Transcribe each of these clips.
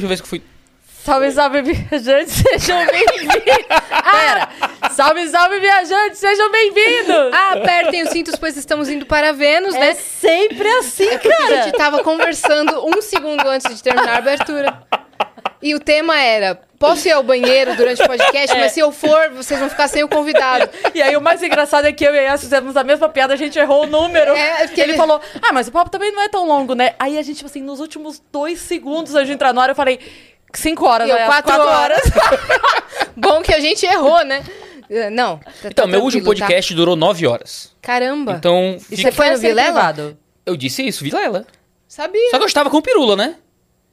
última vez que fui. Salve, salve, viajantes, sejam bem-vindos. Pera, salve, salve, viajantes, sejam bem-vindos. Apertem os cintos, pois estamos indo para Vênus, É né? sempre assim, É porque a cara. gente tava conversando um segundo antes de terminar a abertura. E o tema era: posso ir ao banheiro durante o podcast, É. mas se eu for, vocês vão ficar sem o convidado. E aí o mais engraçado é que eu e a Yas fizemos a mesma piada, a gente errou o número. É, porque ele ele- falou, ah, mas o papo também não é tão longo, né? Aí a gente, tipo assim, nos últimos dois segundos antes de entrar no ar, eu falei, cinco horas, E eu, né? quatro, horas. Bom que a gente errou, né? Eh, Não. tá- tá Então, meu último tá? podcast durou nove horas. Caramba. Então, E fica- você foi no Vilela? eu disse isso, Vilela. Sabia. Só que eu estava com o Pirula, né?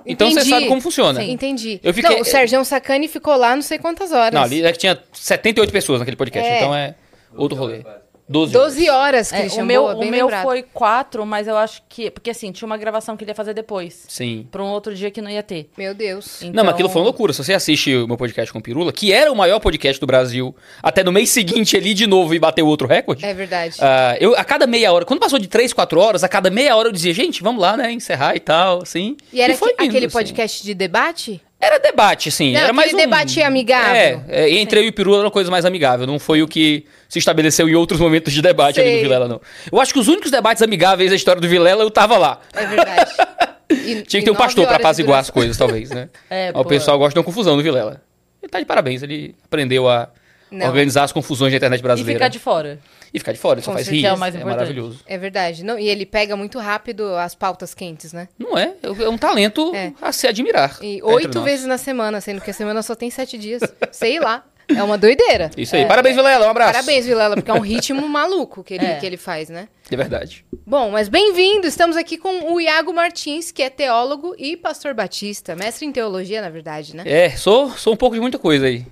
Então você sabe como funciona. Entendi. Eu fiquei- Não, o Sergião Sacani ficou lá não sei quantas horas. Não, ali é que tinha 78 pessoas naquele podcast, É. então é outro rolê. 12 12 horas que É, ele o meu, o bem meu foi quatro, mas eu acho que... Porque assim, tinha uma gravação que ele ia fazer depois. Sim. Pra um outro dia que não ia ter. Meu Deus. Então... Não, mas aquilo foi uma loucura. Se você assiste o meu podcast com o Pirula, que era o maior podcast do Brasil, até no mês seguinte ali de novo e bateu outro recorde. É verdade. ah, eu, a cada meia hora, quando passou de 3, 4 horas, a cada meia hora eu dizia, gente, vamos lá, né, encerrar e tal, assim. e era indo, aquele assim. podcast de debate? Era debate, assim. Não, era mais um... debate amigável. É, é, entre eu e o Pirula era uma coisa mais amigável. Não foi o que se estabeleceu em outros momentos de debate ali no Vilela, não. Eu acho que os únicos debates amigáveis da história do Vilela, eu tava lá. É verdade. E- Tinha e que ter um pastor pra de apaziguar as coisas, talvez, né? É, o pessoal gosta de uma confusão no Vilela. Ele tá de parabéns, ele aprendeu a Não. organizar as confusões da internet E brasileira. ficar de fora. E ficar de fora, ele só faz certeza. rir. É o mais é importante. maravilhoso. É verdade. Não, e ele pega muito rápido as pautas quentes, né? Não é? É um talento É. a se admirar. E oito vezes na semana, sendo que a semana só tem sete dias. Sei lá. É uma doideira. Isso aí. Parabéns, Vilela. Um abraço. Parabéns, Vilela, porque é um ritmo maluco que ele, É. que ele faz, né? É verdade. Bom, mas bem-vindo! Estamos aqui com o Iago Martins, que é teólogo e pastor batista. Mestre em teologia, na verdade, né? É, sou, sou um pouco de muita coisa aí.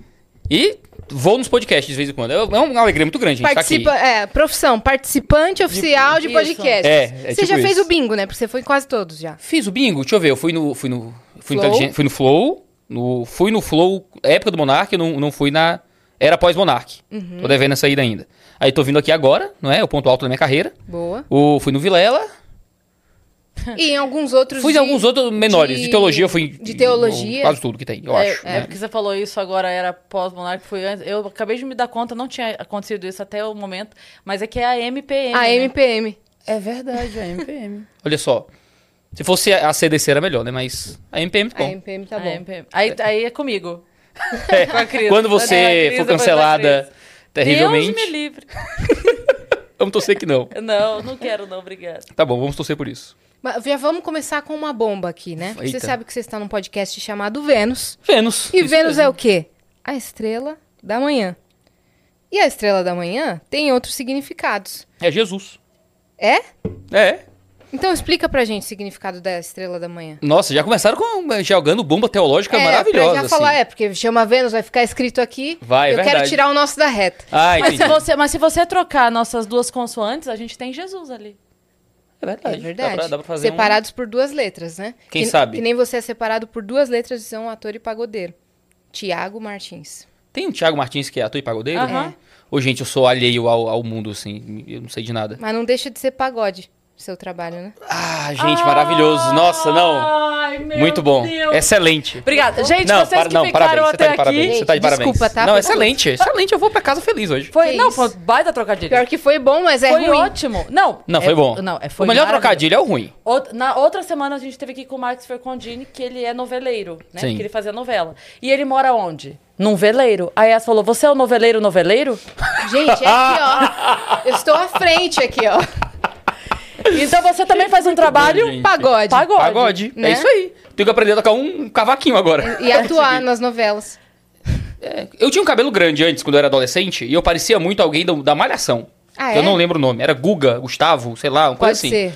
E vou nos podcasts de vez em quando. É é uma alegria muito grande, gente. Tá Participa, aqui. é, profissão, participante oficial de isso. podcast. É, é você tipo já fez isso. o bingo, né? Porque você foi em quase todos já. Fiz o bingo, deixa eu ver. Eu fui no. Fui no. Fui, Flow? inteligente- fui no Flow. No, fui no Flow, época do Monark, não, não fui na. Era pós-Monark. Uhum. Tô devendo essa ida ainda. Aí tô vindo aqui agora, não é? O ponto alto da minha carreira. Boa. O, fui no Vilela. E em alguns outros. Fui em de- alguns outros menores. De, de- teologia eu fui. de teologia. Quase tudo que tem, eu é, acho. é né? porque você falou isso agora, era pós-monarca, foi antes. Eu acabei de me dar conta, não tinha acontecido isso até o momento, mas é que é a MPM. A né? MPM. É verdade, a MPM. Olha só. Se fosse a CDC era melhor, né? Mas a MPM tá A bom. MPM tá A bom. MPM. Aí, aí é comigo. É, Com a Cris. Quando você a Cris, for cancelada terrivelmente, Deus me livre. vamos torcer que não. Não, não quero não, obrigada. Tá bom, vamos torcer por isso. Mas já vamos começar com uma bomba aqui, né? Você Eita. sabe que você está num podcast chamado Vênus. Vênus. E Vênus mesmo. é o quê? A estrela da manhã. E a estrela da manhã tem outros significados. É Jesus. É? É. Então explica pra gente o significado da estrela da manhã. Nossa, já começaram com, jogando bomba teológica maravilhosa. Pra já falar, assim. é, porque chama Vênus, vai ficar escrito aqui. Vai, é Eu quero verdade. tirar o nosso da reta. Ah, Mas entendi. se, você, mas se você trocar nossas duas consoantes, a gente tem Jesus ali. É verdade. É verdade. Dá pra, dá pra fazer um- Separados por duas letras, né? Quem que, sabe? Que nem você é separado por duas letras de ser um ator e pagodeiro. Tiago Martins. Tem um Thiago Martins que é ator e pagodeiro? Aham. Ô, gente, eu sou alheio ao, ao mundo, assim. Eu não sei de nada. Mas não deixa de ser pagode, seu trabalho, né? Ah, gente, maravilhoso. Nossa, não. Ai, meu Muito bom. Deus. Excelente. Obrigada. Gente, não, vocês para- que não, ficaram parabéns. Você até tá de parabéns. aqui. Você tá de parabéns. desculpa, tá? Não, Foi excelente. Excelente. Eu vou pra casa feliz hoje. Foi, Que não, isso? foi baita trocadilho. Pior que foi bom, mas é foi ruim. ótimo. Não. Não, é- foi bom. Não, é, foi o melhor trocadilho é o ruim. Outra- na outra semana a gente teve aqui com o Marcos Fercondini, que ele é noveleiro, né? Sim. Que ele fazia novela. E ele mora onde? Num veleiro. Aí ela falou: Você é o noveleiro noveleiro? Gente, é aqui, ó. Eu estou à frente aqui, ó. Então você também faz um trabalho gente. Pagode. pagode. Pagode. né? É isso aí. Tenho que aprender a tocar um cavaquinho agora. E atuar nas novelas. É, Eu tinha um cabelo grande antes, quando eu era adolescente, e eu parecia muito alguém da, da Malhação. Ah, que Eu é? não lembro o nome. Era Guga, Gustavo, sei lá, uma Pode coisa assim. ser.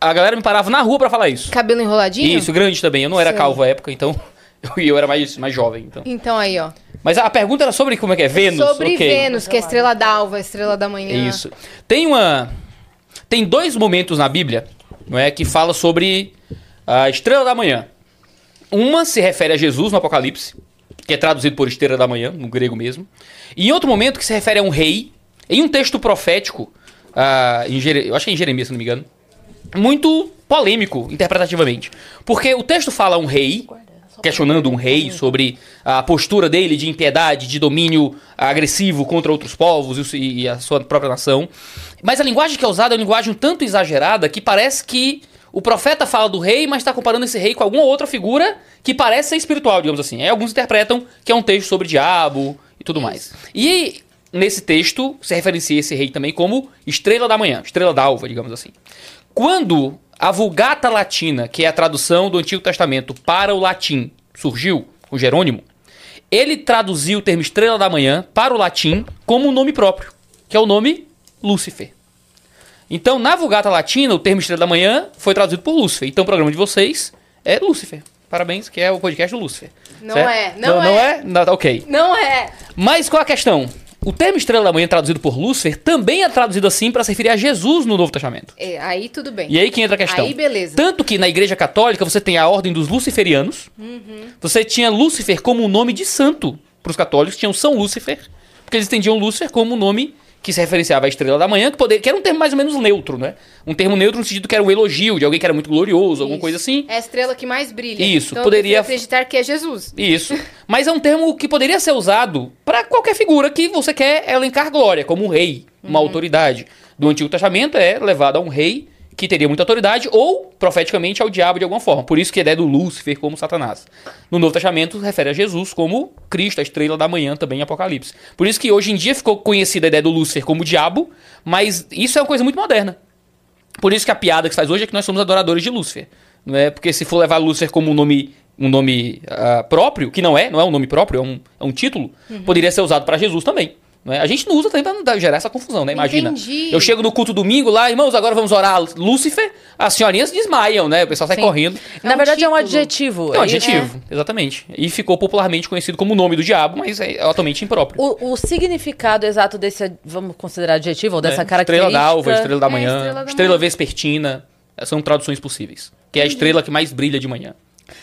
A galera me parava na rua pra falar isso. Cabelo enroladinho? Isso, grande também. Eu não era Sei. calvo à época, então. Eu, eu era mais, mais jovem, então. Então aí, ó. Mas a pergunta era sobre como é que é? Vênus? Sobre Ok. Vênus, que é a estrela d'alva, a estrela da manhã. Isso. Tem uma. Tem dois momentos na Bíblia, não é? Que fala sobre a estrela da manhã. Uma se refere a Jesus no Apocalipse, que é traduzido por estrela da manhã, no grego mesmo. E em outro momento que se refere a um rei, em um texto profético, ah, em Jere- eu acho que é em Jeremias, se não me engano, muito polêmico interpretativamente. Porque o texto fala um rei questionando um rei sobre a postura dele de impiedade, de domínio agressivo contra outros povos e, e a sua própria nação. Mas a linguagem que é usada é uma linguagem um tanto exagerada que parece que o profeta fala do rei, mas está comparando esse rei com alguma outra figura que parece ser espiritual, digamos assim. Aí alguns interpretam que é um texto sobre diabo e tudo mais. E nesse texto se referencia esse rei também como estrela da manhã, estrela d'alva, digamos assim. Quando a Vulgata Latina, que é a tradução do Antigo Testamento para o latim, surgiu, com Jerônimo, ele traduziu o termo estrela da manhã para o latim como um nome próprio, que é o nome Lúcifer. Então, na Vulgata Latina, o termo estrela da manhã foi traduzido por Lúcifer. Então, o programa de vocês é Lúcifer. Parabéns, que é o podcast do Lúcifer. Não certo? é, não não, é. Não é? Não, tá ok. Não é. Mas qual a questão? O termo estrela da manhã traduzido por Lúcifer também é traduzido assim para se referir a Jesus no Novo Testamento. É, aí tudo bem. E aí que entra a questão. Aí beleza. Tanto que na Igreja Católica você tem a ordem dos luciferianos. Uhum. Você tinha Lúcifer como um nome de santo para os católicos, tinham São Lúcifer, porque eles entendiam Lúcifer como um nome que se referenciava à estrela da manhã, que, poder, que era um termo mais ou menos neutro, né? Um termo neutro no sentido que era um elogio de alguém que era muito glorioso, alguma Isso. coisa assim. É a estrela que mais brilha. Isso, então, poderia- acreditar que é Jesus. Isso. Mas é um termo que poderia ser usado para qualquer figura que você quer elencar glória, como um rei, uma autoridade. Do Antigo Testamento é levado a um rei que teria muita autoridade, ou profeticamente ao diabo de alguma forma. Por isso que a ideia do Lúcifer como Satanás. No Novo Testamento refere a Jesus como Cristo, a estrela da manhã também em Apocalipse. Por isso que hoje em dia ficou conhecida a ideia do Lúcifer como diabo, mas isso é uma coisa muito moderna. Por isso que a piada que se faz hoje é que nós somos adoradores de Lúcifer. Não é? Porque se for levar Lúcifer como um nome, um nome ah, próprio, que não é, não é um nome próprio, é um, é um título, poderia ser usado para Jesus também. Não é? A gente não usa também não dar- gerar essa confusão, né? Imagina. Entendi. Eu chego no culto domingo lá, irmãos, agora vamos orar Lúcifer, as senhorinhas desmaiam, né? O pessoal sai Sim. correndo. Na um verdade, é um título. adjetivo. É um Ele- adjetivo, exatamente. E ficou popularmente conhecido como o nome do diabo, mas é atualmente impróprio. O, o significado exato desse, vamos considerar adjetivo, ou dessa É, característica... Estrela d'alva, estrela da É, manhã, estrela estrela, da manhã. vespertina. São traduções possíveis. Que é a estrela que mais brilha de manhã.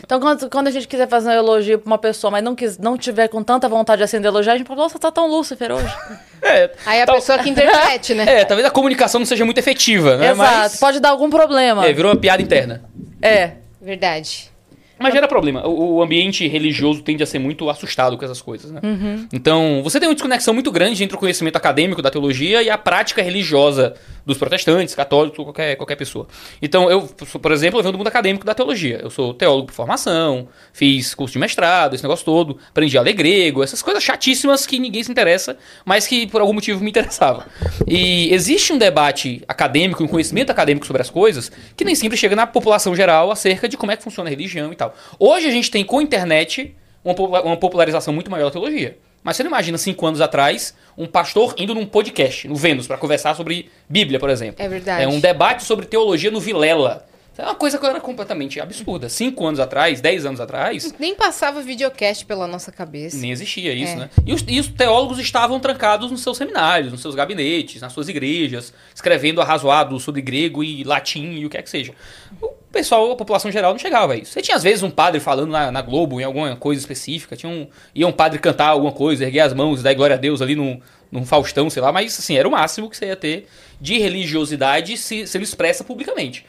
Então, quando, quando a gente quiser fazer um elogio pra uma pessoa, mas não, quis, não tiver com tanta vontade de acender elogiar, a gente fala, nossa, tá tão Lúcifer hoje. É, Aí a tal- pessoa que interprete, né? É, talvez a comunicação não seja muito efetiva, né? Exato, Mas, pode dar algum problema. é, virou uma piada interna. É. Verdade. Mas gera problema. O, ambiente religioso tende a ser muito assustado com essas coisas, né? Uhum. Então, você tem uma desconexão muito grande entre o conhecimento acadêmico da teologia e a prática religiosa dos protestantes, católicos, ou qualquer, qualquer pessoa. Então, eu, por exemplo, eu venho do mundo acadêmico da teologia. Eu sou teólogo por formação, fiz curso de mestrado, esse negócio todo, aprendi a ler grego, essas coisas chatíssimas que ninguém se interessa, mas que por algum motivo me interessavam. E existe um debate acadêmico, um conhecimento acadêmico sobre as coisas, que nem sempre chega na população geral acerca de como é que funciona a religião e tal. Hoje a gente tem com a internet uma popularização muito maior da teologia. Mas você não imagina cinco anos atrás um pastor indo num podcast, no Vênus, para conversar sobre Bíblia, por exemplo. É verdade. É um debate sobre teologia no Vilela. É uma coisa que era completamente absurda. Cinco anos atrás, dez anos atrás, Nem passava videocast pela nossa cabeça. nem existia isso, É. né? E os, e os teólogos estavam trancados nos seus seminários, nos seus gabinetes, nas suas igrejas, escrevendo arrazoado sobre grego e latim e o que é que seja. O pessoal, a população geral não chegava a isso. Você tinha às vezes um padre falando na, na Globo em alguma coisa específica, tinha um, ia um padre cantar alguma coisa, erguer as mãos, dar glória a Deus ali num, num Faustão, sei lá, mas assim, era o máximo que você ia ter de religiosidade se, se ele expressa publicamente.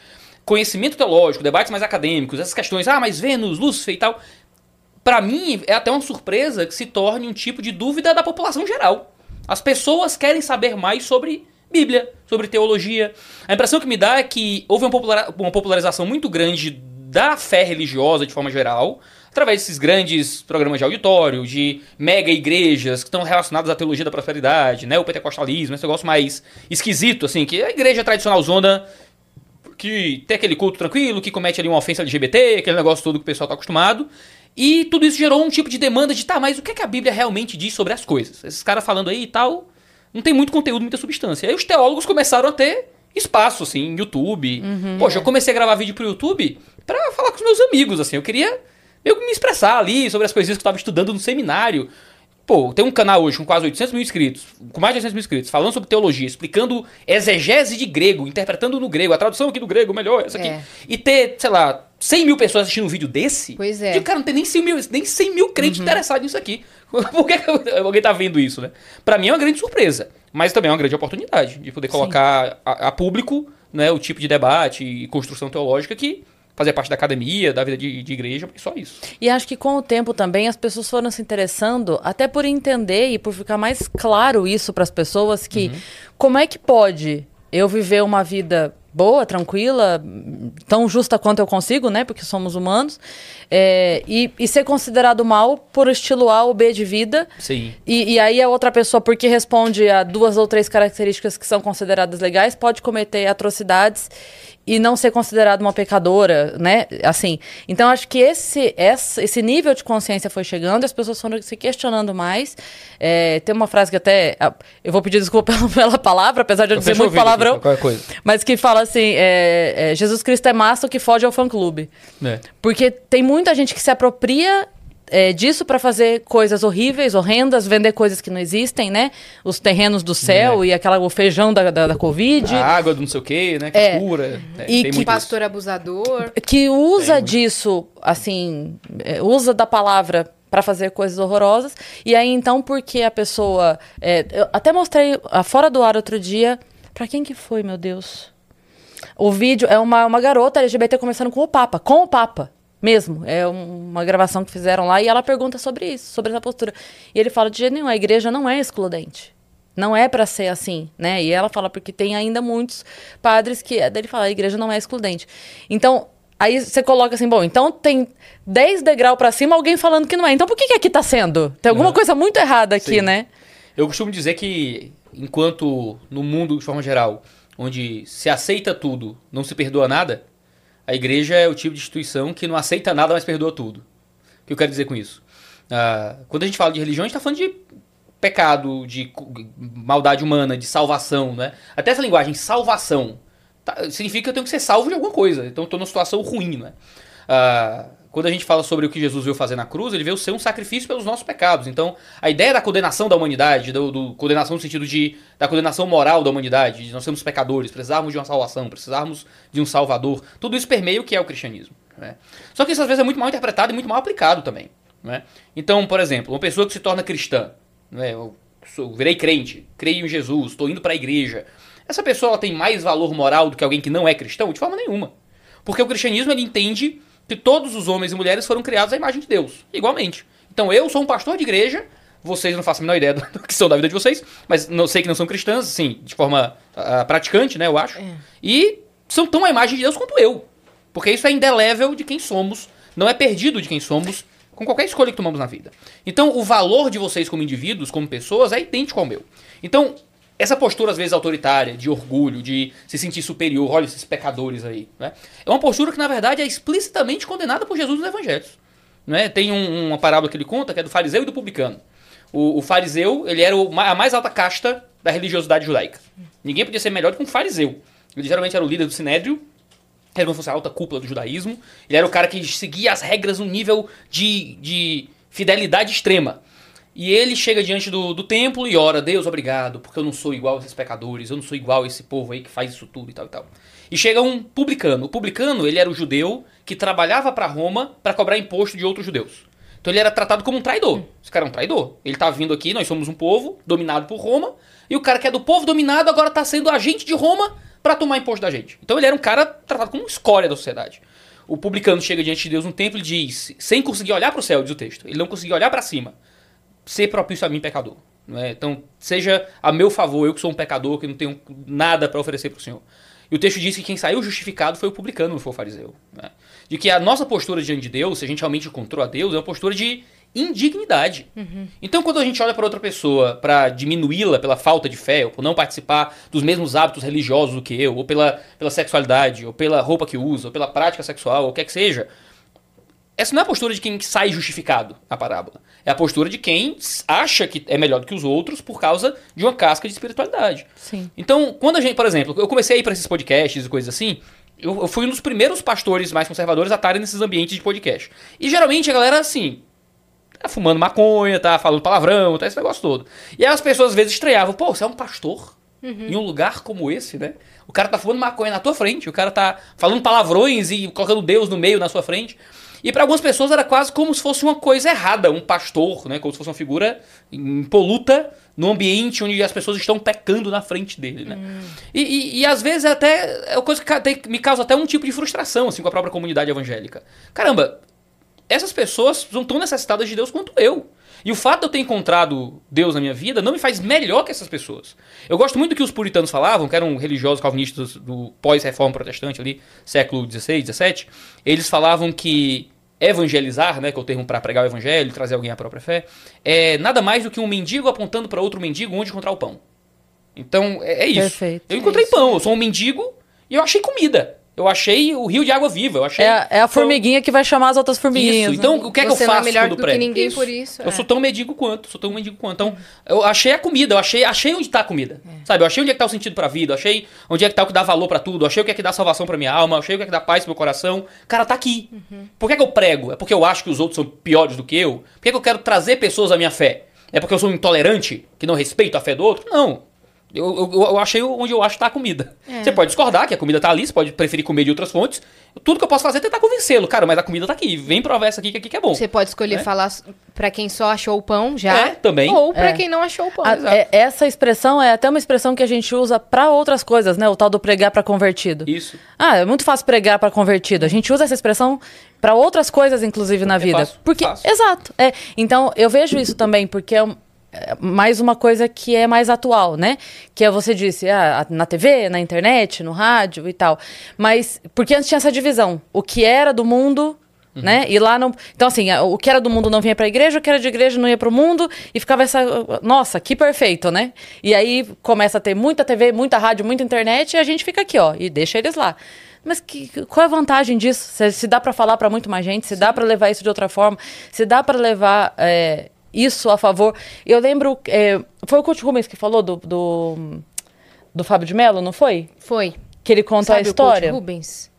Conhecimento teológico, debates mais acadêmicos, essas questões, ah, mas Vênus, Lúcifer e tal, Pra mim, é até uma surpresa que se torne um tipo de dúvida da população geral. As pessoas querem saber mais sobre Bíblia, sobre teologia. A impressão que me dá é que houve uma, popular- uma popularização muito grande da fé religiosa de forma geral, através desses grandes programas de auditório, de mega igrejas que estão relacionadas à teologia da prosperidade, né, o pentecostalismo, esse negócio mais esquisito, assim, que a igreja tradicional zona que tem aquele culto tranquilo, que comete ali uma ofensa LGBT, aquele negócio todo que o pessoal tá acostumado. E tudo isso gerou um tipo de demanda de, tá, mas o que, é que a Bíblia realmente diz sobre as coisas? Esses caras falando aí e tal, não tem muito conteúdo, muita substância. Aí os teólogos começaram a ter espaço, assim, em YouTube. Poxa, eu comecei a gravar vídeo pro YouTube pra falar com os meus amigos, assim. Eu queria meio que me expressar ali sobre as coisinhas que eu tava estudando no seminário. Pô, tem um canal hoje com quase 800 mil inscritos, com mais de 800 mil inscritos, falando sobre teologia, explicando exegese de grego, interpretando no grego, a tradução aqui do grego melhor, essa aqui. É. E ter, sei lá, 100 mil pessoas assistindo um vídeo desse. Pois é. E o cara não tem nem 100 mil, nem 100 mil crentes interessados nisso aqui. Por que que alguém tá vendo isso, né? Pra mim é uma grande surpresa, mas também é uma grande oportunidade de poder colocar a, a público né, o tipo de debate e construção teológica que fazer parte da academia, da vida de, de igreja, mas só isso. E acho que com o tempo também as pessoas foram se interessando, até por entender e por ficar mais claro isso para as pessoas que como é que pode eu viver uma vida boa, tranquila, tão justa quanto eu consigo, né? Porque somos humanos, é, e, e ser considerado mal por estilo A ou B de vida. Sim. E, e aí a outra pessoa, porque responde a duas ou três características que são consideradas legais, pode cometer atrocidades e não ser considerada uma pecadora, né? Assim. Então acho que esse, esse, esse nível de consciência foi chegando, as pessoas foram se questionando mais. É, tem uma frase que até eu vou pedir desculpa pela, pela palavra, apesar de eu dizer fecho o muito aqui, palavrão, coisa. mas que fala assim: é, é, Jesus Cristo é massa que foge ao fã clube. É. Porque tem muita gente que se apropria é, disso para fazer coisas horríveis, horrendas, vender coisas que não existem, né? Os terrenos do céu e aquela, o feijão da, da, da Covid. A água do não sei o quê, né? Que É. cura. É, E que Pastor abusador. que usa Tem, disso, assim, é, usa da palavra para fazer coisas horrorosas. E aí, então, porque a pessoa. é, eu até mostrei ah, fora do ar outro dia. Pra quem que foi, meu Deus? O vídeo é uma, uma garota LGBT conversando com o Papa, com o Papa. Mesmo, é um- uma gravação que fizeram lá e ela pergunta sobre isso, sobre essa postura. E ele fala de jeito nenhum, a igreja não é excludente. Não é para ser assim, né? E ela fala porque tem ainda muitos padres que ele fala, a igreja não é excludente. Então, aí você coloca assim, bom, então tem 10 degraus para cima alguém falando que não é. Então por que que aqui tá sendo? Tem alguma Uhum. coisa muito errada aqui, Sim. né? Eu costumo dizer que, enquanto no mundo, de forma geral, onde se aceita tudo, não se perdoa nada, a igreja é o tipo de instituição que não aceita nada, mas perdoa tudo. O que eu quero dizer com isso? Ah, quando a gente fala de religião, a gente está falando de pecado, de maldade humana, de salvação, né? Até essa linguagem, salvação, tá- significa que eu tenho que ser salvo de alguma coisa. Então estou numa situação ruim, né? Ah, quando a gente fala sobre o que Jesus veio fazer na cruz, ele veio ser um sacrifício pelos nossos pecados. Então, a ideia da condenação da humanidade, do, do- condenação no sentido de da condenação moral da humanidade, de nós sermos pecadores, precisarmos de uma salvação, precisarmos de um salvador, tudo isso permeia o que é o cristianismo. né? Só que isso às vezes é muito mal interpretado e muito mal aplicado também. né? Então, por exemplo, uma pessoa que se torna cristã, né? eu sou- virei crente, creio em Jesus, estou indo para a igreja. Essa pessoa tem mais valor moral do que alguém que não é cristão? De forma nenhuma. Porque o cristianismo ele entende que todos os homens e mulheres foram criados à imagem de Deus, igualmente. Então eu sou um pastor de igreja, vocês não faço a menor ideia do do que são da vida de vocês, mas não sei que não são cristãs, assim, de forma ah, praticante, né, eu acho. E são tão à imagem de Deus quanto eu. Porque isso é indelével de quem somos, não é perdido de quem somos com qualquer escolha que tomamos na vida. Então, o valor de vocês como indivíduos, como pessoas, é idêntico ao meu. Então, essa postura, às vezes, autoritária, de orgulho, de se sentir superior, olha esses pecadores aí, né? É uma postura que, na verdade, é explicitamente condenada por Jesus nos evangelhos. Né? Tem um- uma parábola que ele conta, que é do fariseu e do publicano. O, o fariseu, ele era o a mais alta casta da religiosidade judaica. Ninguém podia ser melhor do que um fariseu. Ele geralmente era o líder do sinédrio, era como se fosse a alta cúpula do judaísmo. Ele era o cara que seguia as regras num nível de, de fidelidade extrema. E ele chega diante do, do templo e ora, Deus, obrigado, porque eu não sou igual a esses pecadores, eu não sou igual a esse povo aí que faz isso tudo e tal e tal. E chega um publicano. O publicano, ele era o judeu que trabalhava para Roma para cobrar imposto de outros judeus. Então ele era tratado como um traidor. Esse cara é um traidor. Ele tá vindo aqui, nós somos um povo dominado por Roma, e o cara que é do povo dominado agora tá sendo agente de Roma para tomar imposto da gente. Então ele era um cara tratado como escória da sociedade. O publicano chega diante de Deus no templo e diz, sem conseguir olhar para o céu, diz o texto, ele não conseguiu olhar para cima, ser propício a mim, pecador. Não é? Então, seja a meu favor, eu que sou um pecador, que não tenho nada para oferecer para o Senhor. E o texto diz que quem saiu justificado foi o publicano, não foi o fariseu. né? De que a nossa postura diante de Deus, se a gente realmente encontrou a Deus, é uma postura de indignidade. Então, quando a gente olha para outra pessoa para diminuí-la pela falta de fé, ou por não participar dos mesmos hábitos religiosos do que eu, ou pela, pela sexualidade, ou pela roupa que usa, ou pela prática sexual, ou o que é que seja, essa não é a postura de quem sai justificado na parábola. É a postura de quem acha que é melhor do que os outros por causa de uma casca de espiritualidade. Sim. Então, quando a gente, por exemplo, eu comecei a ir para esses podcasts e coisas assim, eu, eu fui um dos primeiros pastores mais conservadores a estarem nesses ambientes de podcast. E geralmente a galera, assim, tá fumando maconha, tá falando palavrão, tá esse negócio todo. E aí as pessoas às vezes estranhavam, pô, você é um pastor? Em um lugar como esse, né? O cara tá fumando maconha na tua frente, o cara tá falando palavrões e colocando Deus no meio na sua frente. E para algumas pessoas era quase como se fosse uma coisa errada, um pastor, né? Como se fosse uma figura impoluta no ambiente onde as pessoas estão pecando na frente dele, né? E, e, e, às vezes até é uma coisa que me causa até um tipo de frustração, assim, com a própria comunidade evangélica. Caramba, essas pessoas são tão necessitadas de Deus quanto eu. E o fato de eu ter encontrado Deus na minha vida não me faz melhor que essas pessoas. Eu gosto muito do que os puritanos falavam, que eram religiosos calvinistas do pós-reforma protestante ali, século XVI, XVII. Eles falavam que evangelizar, né, que é o termo para pregar o evangelho, trazer alguém à própria fé, é nada mais do que um mendigo apontando para outro mendigo onde encontrar o pão. Então, é, é isso. Perfeito. Eu encontrei é pão, eu sou um mendigo e eu achei comida. Eu achei o rio de água viva. Eu achei. É, é a formiguinha que vai chamar as outras formiguinhas. Isso. Então, né? o que é Você que eu não é faço melhor quando do prego? que ninguém Isso. por isso, Eu é. sou tão mendigo quanto. Sou tão mendigo quanto. Então, eu achei a comida. Eu achei, achei onde tá a comida. Sabe? Eu achei onde é que tá o sentido pra vida. Eu achei onde é que tá o que dá valor pra tudo. Eu achei o que é que dá salvação pra minha alma. Eu achei o que é que dá paz pro meu coração. Cara, tá aqui. Por que, é que eu prego? É porque eu acho que os outros são piores do que eu? Por que, é que eu quero trazer pessoas à minha fé? É porque eu sou um intolerante que não respeito a fé do outro? Não. Eu, eu, eu achei onde eu acho que tá a comida. Você pode discordar que a comida tá ali, você pode preferir comer de outras fontes. Tudo que eu posso fazer é tentar convencê-lo. Cara, mas a comida tá aqui. Vem provar essa aqui que aqui que é bom. Você pode escolher É. falar pra quem só achou o pão já. É, também. Ou pra É. quem não achou o pão. A- exato. é- essa expressão é até uma expressão que a gente usa pra outras coisas, né? O tal do pregar pra convertido. Isso. Ah, é muito fácil pregar pra convertido. A gente usa essa expressão pra outras coisas, inclusive na vida. fácil, porque fácil. exato. É. Então eu vejo isso também porque é, um- é mais uma coisa que é mais atual, né? Que é você disse, ah, na TV, na internet, no rádio e tal. Mas porque antes tinha essa divisão, o que era do mundo Né? E lá não. Então, assim, o que era do mundo não vinha pra igreja, o que era de igreja não ia pro mundo, e ficava essa. Nossa, que perfeito, né? E aí começa a ter muita TV, muita rádio, muita internet, e a gente fica aqui, ó, e deixa eles lá. Mas que, qual é a vantagem disso? Se, se dá pra falar pra muito mais gente, se dá pra levar isso de outra forma, se dá pra levar é, isso a favor. Eu lembro. é, foi o Coach Rubens que falou do, do, do Fábio de Mello, não foi? Foi. Que ele conta Sabe a história. o coach Rubens?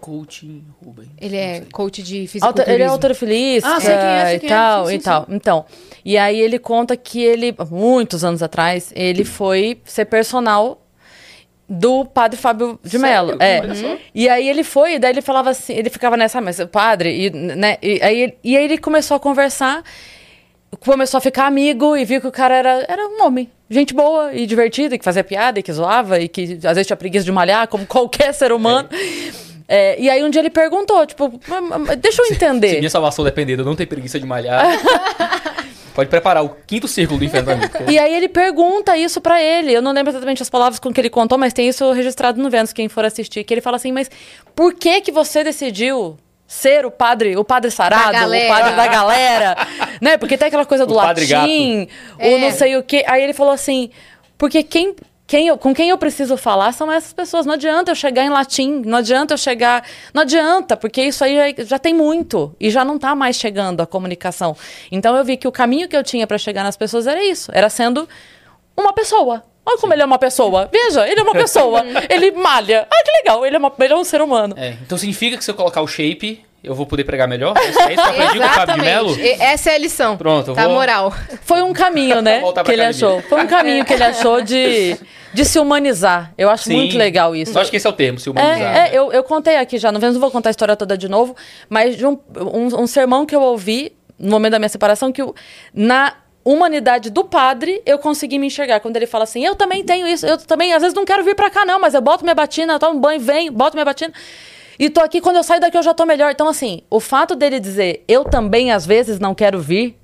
Coaching Rubens. Ele é coach de fisiculturismo. ele é autorofilista Ah, sei quem é, sei e quem é. tal, Sim, sim, e tal. Então, e aí ele conta que ele, muitos anos atrás, ele foi ser personal do padre Fábio de? Mello. É. E aí ele foi, e daí ele falava assim, ele ficava nessa, "Ah, mas o padre, e, né, e, aí, e aí ele começou a conversar, começou a ficar amigo e viu que o cara era, era um homem. Gente boa e divertida, e que fazia piada, e que zoava, e que às vezes tinha preguiça de malhar, como qualquer ser humano. É, e aí um dia ele perguntou, tipo, "Mas- mas deixa eu Se entender. minha salvação depender de eu não ter preguiça de malhar, pode preparar o quinto círculo do inferno pra mim. porque- E aí ele pergunta isso pra ele. Eu não lembro exatamente as palavras com que ele contou, mas tem isso registrado no Vênus, quem for assistir. Que ele fala assim, mas por que que você decidiu ser o padre, o padre sarado, o padre da galera? né? Porque tem aquela coisa do O padre latim, o É. não sei o quê. Aí ele falou assim, porque quem... Quem eu- com quem eu preciso falar são essas pessoas. Não adianta eu chegar em latim, não adianta eu chegar. Não adianta, porque isso aí já, já tem muito e já não tá mais chegando a comunicação. Então eu vi que o caminho que eu tinha para chegar nas pessoas era isso, era sendo uma pessoa. Olha como ele é uma pessoa. Veja, ele é uma pessoa. ele malha. Ah, que legal, ele é, uma, ele é um ser humano. É, então significa que se eu colocar o shape, eu vou poder pregar melhor? É isso que eu aprendi com o Fábio de Essa é a lição. Pronto, eu Tá vou- moral. Foi um caminho, né? Voltar que pra ele achou. Foi um caminho que ele achou de, de se humanizar. Eu acho Sim. muito legal isso. Eu acho que esse é o termo, se humanizar. É, né? é, eu, eu contei aqui já, no Vênus não vou contar a história toda de novo, mas de um, um, um sermão que eu ouvi no momento da minha separação, que o- na humanidade do padre, eu consegui me enxergar. Quando ele fala assim, eu também tenho isso, eu também, às vezes não quero vir pra cá não, mas eu boto minha batina, tomo banho, venho, boto minha batina, e tô aqui, quando eu saio daqui eu já tô melhor. Então, assim, o fato dele dizer, eu também às vezes não quero vir,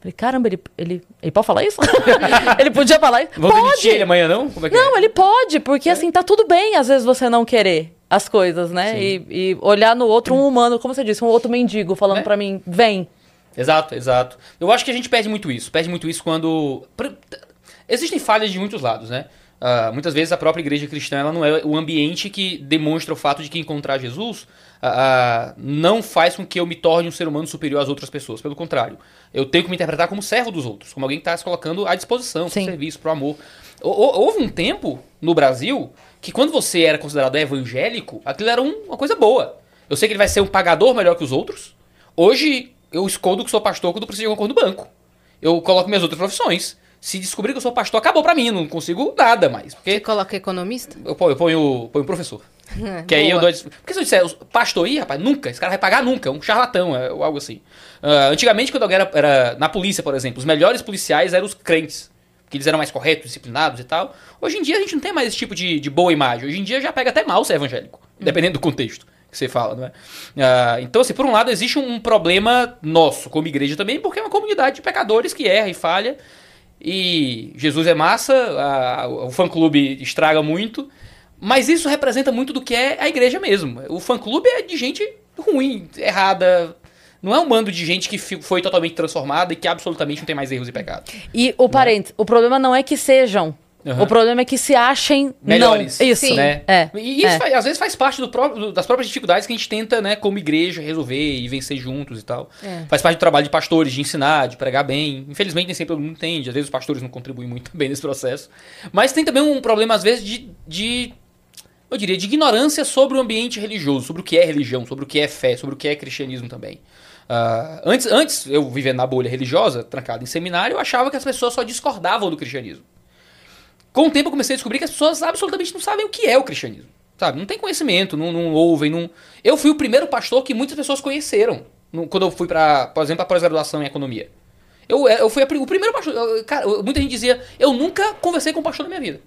falei, caramba, ele, ele, ele pode falar isso? ele podia falar isso? Vão pode! ele amanhã, não? Como é que Não, é? ele pode, porque assim, tá tudo bem às vezes você não querer as coisas, né? E, e olhar no outro um humano, como você disse, um outro mendigo falando Né? pra mim, vem. Exato, exato. Eu acho que a gente perde muito isso. Perde muito isso quando. Existem falhas de muitos lados, né? Ah, muitas vezes a própria igreja cristã ela não é o ambiente que demonstra o fato de que encontrar Jesus ah, não faz com que eu me torne um ser humano superior às outras pessoas. Pelo contrário, eu tenho que me interpretar como servo dos outros, como alguém que está se colocando à disposição, para serviço, para amor. Hou- hou- Houve um tempo no Brasil que quando você era considerado evangélico, aquilo era um- uma coisa boa. Eu sei que ele vai ser um pagador melhor que os outros. Hoje eu escondo que sou pastor quando preciso de alguma coisa do banco. Eu coloco minhas outras profissões. Se descobrir que eu sou pastor, acabou pra mim, não consigo nada mais. Você Porque coloca economista? eu ponho, eu ponho, ponho professor. Que aí eu dou. Porque se eu disser, pastor, ih, rapaz, nunca, esse cara vai pagar nunca, um charlatão, é, algo assim. Ah, antigamente, quando alguém era, era na polícia, por exemplo, os melhores policiais eram os crentes. Porque eles eram mais corretos, disciplinados e tal. Hoje em dia a gente não tem mais esse tipo de, de boa imagem. Hoje em dia já pega até mal ser evangélico, dependendo do contexto que você fala, não é? Ah, então, assim, por um lado, existe um problema nosso como igreja também, porque é uma comunidade de pecadores que erra e falha. E Jesus é massa, a- o fã-clube estraga muito, mas isso representa muito do que é a igreja mesmo. O fã-clube é de gente ruim, errada. Não é um bando de gente que foi totalmente transformada e que absolutamente não tem mais erros e pecados. E o parênteses, o problema não é que sejam. Aham. O problema é que se achem Melhores. não. Isso. Sim. Né? É. E isso é. faz- às vezes faz parte do próprio- das próprias dificuldades que a gente tenta, né, como igreja, resolver e vencer juntos e tal. É. Faz parte do trabalho de pastores, de ensinar, de pregar bem. Infelizmente, nem sempre todo mundo entende. Às vezes os pastores não contribuem muito bem nesse processo. Mas tem também um problema, às vezes, de, de eu diria, de ignorância sobre o ambiente religioso, sobre o que é religião, sobre o que é fé, sobre o que é cristianismo também. Ah, antes, antes, eu vivendo na bolha religiosa, trancado em seminário, eu achava que as pessoas só discordavam do cristianismo. Com o tempo eu comecei a descobrir que as pessoas absolutamente não sabem o que é o cristianismo. Sabe? Não tem conhecimento, não, não ouvem, não... Eu fui o primeiro pastor que muitas pessoas conheceram. no- quando eu fui para, por exemplo, a pós-graduação em economia. Eu, eu fui a o primeiro pastor. Cara, muita gente dizia, eu nunca conversei com um pastor na minha vida.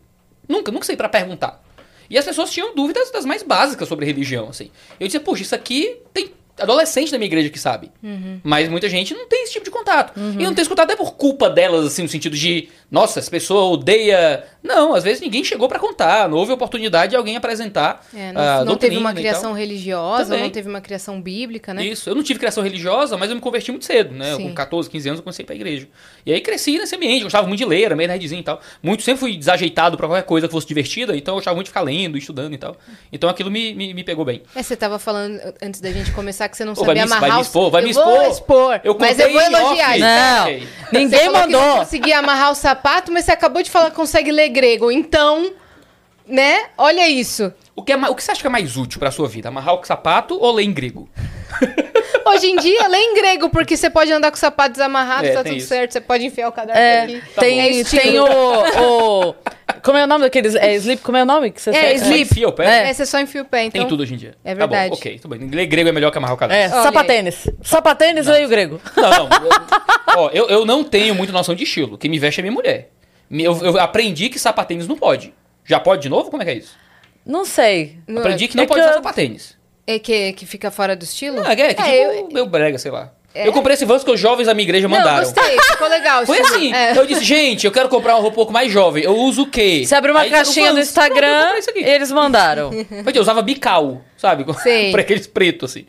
Nunca, nunca sei para perguntar. E as pessoas tinham dúvidas das mais básicas sobre religião, assim. Eu dizia, puxa, isso aqui tem adolescente da minha igreja que sabe. Mas muita gente não tem esse tipo de contato. E não tem esse contato é por culpa delas, assim, no sentido de, nossa, essa pessoa odeia. Não, às vezes ninguém chegou para contar, não houve oportunidade de alguém apresentar. É, não, não teve uma criação religiosa, Também. não teve uma criação bíblica, né? Isso, eu não tive criação religiosa, mas eu me converti muito cedo, né? Sim. Com 14, 15 anos eu comecei pra igreja. E aí cresci nesse ambiente, gostava muito de ler, era meio nerdzinho e tal. Muito, sempre fui desajeitado pra qualquer coisa que fosse divertida, então eu gostava muito de ficar lendo, estudando e tal. Então aquilo me, me, me pegou bem. É, você tava falando antes da gente começar que você não vai sabia me- amarrar vai me expor, vai eu me vou expor. expor. Eu mas eu vou elogiar. Não. Você ninguém falou que não mandou. conseguia amarrar o sapato, mas você acabou de falar que consegue ler grego. Então, né? Olha isso. O que, é, o que você acha que é mais útil pra sua vida? Amarrar o sapato ou ler em grego? Hoje em dia, lê em grego, porque você pode andar com o sapato desamarrado, É, tá tudo isso. certo. Você pode enfiar o cadarço É, aqui. Tá tem. É tem o, o- Como é o nome daqueles? É sleep? Como é o nome que você É, sleep. Enfia o pé? É, você só enfia o pé, então... Tem tudo hoje em dia. É Tá bom, verdade. ok, tudo bem. Ler grego é melhor que amarrar o cadarço. É, sapatênis. Sapatênis leio grego. Não, não. Eu, ó, eu, eu não tenho muito noção de estilo. Quem me veste é minha mulher. Eu, eu aprendi que sapatênis não pode. Já pode de novo? Como é que é isso? Não sei. Aprendi que não É pode que usar eu- sapatênis. É que, que fica fora do estilo? Ah, é, que É, tipo, meu brega, sei lá. É? Eu comprei esse Vans que os jovens da minha igreja Não, mandaram. gostei. Ficou legal. Foi assim. É. Eu disse, gente, eu quero comprar uma roupa um pouco mais jovem. Eu uso o quê? Você abre uma Aí, caixinha no eu Instagram, eles mandaram. Mas eu usava bical, sabe? Sei. pra aqueles pretos, assim.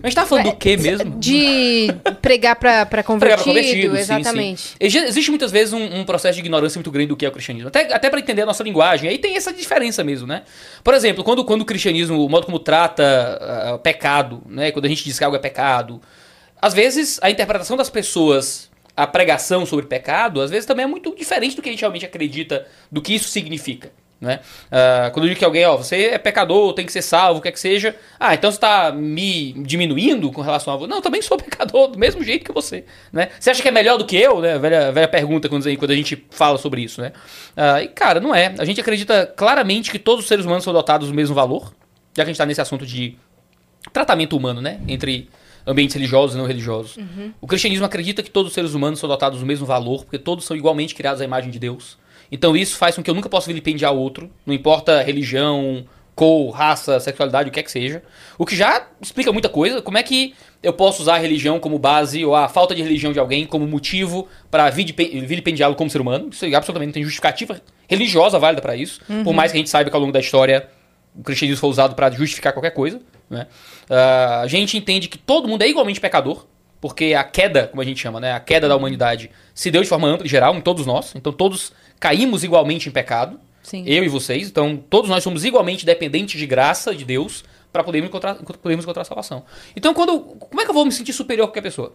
Mas a gente tava falando do quê mesmo? De pregar pra, pra Pregar convertido, pra convertido, sim, exatamente. sim. Exi- Existe muitas vezes um, um processo de ignorância muito grande do que é o cristianismo. Até, até para entender a nossa linguagem. Aí tem essa diferença mesmo, né? Por exemplo, quando, quando o cristianismo, o modo como trata ah, pecado, né? Quando a gente diz que algo é pecado, às vezes a interpretação das pessoas, a pregação sobre pecado, às vezes também é muito diferente do que a gente realmente acredita, do que isso significa. Né? Ah, quando eu digo que alguém, ó, você é pecador, tem que ser salvo, o que é que seja. Ah, então você está me diminuindo com relação a você. Não, eu também sou pecador, do mesmo jeito que você. Né? Você acha que é melhor do que eu? Né? Velha, velha pergunta quando, quando a gente fala sobre isso. Né? Ah, e, cara, não é. A gente acredita claramente que todos os seres humanos são dotados do mesmo valor, já que a gente está nesse assunto de tratamento humano, né? Entre ambientes religiosos e não religiosos. O cristianismo acredita que todos os seres humanos são dotados do mesmo valor, porque todos são igualmente criados à imagem de Deus. Então isso faz com que eu nunca possa vilipendiar outro, não importa religião, cor, raça, sexualidade, o que é que seja. O que já explica muita coisa. Como é que eu posso usar a religião como base ou a falta de religião de alguém como motivo para vilipendiá-lo como ser humano? Isso absolutamente não tem justificativa religiosa válida para isso. Por mais que a gente saiba que ao longo da história o cristianismo foi usado para justificar qualquer coisa. Né? Ah, a gente entende que todo mundo é igualmente pecador, porque a queda, como a gente chama, né, a queda da humanidade se deu de forma ampla e geral em todos nós. Então todos caímos igualmente em pecado. Sim. Eu e vocês. Então todos nós somos igualmente dependentes de graça de Deus para podermos encontrar, podermos encontrar salvação. Então quando, como é que eu vou me sentir superior a qualquer pessoa?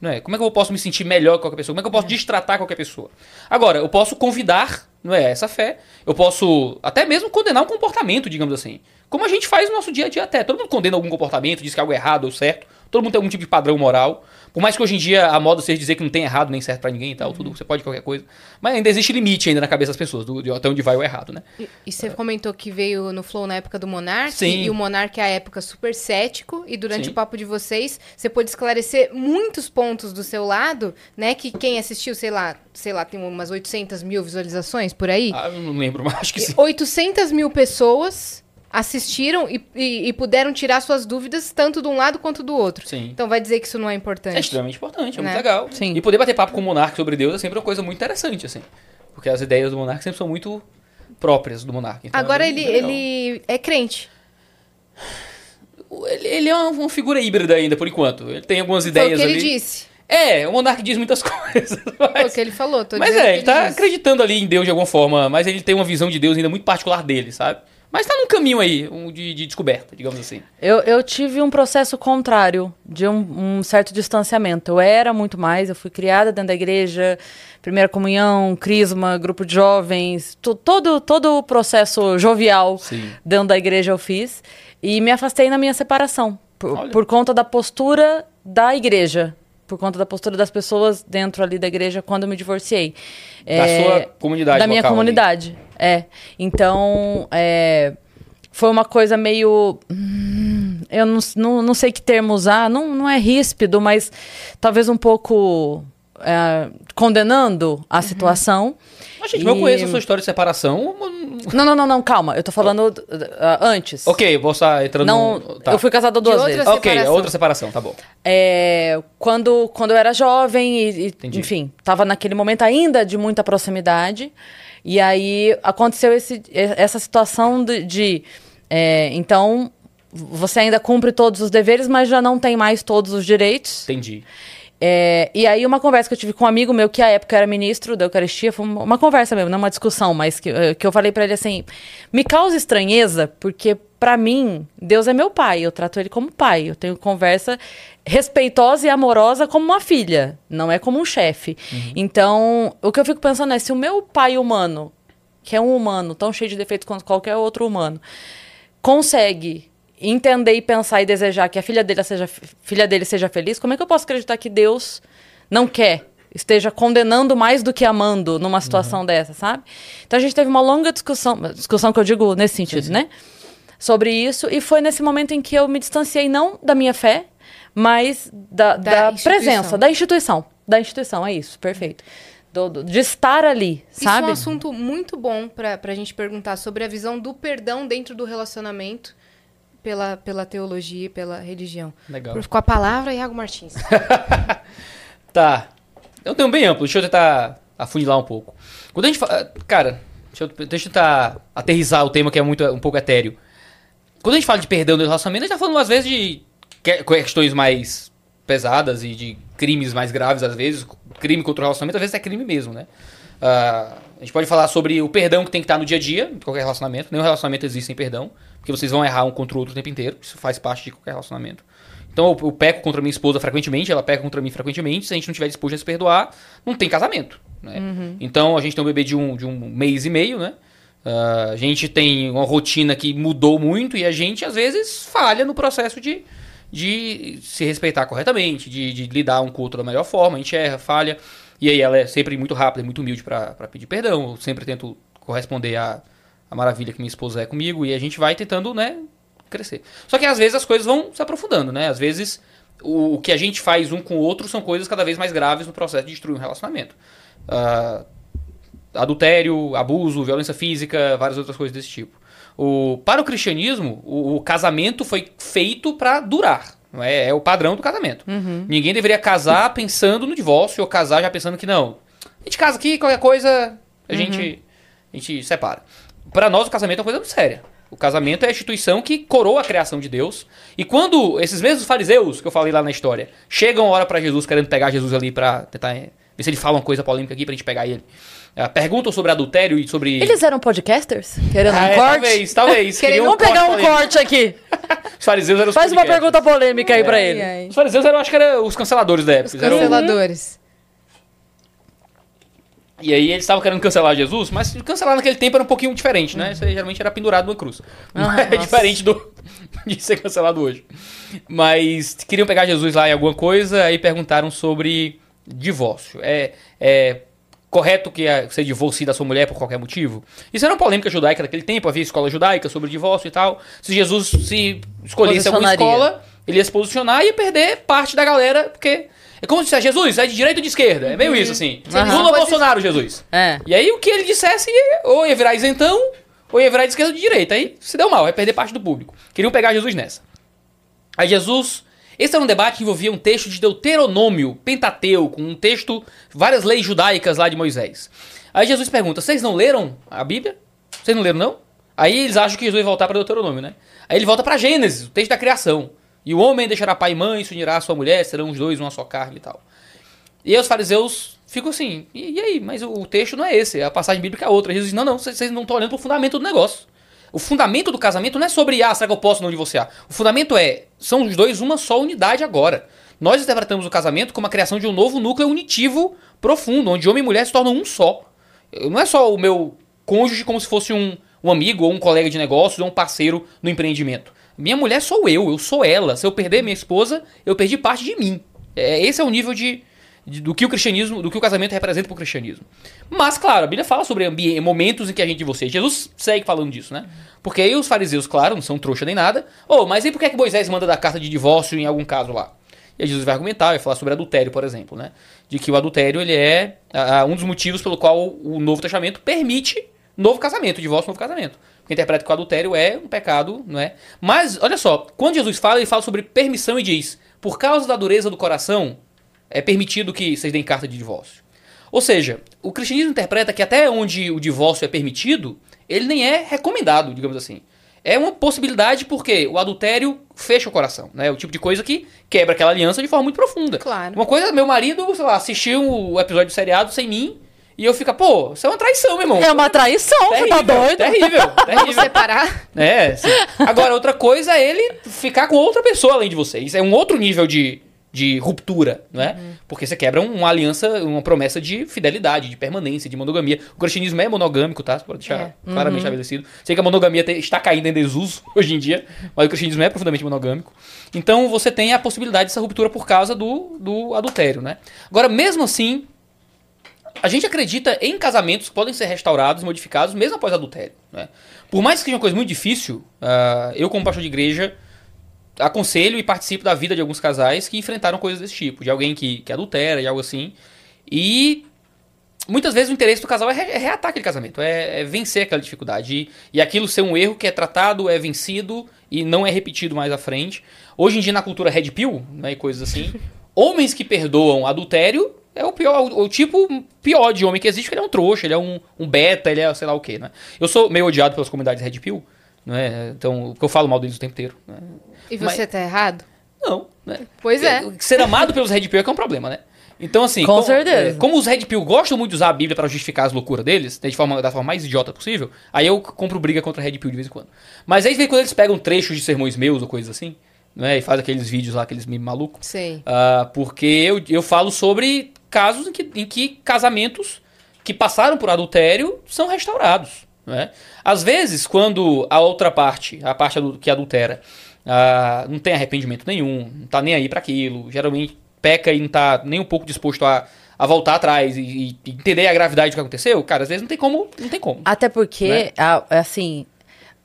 Não é? Como é que eu posso me sentir melhor que qualquer pessoa? Como é que eu posso destratar qualquer pessoa? Agora, eu posso convidar, não é? Essa fé. Eu posso até mesmo condenar um comportamento, digamos assim. Como a gente faz no nosso dia a dia até. Todo mundo condena algum comportamento, diz que algo é errado ou certo. todo mundo tem algum tipo de padrão moral. Por mais que hoje em dia a moda seja dizer que não tem errado nem certo pra ninguém e tal, tudo, você pode qualquer coisa. Mas ainda existe limite ainda na cabeça das pessoas, do, de até onde vai o errado, né? E, e você comentou que veio no Flow na época do Monark. Sim. E o Monark é a época super cético. E durante Sim. o papo de vocês, você pôde esclarecer muitos pontos do seu lado, né? Que quem assistiu, sei lá, sei lá, tem umas 800 mil visualizações por aí. Ah, não lembro, mas acho que sim. 800 mil pessoas assistiram e, e- e puderam tirar suas dúvidas tanto de um lado quanto do outro. Sim. Então vai dizer que isso não é importante. É extremamente importante, é muito Né? legal. Sim. E poder bater papo com o Monark sobre Deus é sempre uma coisa muito interessante, assim. Porque as ideias do Monark sempre são muito próprias do Monark. Então, Agora é ele, ele é crente. Ele, ele é uma, figura híbrida ainda, por enquanto. Ele tem algumas Foi o ideias que ele ali. disse. É, o Monark diz muitas coisas. Foi o Mas, que ele falou. Tô mas é, que ele tá disse. acreditando ali em Deus de alguma forma, mas ele tem uma visão de Deus ainda muito particular dele, sabe? Mas tá num caminho aí, um de, de descoberta, digamos assim. Eu, eu tive um processo contrário, de um, um certo distanciamento. Eu era muito mais, eu fui criada dentro da igreja, primeira comunhão, crisma, grupo de jovens, to- todo, todo o processo jovial Sim. dentro da igreja eu fiz. E me afastei na minha separação, por, por conta da postura da igreja. Por conta da postura das pessoas dentro ali da igreja quando eu me divorciei. Da sua comunidade Da minha local ali. É. Então, é, foi uma coisa meio. hum, eu não, não, não sei que termo usar, não, não é ríspido, mas talvez um pouco é, condenando a situação. Mas, gente, eu E- conheço a sua história de separação. Não, não, não, não, calma. Eu tô falando uh, antes. Ok, eu vou estar entrando Não, no... tá. eu fui casada duas outra vezes. Ok, é separação. outra separação, tá bom. É, quando, quando eu era jovem e, e, enfim, tava naquele momento ainda de muita proximidade. E aí aconteceu esse, essa situação de, de, é, então você ainda cumpre todos os deveres, mas já não tem mais todos os direitos. Entendi. É, e aí uma conversa que eu tive com um amigo meu que à época era ministro da Eucaristia, foi uma, uma conversa mesmo, não uma discussão, mas que, eh, que eu falei pra ele assim, me causa estranheza porque pra mim Deus é meu pai, eu trato ele como pai, eu tenho conversa respeitosa e amorosa como uma filha, não é como um chefe. Então o que eu fico pensando é se o meu pai humano, que é um humano tão cheio de defeitos quanto qualquer outro humano, consegue entender e pensar e desejar que a filha dele seja, filha dele seja feliz, como é que eu posso acreditar que Deus não quer, esteja condenando mais do que amando numa situação dessa, sabe? Então a gente teve uma longa discussão, discussão que eu digo nesse sentido, né? Sobre isso, e foi nesse momento em que eu me distanciei não da minha fé, mas da, Da da presença, da instituição. Da instituição, é isso, perfeito. Do- do- de estar ali, sabe? Isso é um assunto muito bom pra, pra gente perguntar sobre a visão do perdão dentro do relacionamento pela, pela teologia e pela religião. Legal. Com a palavra, Iago Martins. Tá. É um tema bem amplo, deixa eu tentar afunilar um pouco. Quando a gente fala. Cara, deixa eu, deixa eu tentar aterrizar o tema que é muito, um pouco etéreo. Quando a gente fala de perdão do relacionamento, a gente tá falando às vezes de que- questões mais pesadas e de crimes mais graves, às vezes. Crime contra o relacionamento, às vezes é crime mesmo, né? Ah, a gente pode falar sobre o perdão que tem que estar no dia a dia de qualquer relacionamento. Nenhum relacionamento existe sem perdão, porque vocês vão errar um contra o outro o tempo inteiro. Isso faz parte de qualquer relacionamento. Então eu, eu peco contra minha esposa frequentemente, ela peca contra mim frequentemente. Se a gente não estiver disposto a se perdoar, não tem casamento. Né? Então a gente tem um bebê de um, de um mês e meio, né? Ah, a gente tem uma rotina que mudou muito e a gente às vezes falha no processo de, de se respeitar corretamente, de, de lidar um com o outro da melhor forma. A gente erra, falha. E aí ela é sempre muito rápida, muito humilde pra pedir perdão. Eu sempre tento corresponder à, à maravilha que minha esposa é comigo e a gente vai tentando, né, crescer. Só que às vezes as coisas vão se aprofundando, né? Às vezes o, o que a gente faz um com o outro são coisas cada vez mais graves no processo de destruir um relacionamento. Ah, adultério, abuso, violência física, várias outras coisas desse tipo. O, para o cristianismo, o, o casamento foi feito para durar. É? é o padrão do casamento. Ninguém deveria casar pensando no divórcio ou casar já pensando que não. A gente casa aqui, qualquer coisa, a, gente, a gente separa. Para nós, o casamento é uma coisa muito séria. O casamento é a instituição que coroa a criação de Deus. E quando esses mesmos fariseus que eu falei lá na história chegam a hora para Jesus, querendo pegar Jesus ali para tentar ver se ele fala uma coisa polêmica aqui pra gente pegar ele. Eh, perguntam sobre adultério e sobre. Eles eram podcasters? Querendo Ah, um é, corte? talvez, talvez. Querendo- Vamos pegar um polêmico. corte aqui. Os fariseus eram os Faz uma pergunta polêmica aí pra ele. Ai, ai. Os fariseus eram, acho que eram os canceladores da época. Os Eles eram- canceladores. E aí eles estavam querendo cancelar Jesus, mas cancelar naquele tempo era um pouquinho diferente, né? Isso aí geralmente era pendurado numa cruz. Ah, é diferente do, de ser cancelado hoje. Mas queriam pegar Jesus lá em alguma coisa, aí perguntaram sobre divórcio. É, é correto que você divorcie da sua mulher por qualquer motivo? Isso era uma polêmica judaica daquele tempo, havia escola judaica sobre divórcio e tal. Se Jesus se escolhesse alguma escola, ele ia se posicionar e ia perder parte da galera, porque... É como se dissesse, Jesus, é de direita ou de esquerda? É meio isso, assim. Aham. Lula ou Bolsonaro, Jesus? É. E aí o que ele dissesse ou ia virar isentão, ou ia virar de esquerda ou de direita. Aí se deu mal, vai perder parte do público. Queriam pegar Jesus nessa. Aí Jesus. Esse era um debate que envolvia um texto de Deuteronômio, Pentateuco, um texto, várias leis judaicas lá de Moisés. Aí Jesus pergunta: Vocês não leram a Bíblia? Vocês não leram, não? Aí eles acham que Jesus vai voltar para Deuteronômio, né? Aí ele volta para Gênesis, o texto da criação. E o homem deixará pai e mãe, se unirá à sua mulher, serão os dois uma só carne e tal. E aí os fariseus ficam assim, e, e aí? Mas o, o texto não é esse, a passagem bíblica é outra. Jesus diz, não, não, vocês não estão olhando pro fundamento do negócio. O fundamento do casamento não é sobre, ah, será que eu posso não divorciar? O fundamento é, são os dois uma só unidade agora. Nós interpretamos o casamento como a criação de um novo núcleo unitivo profundo, onde homem e mulher se tornam um só. Não é só o meu cônjuge como se fosse um, um amigo ou um colega de negócios ou um parceiro no empreendimento. Minha mulher sou eu, eu sou ela. Se eu perder minha esposa, eu perdi parte de mim. É, esse é o nível de- do que o cristianismo, do que o casamento representa para o cristianismo. Mas, claro, a Bíblia fala sobre momentos em que a gente divorcia. Jesus segue falando disso, né? Porque aí os fariseus, claro, não são trouxa nem nada. Oh, mas e por que, é que Moisés manda dar carta de divórcio em algum caso lá? E aí Jesus vai argumentar, vai falar sobre adultério, por exemplo, né? De que o adultério ele é ah, um dos motivos pelo qual o Novo Testamento permite novo casamento, divórcio, novo casamento. Porque interpreta que o adultério é um pecado, não é? Mas, olha só, quando Jesus fala, ele fala sobre permissão e diz: por causa da dureza do coração, é permitido que vocês deem carta de divórcio. Ou seja, o cristianismo interpreta que até onde o divórcio é permitido, ele nem é recomendado, digamos assim. É uma possibilidade porque o adultério fecha o coração, né? É o tipo de coisa que quebra aquela aliança de forma muito profunda. Claro. Uma coisa, meu marido, sei lá, assistiu o episódio do seriado sem mim e eu fico, pô, isso é uma traição, meu irmão. É uma traição, você tá doido? Terrível, Vamos terrível. separar? É, sim. Agora, outra coisa é ele ficar com outra pessoa além de você. Isso é um outro nível de, de ruptura, não é? Porque você quebra uma aliança, uma promessa de fidelidade, de permanência, de monogamia. O cristianismo é monogâmico, tá? Só Pra deixar É. claramente estabelecido. Sei que a monogamia está caindo em desuso hoje em dia, mas o cristianismo é profundamente monogâmico. Então, você tem a possibilidade dessa ruptura por causa do, do adultério, né? Agora, mesmo assim, a gente acredita em casamentos que podem ser restaurados e modificados mesmo após adultério. Né? Por mais que seja uma coisa muito difícil, ah, eu, como pastor de igreja, aconselho e participo da vida de alguns casais que enfrentaram coisas desse tipo, de alguém que, que adultera e algo assim. E muitas vezes o interesse do casal é, re- é reatar aquele casamento, é, é vencer aquela dificuldade. E, e aquilo ser um erro que é tratado, é vencido e não é repetido mais à frente. Hoje em dia, na cultura red pill, né, e coisas assim, homens que perdoam adultério é o pior, o, o tipo pior de homem que existe, porque ele é um trouxa, ele é um, um beta, ele é sei lá o quê, né? Eu sou meio odiado pelas comunidades red pill, né? Então, porque eu falo mal deles o tempo inteiro. Né? E você tá errado? Não, né? Pois é. Ser amado pelos Red Pill é que é um problema, né? Então, assim. Com como, certeza. é, como os Red Pill gostam muito de usar a Bíblia para justificar as loucuras deles, né, de forma, da forma mais idiota possível, aí eu compro briga contra Red Pill de vez em quando. Mas aí, quando, eles pegam trechos de sermões meus ou coisas assim, né? E fazem aqueles vídeos lá, aqueles memes malucos. Sei. Ah, porque eu, eu falo sobre casos em que, em que casamentos que passaram por adultério são restaurados. Né? Às vezes, quando a outra parte, a parte que adultera, ah, não tem arrependimento nenhum, não tá nem aí para aquilo, geralmente peca e não tá nem um pouco disposto a, a voltar atrás e, e entender a gravidade do que aconteceu, cara, às vezes não tem como, não tem como. Até porque, Né? a- assim,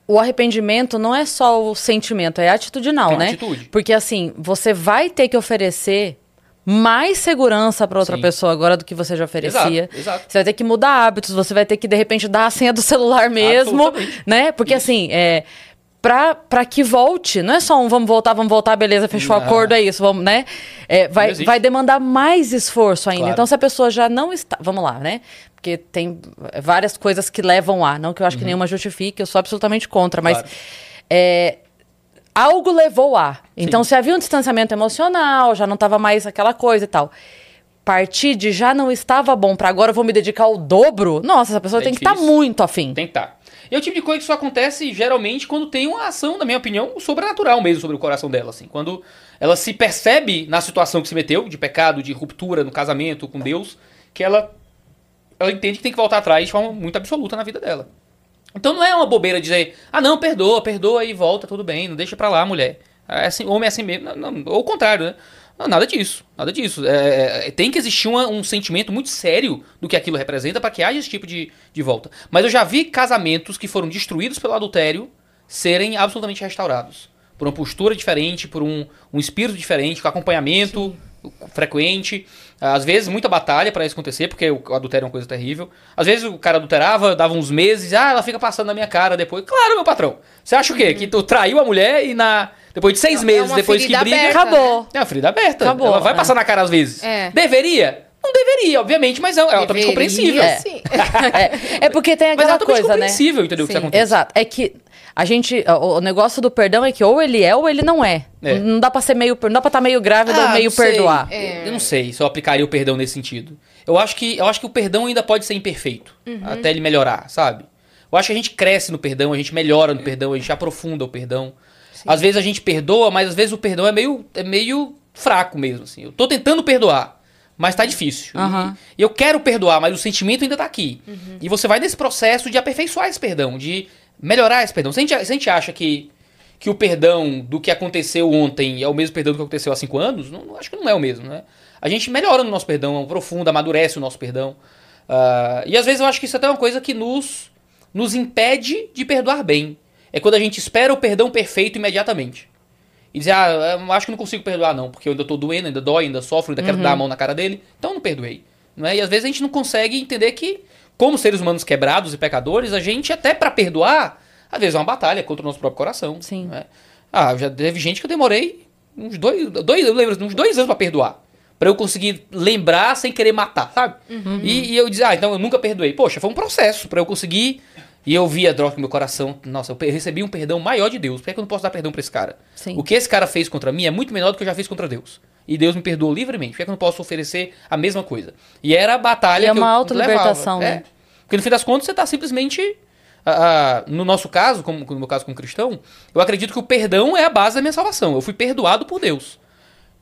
o arrependimento não é só o sentimento, é atitudinal, É né? atitude. Porque, assim, você vai ter que oferecer mais segurança para outra Sim. pessoa agora do que você já oferecia. Exato, exato. Você vai ter que mudar hábitos, você vai ter que, de repente, dar a senha do celular mesmo, né? Porque, assim, é... Pra, pra que volte, não é só um vamos voltar, vamos voltar, beleza, fechou o acordo, é isso, vamos, né? É, vai, vai demandar mais esforço ainda. Claro. Então, se a pessoa já não está. Vamos lá, né? Porque tem várias coisas que levam a. Não que eu acho que nenhuma justifique, eu sou absolutamente contra, mas. Uhum. Claro. é, algo levou a. Então, se havia um distanciamento emocional, já não estava mais aquela coisa e tal. Partir de já não estava bom para agora eu vou me dedicar ao dobro. Nossa, essa pessoa É tem que estar difícil. muito afim. Tem que estar. E é o tipo de coisa que só acontece geralmente quando tem uma ação, na minha opinião, sobrenatural mesmo sobre o coração dela, assim. Quando ela se percebe na situação que se meteu, de pecado, de ruptura no casamento com Deus, que ela ela entende que tem que voltar atrás de forma muito absoluta na vida dela. Então não é uma bobeira dizer, ah não, perdoa, perdoa e volta, tudo bem, não deixa pra lá, mulher. É assim, homem é assim mesmo, não, não, ou o contrário, né? Nada disso, nada disso. É, é, tem que existir uma, um sentimento muito sério do que aquilo representa para que haja esse tipo de, de volta. Mas eu já vi casamentos que foram destruídos pelo adultério serem absolutamente restaurados. Por uma postura diferente, por um, um espírito diferente, com acompanhamento Sim. frequente. Às vezes, muita batalha para isso acontecer, porque o adultério é uma coisa terrível. Às vezes o cara adulterava, dava uns meses, ah, ela fica passando na minha cara depois. Claro, meu patrão. Você acha o quê? Uhum. Que tu traiu a mulher e na. Depois de seis é meses, depois que briga. Aberta, acabou. É uma ferida aberta. Acabou. Ela vai é. passar na cara às vezes. É. Deveria? Não deveria, obviamente, mas é, é totalmente compreensível. É. é. é. porque tem aquela é coisa, né? compreensível, entendeu? Sim. O que acontece. Exato. É que a gente. O negócio do perdão é que ou ele é ou ele não é. é. Não dá pra ser meio. Não dá pra estar tá meio grávida ah, ou meio perdoar. É. Eu não sei se eu aplicaria o perdão nesse sentido. Eu acho que, eu acho que o perdão ainda pode ser imperfeito. Uhum. Até ele melhorar, sabe? Eu acho que a gente cresce no perdão, a gente melhora no perdão, a gente aprofunda o perdão. Sim. Às vezes a gente perdoa, mas às vezes o perdão é meio, é meio fraco mesmo. Assim. Eu tô tentando perdoar mas tá difícil. Uhum. E eu quero perdoar, mas o sentimento ainda tá aqui. Uhum. E você vai nesse processo de aperfeiçoar esse perdão, de melhorar esse perdão. Se a gente, se a gente acha que, que o perdão do que aconteceu ontem é o mesmo perdão do que aconteceu há cinco anos, não, acho que não é o mesmo, né? A gente melhora no nosso perdão, aprofunda, amadurece o nosso perdão. Uh, e às vezes eu acho que isso é até uma coisa que nos, nos impede de perdoar bem. É quando a gente espera o perdão perfeito imediatamente. E dizer, ah, eu acho que não consigo perdoar não, porque eu ainda tô doendo, ainda dói, ainda sofro, ainda uhum. quero dar a mão na cara dele. Então eu não perdoei. Não é? E às vezes a gente não consegue entender que como seres humanos quebrados e pecadores, a gente, até para perdoar, às vezes é uma batalha contra o nosso próprio coração. Sim. É? Ah, já teve gente que eu demorei uns dois, dois eu lembro, uns dois anos para perdoar. para eu conseguir lembrar sem querer matar, sabe? Uhum. E, e, eu dizia, ah, então eu nunca perdoei. Poxa, foi um processo para eu conseguir. E eu via a droga no meu coração. Nossa, eu recebi um perdão maior de Deus. Por que, é que eu não posso dar perdão pra esse cara? Sim. O que esse cara fez contra mim é muito menor do que eu já fiz contra Deus e Deus me perdoou livremente. Por que, é que eu não posso oferecer a mesma coisa? E era a batalha e é que uma auto-libertação, né? É. Porque no fim das contas você está simplesmente. No nosso caso, como no meu caso com cristão, eu acredito que o perdão é a base da minha salvação. Eu fui perdoado por Deus.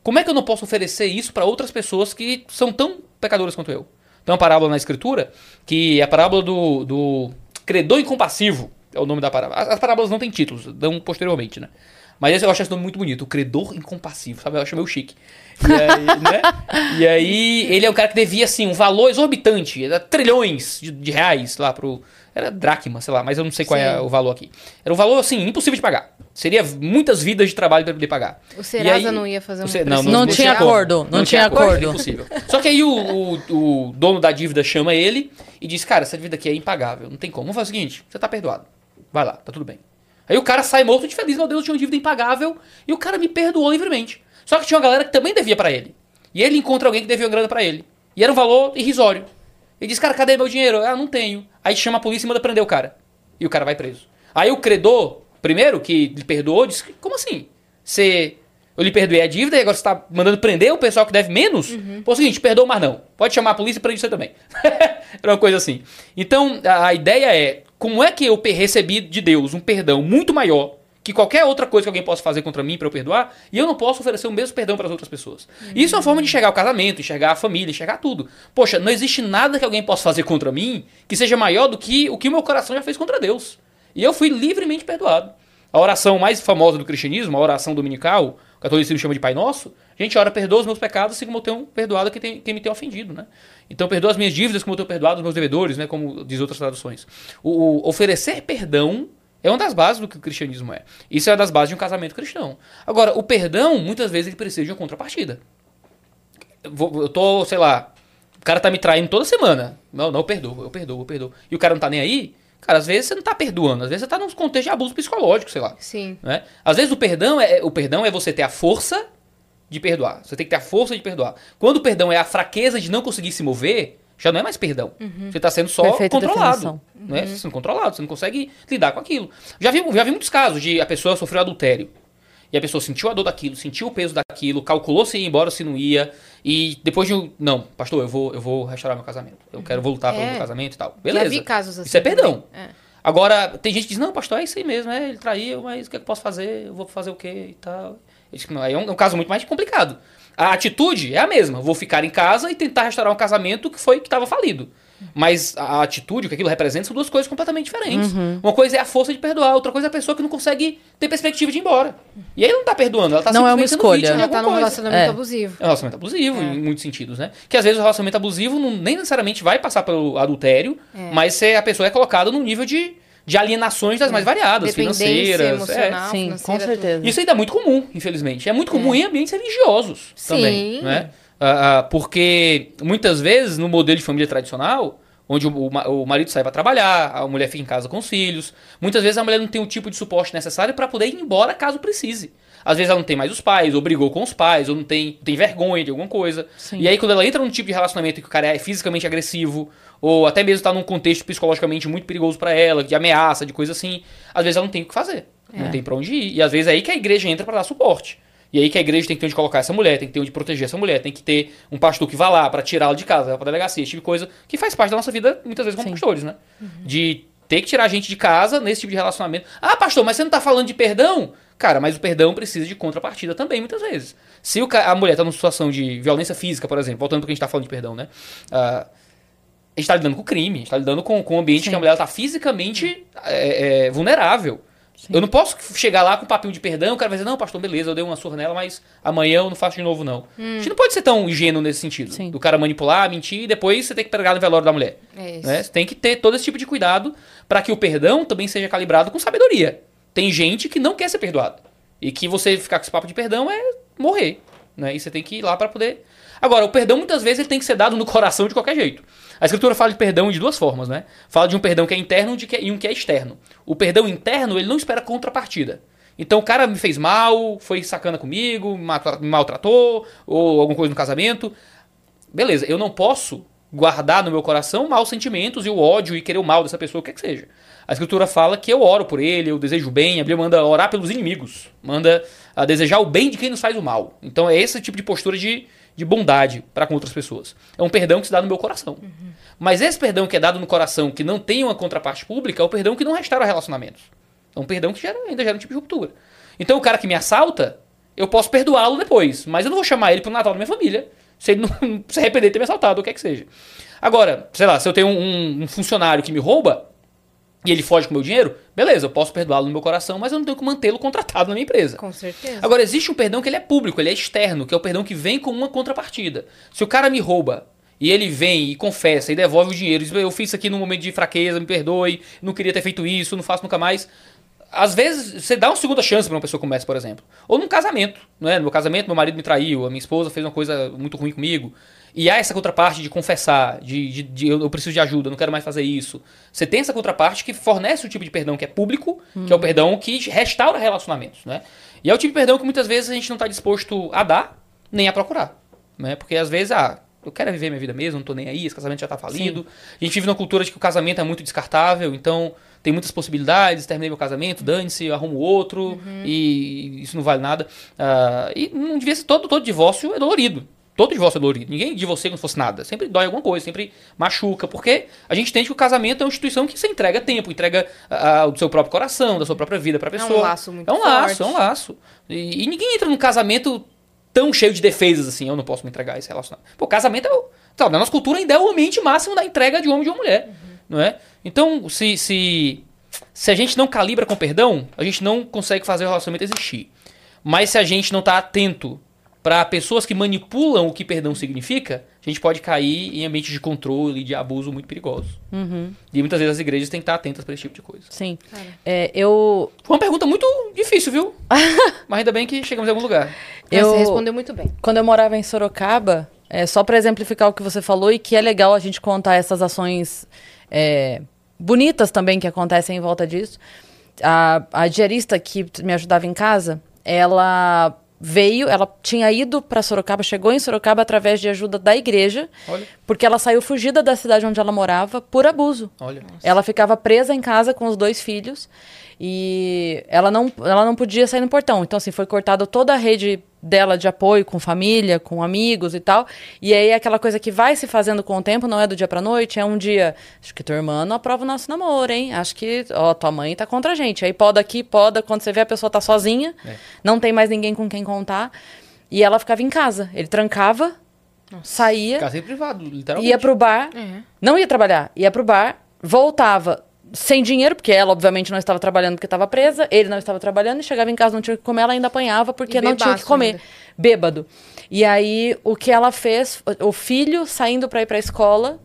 Como é que eu não posso oferecer isso para outras pessoas que são tão pecadoras quanto eu? Tem uma parábola na Escritura que é a parábola do, do credor incompassivo. É o nome da parábola. As, as parábolas não têm títulos, dão posteriormente, né? Mas esse eu acho esse nome muito bonito, o credor incompassivo, sabe? Eu acho meio chique. E aí, né? e aí, ele é um cara que devia, assim, um valor exorbitante, trilhões de, de, reais lá pro... Era dracma, sei lá, mas eu não sei qual é Sim. é o valor aqui. Era um valor, assim, impossível de pagar. Seria muitas vidas de trabalho para poder pagar. O Serasa aí, não ia fazer um não, não, não, tinha acordo. Não, não tinha acordo. acordo. Impossível. Só que aí o, o, o, dono da dívida chama ele e diz, cara, essa dívida aqui é impagável, não tem como. Vamos fazer o seguinte, você tá perdoado. Vai lá, tá tudo bem. Aí o cara sai morto de feliz, meu Deus, eu tinha uma dívida impagável e o cara me perdoou livremente. Só que tinha uma galera que também devia para ele. E ele encontra alguém que devia uma grana para ele. E era um valor irrisório. Ele diz, cara, cadê meu dinheiro? Ah, não tenho. Aí chama a polícia e manda prender o cara. E o cara vai preso. Aí o credor, primeiro, que lhe perdoou, disse, como assim? Você... Eu lhe perdoei a dívida e agora você tá mandando prender o pessoal que deve menos? Uhum. Pô, é o seguinte, perdoa mais não. Pode chamar a polícia e prende você também. era uma coisa assim. Então, a, a ideia é, como é que eu recebi de Deus um perdão muito maior que qualquer outra coisa que alguém possa fazer contra mim para eu perdoar, e eu não posso oferecer o mesmo perdão para as outras pessoas. Uhum. Isso é uma forma de enxergar o casamento, enxergar a família, enxergar tudo. Poxa, não existe nada que alguém possa fazer contra mim que seja maior do que o que o meu coração já fez contra Deus. E eu fui livremente perdoado. A oração mais famosa do cristianismo, a oração dominical, o catolicismo chama de Pai Nosso, a gente ora, perdoa os meus pecados assim como eu tenho perdoado quem, tem, quem me tem ofendido, né? Então perdoa as minhas dívidas como eu tenho perdoado os meus devedores, né? Como diz outras traduções. O, o oferecer perdão é uma das bases do que o cristianismo é. Isso é uma das bases de um casamento cristão. Agora, o perdão, muitas vezes, ele precisa de uma contrapartida. Eu tô, sei lá, o cara tá me traindo toda semana. Não, não, eu perdoo, eu perdoo, eu perdoo. E o cara não tá nem aí, Cara, às vezes você não tá perdoando, às vezes você tá num contexto de abuso psicológico, sei lá. Sim. Né? Às vezes o perdão é o perdão é você ter a força de perdoar. Você tem que ter a força de perdoar. Quando o perdão é a fraqueza de não conseguir se mover, já não é mais perdão. Uhum. Você está sendo só Perfeita controlado. Né? Uhum. Você sendo controlado, você não consegue lidar com aquilo. Já vi, já vi muitos casos de a pessoa sofreu adultério. E a pessoa sentiu a dor daquilo, sentiu o peso daquilo, calculou se ia embora, se não ia. E depois de um. Não, pastor, eu vou, eu vou restaurar meu casamento. Eu quero voltar é. para o meu casamento e tal. Beleza. Já vi casos assim. Isso é perdão. É. Agora, tem gente que diz, não, pastor, é isso aí mesmo, é, ele traiu, mas o que, é que eu posso fazer? Eu vou fazer o quê e tal. Aí é um, é um caso muito mais complicado. A atitude é a mesma. Vou ficar em casa e tentar restaurar um casamento que foi que estava falido. Mas a atitude, o que aquilo representa, são duas coisas completamente diferentes. Uma coisa é a força de perdoar, outra coisa é a pessoa que não consegue ter perspectiva de ir embora. E aí ela não tá perdoando, ela tá Não é uma simplesmente sendo escolha. vítima de Ela tá num coisa. relacionamento É. abusivo. É um relacionamento abusivo, em muitos sentidos, né? Que às vezes o relacionamento abusivo não, nem necessariamente vai passar pelo adultério, É. mas se a pessoa é colocada num nível de, de alienações das mais variadas, financeiras. é. Sim, financeira, com certeza. Isso ainda é muito comum, infelizmente. É muito comum em ambientes religiosos também, Sim. né? Ah, ah, porque muitas vezes no modelo de família tradicional, onde o, o marido sai para trabalhar, a mulher fica em casa com os filhos, muitas vezes a mulher não tem o tipo de suporte necessário para poder ir embora caso precise. Às vezes ela não tem mais os pais, ou brigou com os pais, ou não tem, tem vergonha de alguma coisa. Sim. E aí quando ela entra num tipo de relacionamento que o cara é fisicamente agressivo, ou até mesmo tá num contexto psicologicamente muito perigoso para ela, de ameaça, de coisa assim, às vezes ela não tem o que fazer. Não tem pra onde ir. E às vezes é aí que a igreja entra para dar suporte. E aí que a igreja tem que ter onde colocar essa mulher, tem que ter onde proteger essa mulher, tem que ter um pastor que vá lá pra tirá-la de casa, pra delegacia, esse tipo de coisa, que faz parte da nossa vida, muitas vezes, como Sim. pastores, né? De ter que tirar a gente de casa nesse tipo de relacionamento. Ah, pastor, mas você não tá falando de perdão? Cara, mas o perdão precisa de contrapartida também, muitas vezes. Se o a mulher tá numa situação de violência física, por exemplo, voltando pro que a gente tá falando de perdão, né? Ah, a gente tá lidando com crime, a gente tá lidando com, com um ambiente Sim. que a mulher tá fisicamente é, é, vulnerável. Eu não posso chegar lá com um papinho de perdão, o cara vai dizer, não, pastor, beleza, eu dei uma surra nela, mas amanhã eu não faço de novo, não. A gente não pode ser tão ingênuo nesse sentido. Sim. Do cara manipular, mentir, e depois você tem que pegar no velório da mulher. É isso. Né? Você tem que ter todo esse tipo de cuidado para que o perdão também seja calibrado com sabedoria. Tem gente que não quer ser perdoado. E que você ficar com esse papo de perdão é morrer. Né? E você tem que ir lá para poder. Agora, o perdão muitas vezes ele tem que ser dado no coração de qualquer jeito. A escritura fala de perdão de duas formas, né? Fala de um perdão que é interno e um que é externo. O perdão interno, ele não espera contrapartida. Então o cara me fez mal, foi sacana comigo, me maltra- me maltratou, ou alguma coisa no casamento. Beleza, eu não posso guardar no meu coração maus sentimentos e o ódio e querer o mal dessa pessoa, o que é que seja. A escritura fala que eu oro por ele, eu desejo bem, a Bíblia manda orar pelos inimigos, manda a desejar o bem de quem nos faz o mal. Então é esse tipo de postura de, de bondade para com outras pessoas. É um perdão que se dá no meu coração. Mas esse perdão que é dado no coração, que não tem uma contraparte pública, é o perdão que não restaura relacionamentos. É um perdão que gera, ainda gera um tipo de ruptura. Então o cara que me assalta, eu posso perdoá-lo depois, mas eu não vou chamar ele pro Natal da minha família, se ele não se arrepender de ter me assaltado, ou o que é que seja. Agora, sei lá, se eu tenho um- um funcionário que me rouba e ele foge com o meu dinheiro, beleza, eu posso perdoá-lo no meu coração, mas eu não tenho que mantê-lo contratado na minha empresa. Com certeza. Agora, existe um perdão que ele é público, ele é externo, que é o perdão que vem com uma contrapartida. Se o cara me rouba e ele vem e confessa e devolve o dinheiro, diz, eu fiz isso aqui num momento de fraqueza, me perdoe, não queria ter feito isso, não faço nunca mais. Às vezes, você dá uma segunda chance pra uma pessoa como essa, por exemplo. Ou num casamento, não é? No meu casamento, meu marido me traiu, a minha esposa fez uma coisa muito ruim comigo. E há essa contraparte de confessar, de, de- de eu preciso de ajuda, eu não quero mais fazer isso. Você tem essa contraparte que fornece o tipo de perdão que é público, que é o perdão que restaura relacionamentos, né? E é o tipo de perdão que muitas vezes a gente não está disposto a dar, nem a procurar. Né? Porque às vezes, ah, eu quero viver minha vida mesmo, não tô nem aí, esse casamento já tá falido. A gente vive numa cultura de que o casamento é muito descartável, então tem muitas possibilidades, terminei meu casamento, dane-se, eu arrumo outro, e isso não vale nada. Ah, e não devia ser todo, todo divórcio é dolorido. Todo divórcio é dolorido. Ninguém de você como se fosse nada. Sempre dói alguma coisa, sempre machuca. Porque a gente entende que o casamento é uma instituição que você entrega tempo, entrega ah, o seu próprio coração, da sua própria vida pra É um pessoa. laço muito É um laço, forte. é um laço. E, e ninguém entra num casamento tão cheio de defesas assim, eu não posso me entregar a esse relacionamento. Pô, casamento é o. Sabe, na nossa cultura ainda é o ambiente máximo da entrega de um homem de uma mulher. Não é? Então, se, se, se a gente não calibra com perdão, a gente não consegue fazer o relacionamento existir. Mas se a gente não tá atento para pessoas que manipulam o que perdão significa, a gente pode cair em ambientes de controle, de abuso muito perigosos. E muitas vezes as igrejas têm que estar atentas para esse tipo de coisa. Sim. É, eu, Foi uma pergunta muito difícil, viu? Mas ainda bem que chegamos em algum lugar. Eu Você respondeu muito bem. quando eu morava em Sorocaba, é, só para exemplificar o que você falou e que é legal a gente contar essas ações é, bonitas também que acontecem em volta disso. A, a diarista que me ajudava em casa, ela veio, ela tinha ido para Sorocaba, chegou em Sorocaba através de ajuda da igreja, Olha, porque ela saiu fugida da cidade onde ela morava por abuso. olha. Ela ficava presa em casa com os dois filhos e ela não, ela não podia sair no portão. Então, assim, foi cortada toda a rede dela de apoio com família, com amigos e tal. E aí, aquela coisa que vai se fazendo com o tempo, não é do dia pra noite, é um dia. Acho que tua irmã não aprova o nosso namoro, hein? Acho que, ó, tua mãe tá contra a gente. Aí poda aqui, poda, quando você vê a pessoa tá sozinha, É. não tem mais ninguém com quem contar. E ela ficava em casa. Ele trancava saía, Caseiro privado, literalmente. ia pro bar, É. não ia trabalhar, ia pro bar, voltava sem dinheiro, porque ela obviamente não estava trabalhando porque estava presa, ele não estava trabalhando, e chegava em casa, não tinha o que comer, ela ainda apanhava porque não tinha o que comer. ainda. Bêbado. E aí, o que ela fez, o filho saindo pra ir pra escola,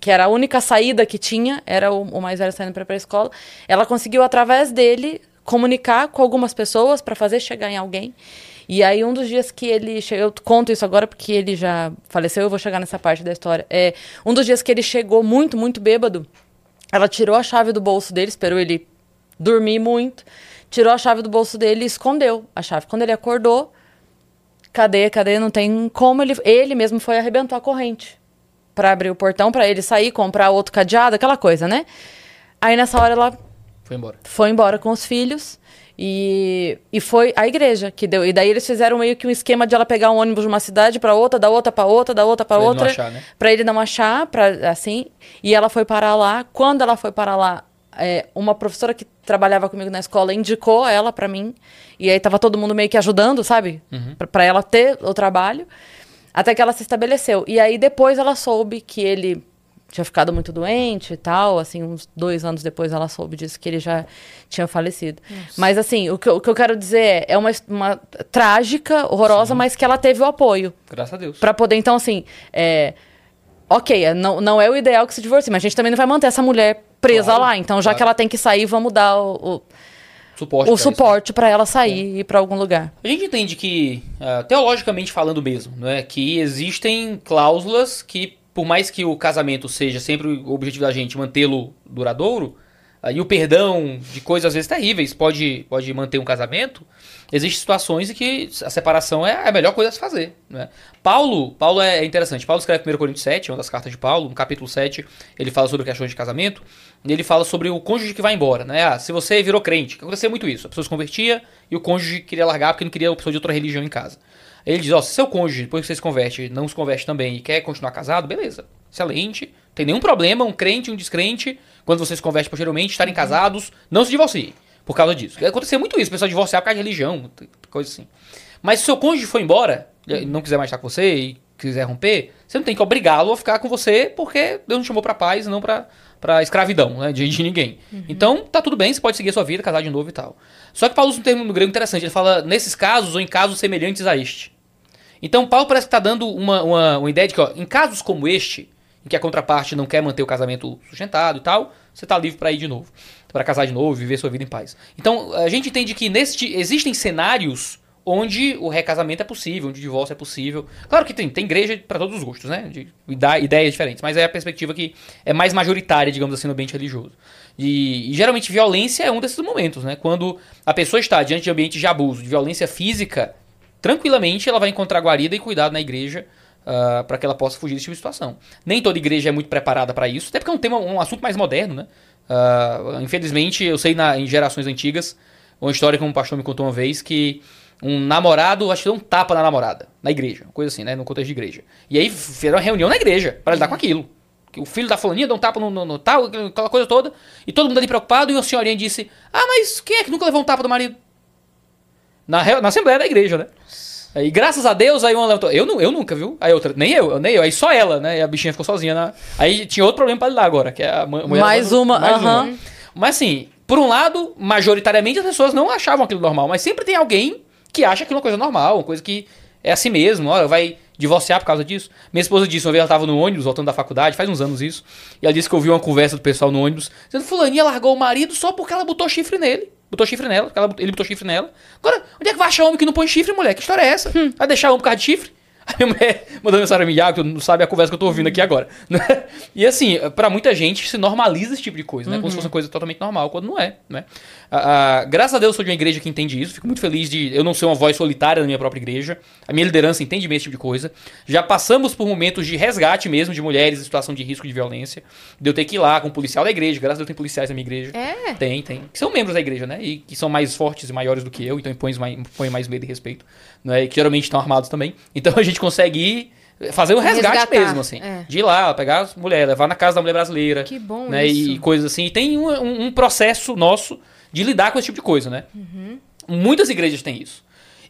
que era a única saída que tinha, era o, o mais velho saindo pra ir pra escola, ela conseguiu, através dele, comunicar com algumas pessoas pra fazer chegar em alguém. E aí, um dos dias que ele eu conto isso agora porque ele já faleceu, eu vou chegar nessa parte da história. É, um dos dias que ele chegou muito, muito bêbado, ela tirou a chave do bolso dele, esperou ele dormir muito, tirou a chave do bolso dele e escondeu a chave. Quando ele acordou, cadê, cadê? Não tem como. Ele, ele mesmo foi arrebentou a corrente pra abrir o portão, pra ele sair, comprar outro cadeado, aquela coisa, né? Aí nessa hora ela Foi embora. foi embora com os filhos e, e foi a igreja que deu. E daí eles fizeram meio que um esquema de ela pegar um ônibus de uma cidade pra outra, da outra pra outra, da outra pra Pra ele não outra, achar, né? Pra ele não achar, para assim. E ela foi parar lá. Quando ela foi parar lá, é, uma professora que trabalhava comigo na escola indicou ela pra mim. E aí tava todo mundo meio que ajudando, sabe? Uhum. Pra ela ter o trabalho. Até que ela se estabeleceu. E aí depois ela soube que ele tinha ficado muito doente e tal. Assim, uns dois anos depois ela soube disso, que ele já tinha falecido. Mas assim, o que, eu- o que eu quero dizer é, é uma, uma trágica, horrorosa, mas que ela teve o apoio. Graças a Deus. Pra poder, então, assim, é, ok, é, não, não é o ideal que se divorcie, mas a gente também não vai manter essa mulher presa Claro, lá. Então, já claro. que ela tem que sair, vamos dar o, Suporte. o, o pra isso. suporte pra ela sair e ir pra algum lugar. A gente entende que, ah, teologicamente falando mesmo, não é, que existem cláusulas que, por mais que o casamento seja sempre o objetivo da gente mantê-lo duradouro, ah, e o perdão de coisas às vezes terríveis pode, pode manter um casamento, existem situações em que a separação é a melhor coisa a se fazer. Não é? Paulo, Paulo é interessante. Paulo escreve 1 Coríntios 7, uma das cartas de Paulo, no capítulo 7, ele fala sobre questões de casamento, e ele fala sobre o cônjuge que vai embora. Né? Ah, se você virou crente, que acontecia muito isso, a pessoa se convertia e o cônjuge queria largar porque não queria a pessoa de outra religião em casa. Ele diz, ó, se seu cônjuge, depois que você se converte, não se converte também e quer continuar casado, beleza, excelente, tem nenhum problema, um crente e um descrente, quando você se converte posteriormente, estarem casados, não se divorciem por causa disso. Acontecia muito isso, o pessoal divorciar por causa de religião, coisa assim. Mas se seu cônjuge for embora, não quiser mais estar com você e quiser romper, você não tem que obrigá-lo a ficar com você, porque Deus não chamou pra paz e não pra, pra escravidão, né, de, de ninguém. Então, tá tudo bem, você pode seguir a sua vida, casar de novo e tal. Só que Paulo usa um termo no grego interessante, ele fala nesses casos ou em casos semelhantes a este. Então, Paulo parece que está dando uma, uma, uma ideia de que, ó, em casos como este, em que a contraparte não quer manter o casamento sustentado e tal, você está livre para ir de novo, para casar de novo, viver sua vida em paz. Então, a gente entende que neste, existem cenários onde o recasamento é possível, onde o divórcio é possível. Claro que tem, tem igreja para todos os gostos, né? De, ideias diferentes, mas é a perspectiva que é mais majoritária, digamos assim, no ambiente religioso. E, e geralmente violência é um desses momentos, né? Quando a pessoa está diante de ambiente de abuso, de violência física, tranquilamente ela vai encontrar guarida e cuidado na igreja para que ela possa fugir desse tipo de situação. Nem toda igreja é muito preparada para isso, até porque é um tema, um assunto mais moderno, né? Ah, infelizmente, eu sei na, em gerações antigas, uma história que um pastor me contou uma vez que um namorado, acho que deu um tapa na namorada, na igreja, coisa assim, né? No contexto de igreja. E aí fizeram uma reunião na igreja para lidar com aquilo. O filho da fulaninha deu um tapa no, no, no tal, aquela coisa toda, e todo mundo ali preocupado, e uma senhorinha disse: Ah, mas quem é que nunca levou um tapa do marido? Na, na Assembleia da Igreja, né? E graças a Deus, aí uma levantou. Eu, eu nunca, viu? Aí outra, nem eu, nem eu. Aí só ela, né? E a bichinha ficou sozinha. Na... Aí tinha outro problema pra lidar agora, que é a mu- mulher. Mais levando- uma, mais aham. uma. Mas assim, por um lado, majoritariamente as pessoas não achavam aquilo normal, mas sempre tem alguém que acha aquilo uma coisa normal, uma coisa que é assim mesmo, olha, vai divorciar por causa disso. Minha esposa disse, uma vez ela tava no ônibus, voltando da faculdade, faz uns anos isso, e ela disse que ouviu uma conversa do pessoal no ônibus, dizendo, fulaninha largou o marido só porque ela botou chifre nele. Botou chifre nela, ela- ele botou chifre nela. Agora, onde é que vai achar homem que não põe chifre, mulher? Que história é essa? Vai deixar homem por causa de chifre? Aí minha mulher mandou mensagem pra mim, tu não sabe a conversa que eu tô ouvindo aqui agora. né? E assim, pra muita gente se normaliza esse tipo de coisa, né? Como se fosse uma coisa totalmente normal, quando não é, né? Ah, ah, graças a Deus eu sou de uma igreja que entende isso, fico muito feliz de eu não ser uma voz solitária na minha própria igreja. A minha liderança entende bem esse tipo de coisa. Já passamos por momentos de resgate mesmo de mulheres em situação de risco de violência. De eu ter que ir lá com um policial da igreja, graças a Deus tem policiais na minha igreja. É. Tem, tem. Que são membros da igreja, né? E que são mais fortes e maiores do que eu, então impõem mais, impõem mais medo e respeito. Né? Que geralmente estão armados também. Então a gente consegue ir fazer um resgate Resgatar, mesmo, assim. é. De ir lá, pegar as mulheres, levar na casa da mulher brasileira. Que bom né? isso. E coisas assim. E tem um, um- um processo nosso de lidar com esse tipo de coisa, né? Muitas igrejas têm isso.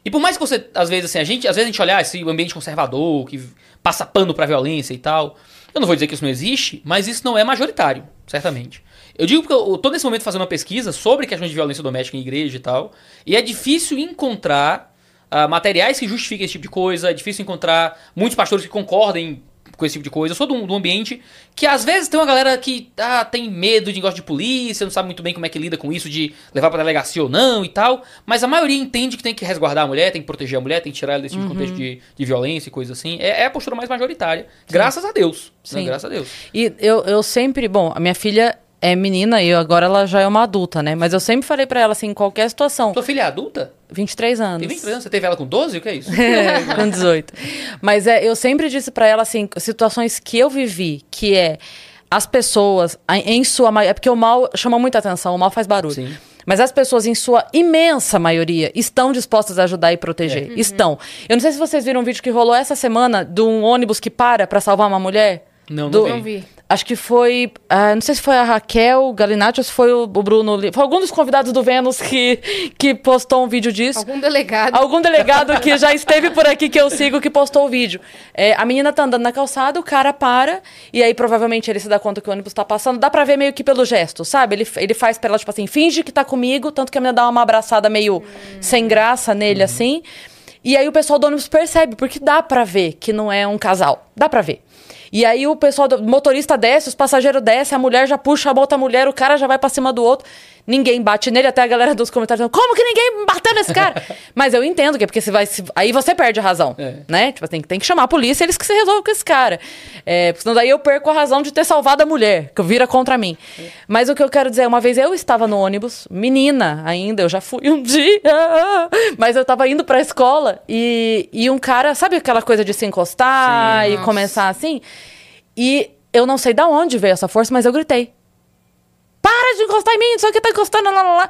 E por mais que você, às vezes, assim, a gente, às vezes a gente olhar esse ambiente conservador, que passa pano pra violência e tal. Eu não vou dizer que isso não existe, mas isso não é majoritário, certamente. Eu digo porque eu tô nesse momento fazendo uma pesquisa sobre questões de violência doméstica em igreja e tal, e é difícil encontrar ah, materiais que justifiquem esse tipo de coisa, é difícil encontrar muitos pastores que concordem com esse tipo de coisa. Eu sou de um, de um ambiente que às vezes tem uma galera que ah, tem medo de negócio de polícia, não sabe muito bem como é que lida com isso, de levar pra delegacia ou não e tal. Mas a maioria entende que tem que resguardar a mulher, tem que proteger a mulher, tem que tirar ela desse tipo de contexto de, de violência e coisa assim. É, é a postura mais majoritária. Graças a Deus. né? Sim. Graças a Deus. E eu, eu sempre, bom, a minha filha é menina e agora ela já é uma adulta, né? Mas eu sempre falei pra ela assim, em qualquer situação, Tua filha é adulta? 23 anos. Tem 20 anos. Você teve ela com 12? O que é isso? É, com 18. Mas é, eu sempre disse pra ela assim, situações que eu vivi, que é as pessoas, em sua maioria, é porque o mal chama muita atenção, o mal faz barulho. Sim. Mas as pessoas, em sua imensa maioria, estão dispostas a ajudar e proteger. É. Estão. Eu não sei se vocês viram um vídeo que rolou essa semana de um ônibus que para pra salvar uma mulher. Não, não Do- vi. Acho que foi. ah, não sei se foi a Raquel Galinatti ou se foi o, Bruno. Foi algum dos convidados do Vênus que, que postou um vídeo disso. Algum delegado. Algum delegado que já esteve por aqui que eu sigo que postou o vídeo. É, a menina tá andando na calçada, o cara para, e aí provavelmente ele se dá conta que o ônibus tá passando. Dá pra ver meio que pelo gesto, sabe? Ele, ele faz pra ela, tipo assim, finge que tá comigo, tanto que a menina dá uma abraçada meio sem graça nele, assim. E aí o pessoal do ônibus percebe, porque dá pra ver que não é um casal. Dá pra ver. E aí o pessoal, do motorista desce, os passageiros descem, a mulher já puxa a outra mulher, o cara já vai pra cima do outro. Ninguém bate nele, até a galera dos comentários dizendo, como que ninguém bateu nesse cara? Mas eu entendo que é porque você vai. se- Aí você perde a razão. É. Né? Tipo, tem, que- tem que chamar a polícia, eles que se resolvem com esse cara. É, porque senão daí eu perco a razão de ter salvado a mulher, que vira contra mim. Mas o que eu quero dizer, uma vez eu estava no ônibus, menina ainda, eu já fui um dia, mas eu tava indo pra escola e, e um cara, sabe aquela coisa de se encostar Sim. e Nossa. começar assim? E eu não sei da onde veio essa força, mas eu gritei. Para de encostar em mim, não sei o que tá encostando, lá, lá, lá.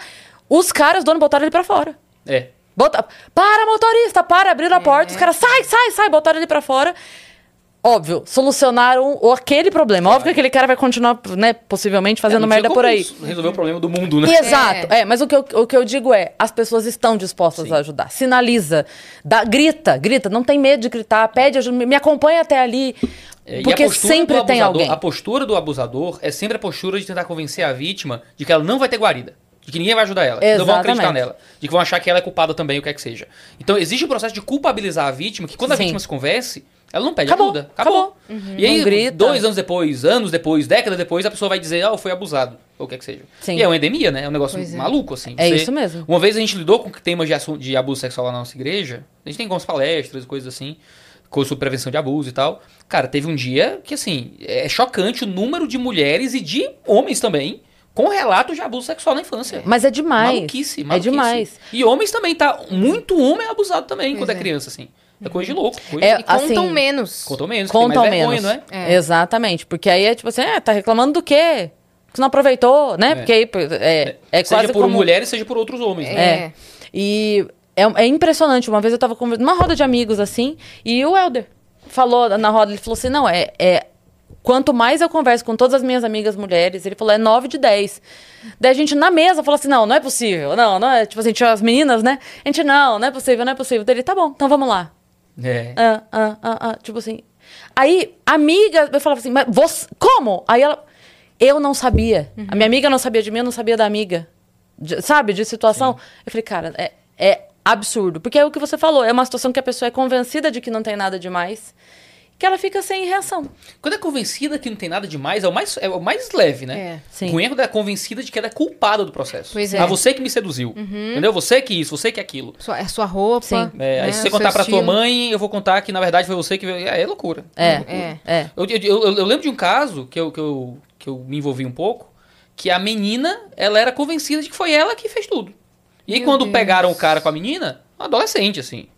Os caras do ônibus botaram ele pra fora. É. Bota, para, motorista, para, abriram a porta, os caras, sai, sai, sai, botaram ele pra fora. Óbvio, solucionaram aquele problema. Óbvio que aquele cara vai continuar, né, possivelmente fazendo É, merda por aí. Resolver o problema do mundo, né? Exato. É. mas o que, eu, o que eu digo é, as pessoas estão dispostas a ajudar. Sinaliza, dá, grita, grita, não tem medo de gritar, pede ajuda, me acompanha até ali. É, porque sempre do tem abusador- alguém. A postura do abusador é sempre a postura de tentar convencer a vítima de que ela não vai ter guarida. De que ninguém vai ajudar ela. Que não vão acreditar Exatamente. nela. De que vão achar que ela é culpada também, o que é que seja. Então existe um processo de culpabilizar a vítima, que quando a Sim. vítima se converse, ela não pede Acabou, ajuda. Acabou. acabou. E aí, dois anos depois, anos depois, décadas depois, a pessoa vai dizer, ah, eu fui abusado. Ou o que é que seja. Sim. E é uma endemia, né? É um negócio é. maluco, assim. É isso mesmo. Uma vez a gente lidou com temas de, assunto, de abuso sexual lá na nossa igreja. A gente tem algumas palestras, coisas assim, coisas sobre prevenção de abuso e tal. Cara, teve um dia que, assim, é chocante o número de mulheres e de homens também com relatos de abuso sexual na infância. Mas é demais. Maluquice, É maluquice. demais. E homens também, tá? Muito homem é abusado também Pois quando é é. criança, assim. É coisa de louco. Coisa É. E contam assim, menos. Contam menos, que Contam vergonha, menos. não é? É. Exatamente. Porque aí é tipo assim, é, tá reclamando do quê? Você não aproveitou, né? É. Porque aí é, é seja por como... mulheres, seja por outros homens. né? É. E é, é impressionante. Uma vez eu tava conversando numa roda de amigos, assim, e o Helder falou na roda, ele falou assim: não, é. é Quanto mais eu converso com todas as minhas amigas mulheres, ele falou, é 9 de 10. Daí a gente na mesa falou assim: não, não é possível. Não, não é. Tipo assim, tinha as meninas, né? A gente, não, não é possível, não é possível. Daí ele, tá bom, então vamos lá. É. Ah, ah, ah, ah, tipo assim. Aí, amiga, eu falava assim, mas você, como? Aí ela, eu não sabia. A minha amiga não sabia de mim, eu não sabia da amiga. De- sabe, de situação. Eu falei, cara, é, é absurdo. Porque é o que você falou, é uma situação que a pessoa é convencida de que não tem nada demais, que ela fica sem reação. Quando é convencida que não tem nada demais, é o mais, é o mais leve, né? É. Sim. Ruim é quando é convencida de que ela é culpada do processo. Pois é. Ah, você que me seduziu. Entendeu? Você que isso, você que aquilo. Sua, é sua roupa. Sim. É, aí né, se você o contar pra tua estilo. mãe, eu vou contar que na verdade foi você que. É, é loucura. É, É. é. Eu, eu, eu- eu lembro de um caso que eu, que, eu, que eu me envolvi um pouco, que a menina, ela era convencida de que foi ela que fez tudo. E aí, Meu quando Deus. pegaram o cara com a menina, adolescente, assim,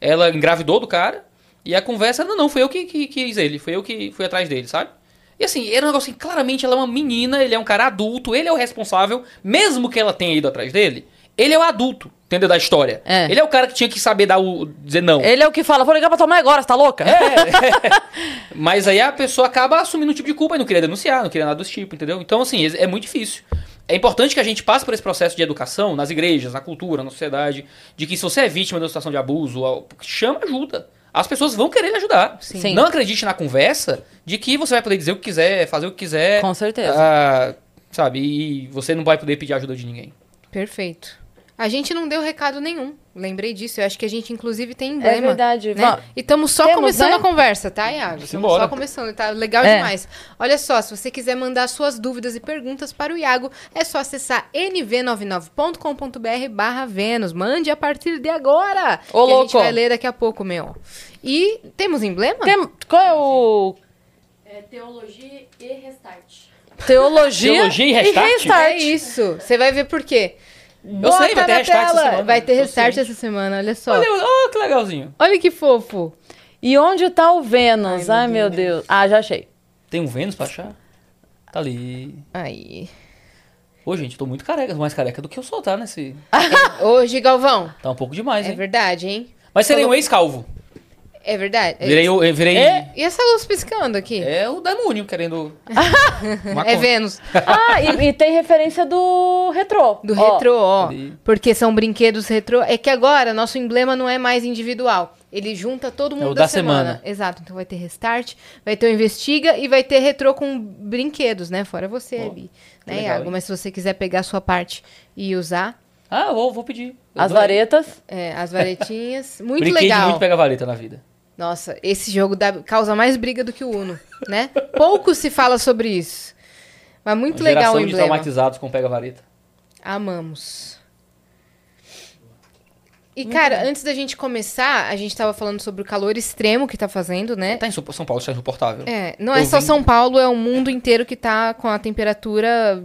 ela engravidou do cara, e a conversa, não, não, foi eu que, que quis ele, foi eu que fui atrás dele, sabe? E assim, era um negócio assim, claramente ela é uma menina, ele é um cara adulto, ele é o responsável, mesmo que ela tenha ido atrás dele, ele é o adulto, entendeu? Da história. É. Ele é o cara que tinha que saber dar o. dizer não. Ele é o que fala, vou ligar pra tua mãe agora, você tá louca? Mas aí a pessoa acaba assumindo um tipo de culpa e não queria denunciar, não queria nada desse tipo, entendeu? Então, assim, é é muito difícil. é importante que a gente passe por esse processo de educação nas igrejas, na cultura, na sociedade, de que se você é vítima de uma situação de abuso, chama ajuda. As pessoas vão querer lhe ajudar. Sim. Não acredite na conversa de que você vai poder dizer o que quiser, fazer o que quiser. Com certeza. ah, sabe? E você não vai poder pedir ajuda de ninguém. Perfeito. A gente não deu recado nenhum. Lembrei disso. Eu acho que a gente, inclusive, tem emblema. É verdade. Né? E estamos só Temos, começando né? a conversa, tá, Iago? Estamos Simbora. só começando, tá legal É. demais. Olha só, se você quiser mandar suas dúvidas e perguntas para o Iago, é só acessar nv99.com.br barra Vênus. Mande a partir de agora. Ô, que a gente louco. vai ler daqui a pouco, meu. E temos emblema? Tem- qual é o. É teologia e restart. Teologia, Teologia e restart? É isso. Você vai ver por quê. Eu sei, vai ter na restart essa tela. semana. Vai ter restart essa semana, olha só. Olha, oh, que legalzinho. Olha que fofo. E onde tá o Vênus? Ai, Ai, meu meu Deus. Ah, já achei. Tem um Vênus pra achar? Tá ali. Aí. Ô, gente, eu tô muito careca, mais careca do que eu sou, tá? Nesse... Hoje, Galvão. Tá um pouco demais, É hein? verdade, hein? Mas serei Falou- um ex-calvo. É verdade. É Virei, eu, eu virei... É? E essa luz piscando aqui? É o demônio querendo... É. Vênus. Ah, e, e tem referência do retrô. Do Ó, retrô, ó. ali. Porque são brinquedos retrô. É que agora nosso emblema não é mais individual. Ele junta todo mundo o da, da semana. semana. Exato. Então vai ter restart, vai ter o investiga e vai ter retrô com brinquedos, né? Fora você que Né, legal, Iago? hein? Mas se você quiser pegar a sua parte e usar Ah, eu vou, vou pedir. Eu As varetas. é, as varetinhas, muito Brinquei de legal. muito pega vareta na vida. Nossa, esse jogo dá- causa mais briga do que o Uno, né? Pouco se fala sobre isso. Mas muito Uma legal o geração de emblema. traumatizados com pega vareta. Amamos. E, cara, antes da gente começar, a gente tava falando sobre o calor extremo que tá fazendo, né? Tá em São Paulo, isso é insuportável. É, não é só São Paulo, é o mundo inteiro que tá com a temperatura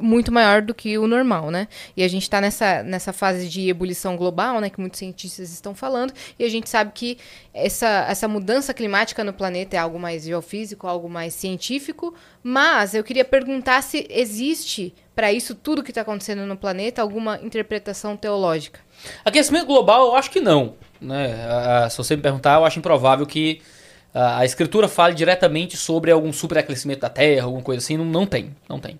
muito maior do que o normal, né? E a gente tá nessa, nessa fase de ebulição global, né? Que muitos cientistas estão falando. E a gente sabe que essa, essa mudança climática no planeta é algo mais geofísico, algo mais científico. Mas eu queria perguntar se existe, para isso tudo que tá acontecendo no planeta, alguma interpretação teológica. Aquecimento global, eu acho que não. Né? Se você me perguntar, eu acho improvável que a escritura fale diretamente sobre algum superaquecimento da Terra, alguma coisa assim. Não, não tem, não tem.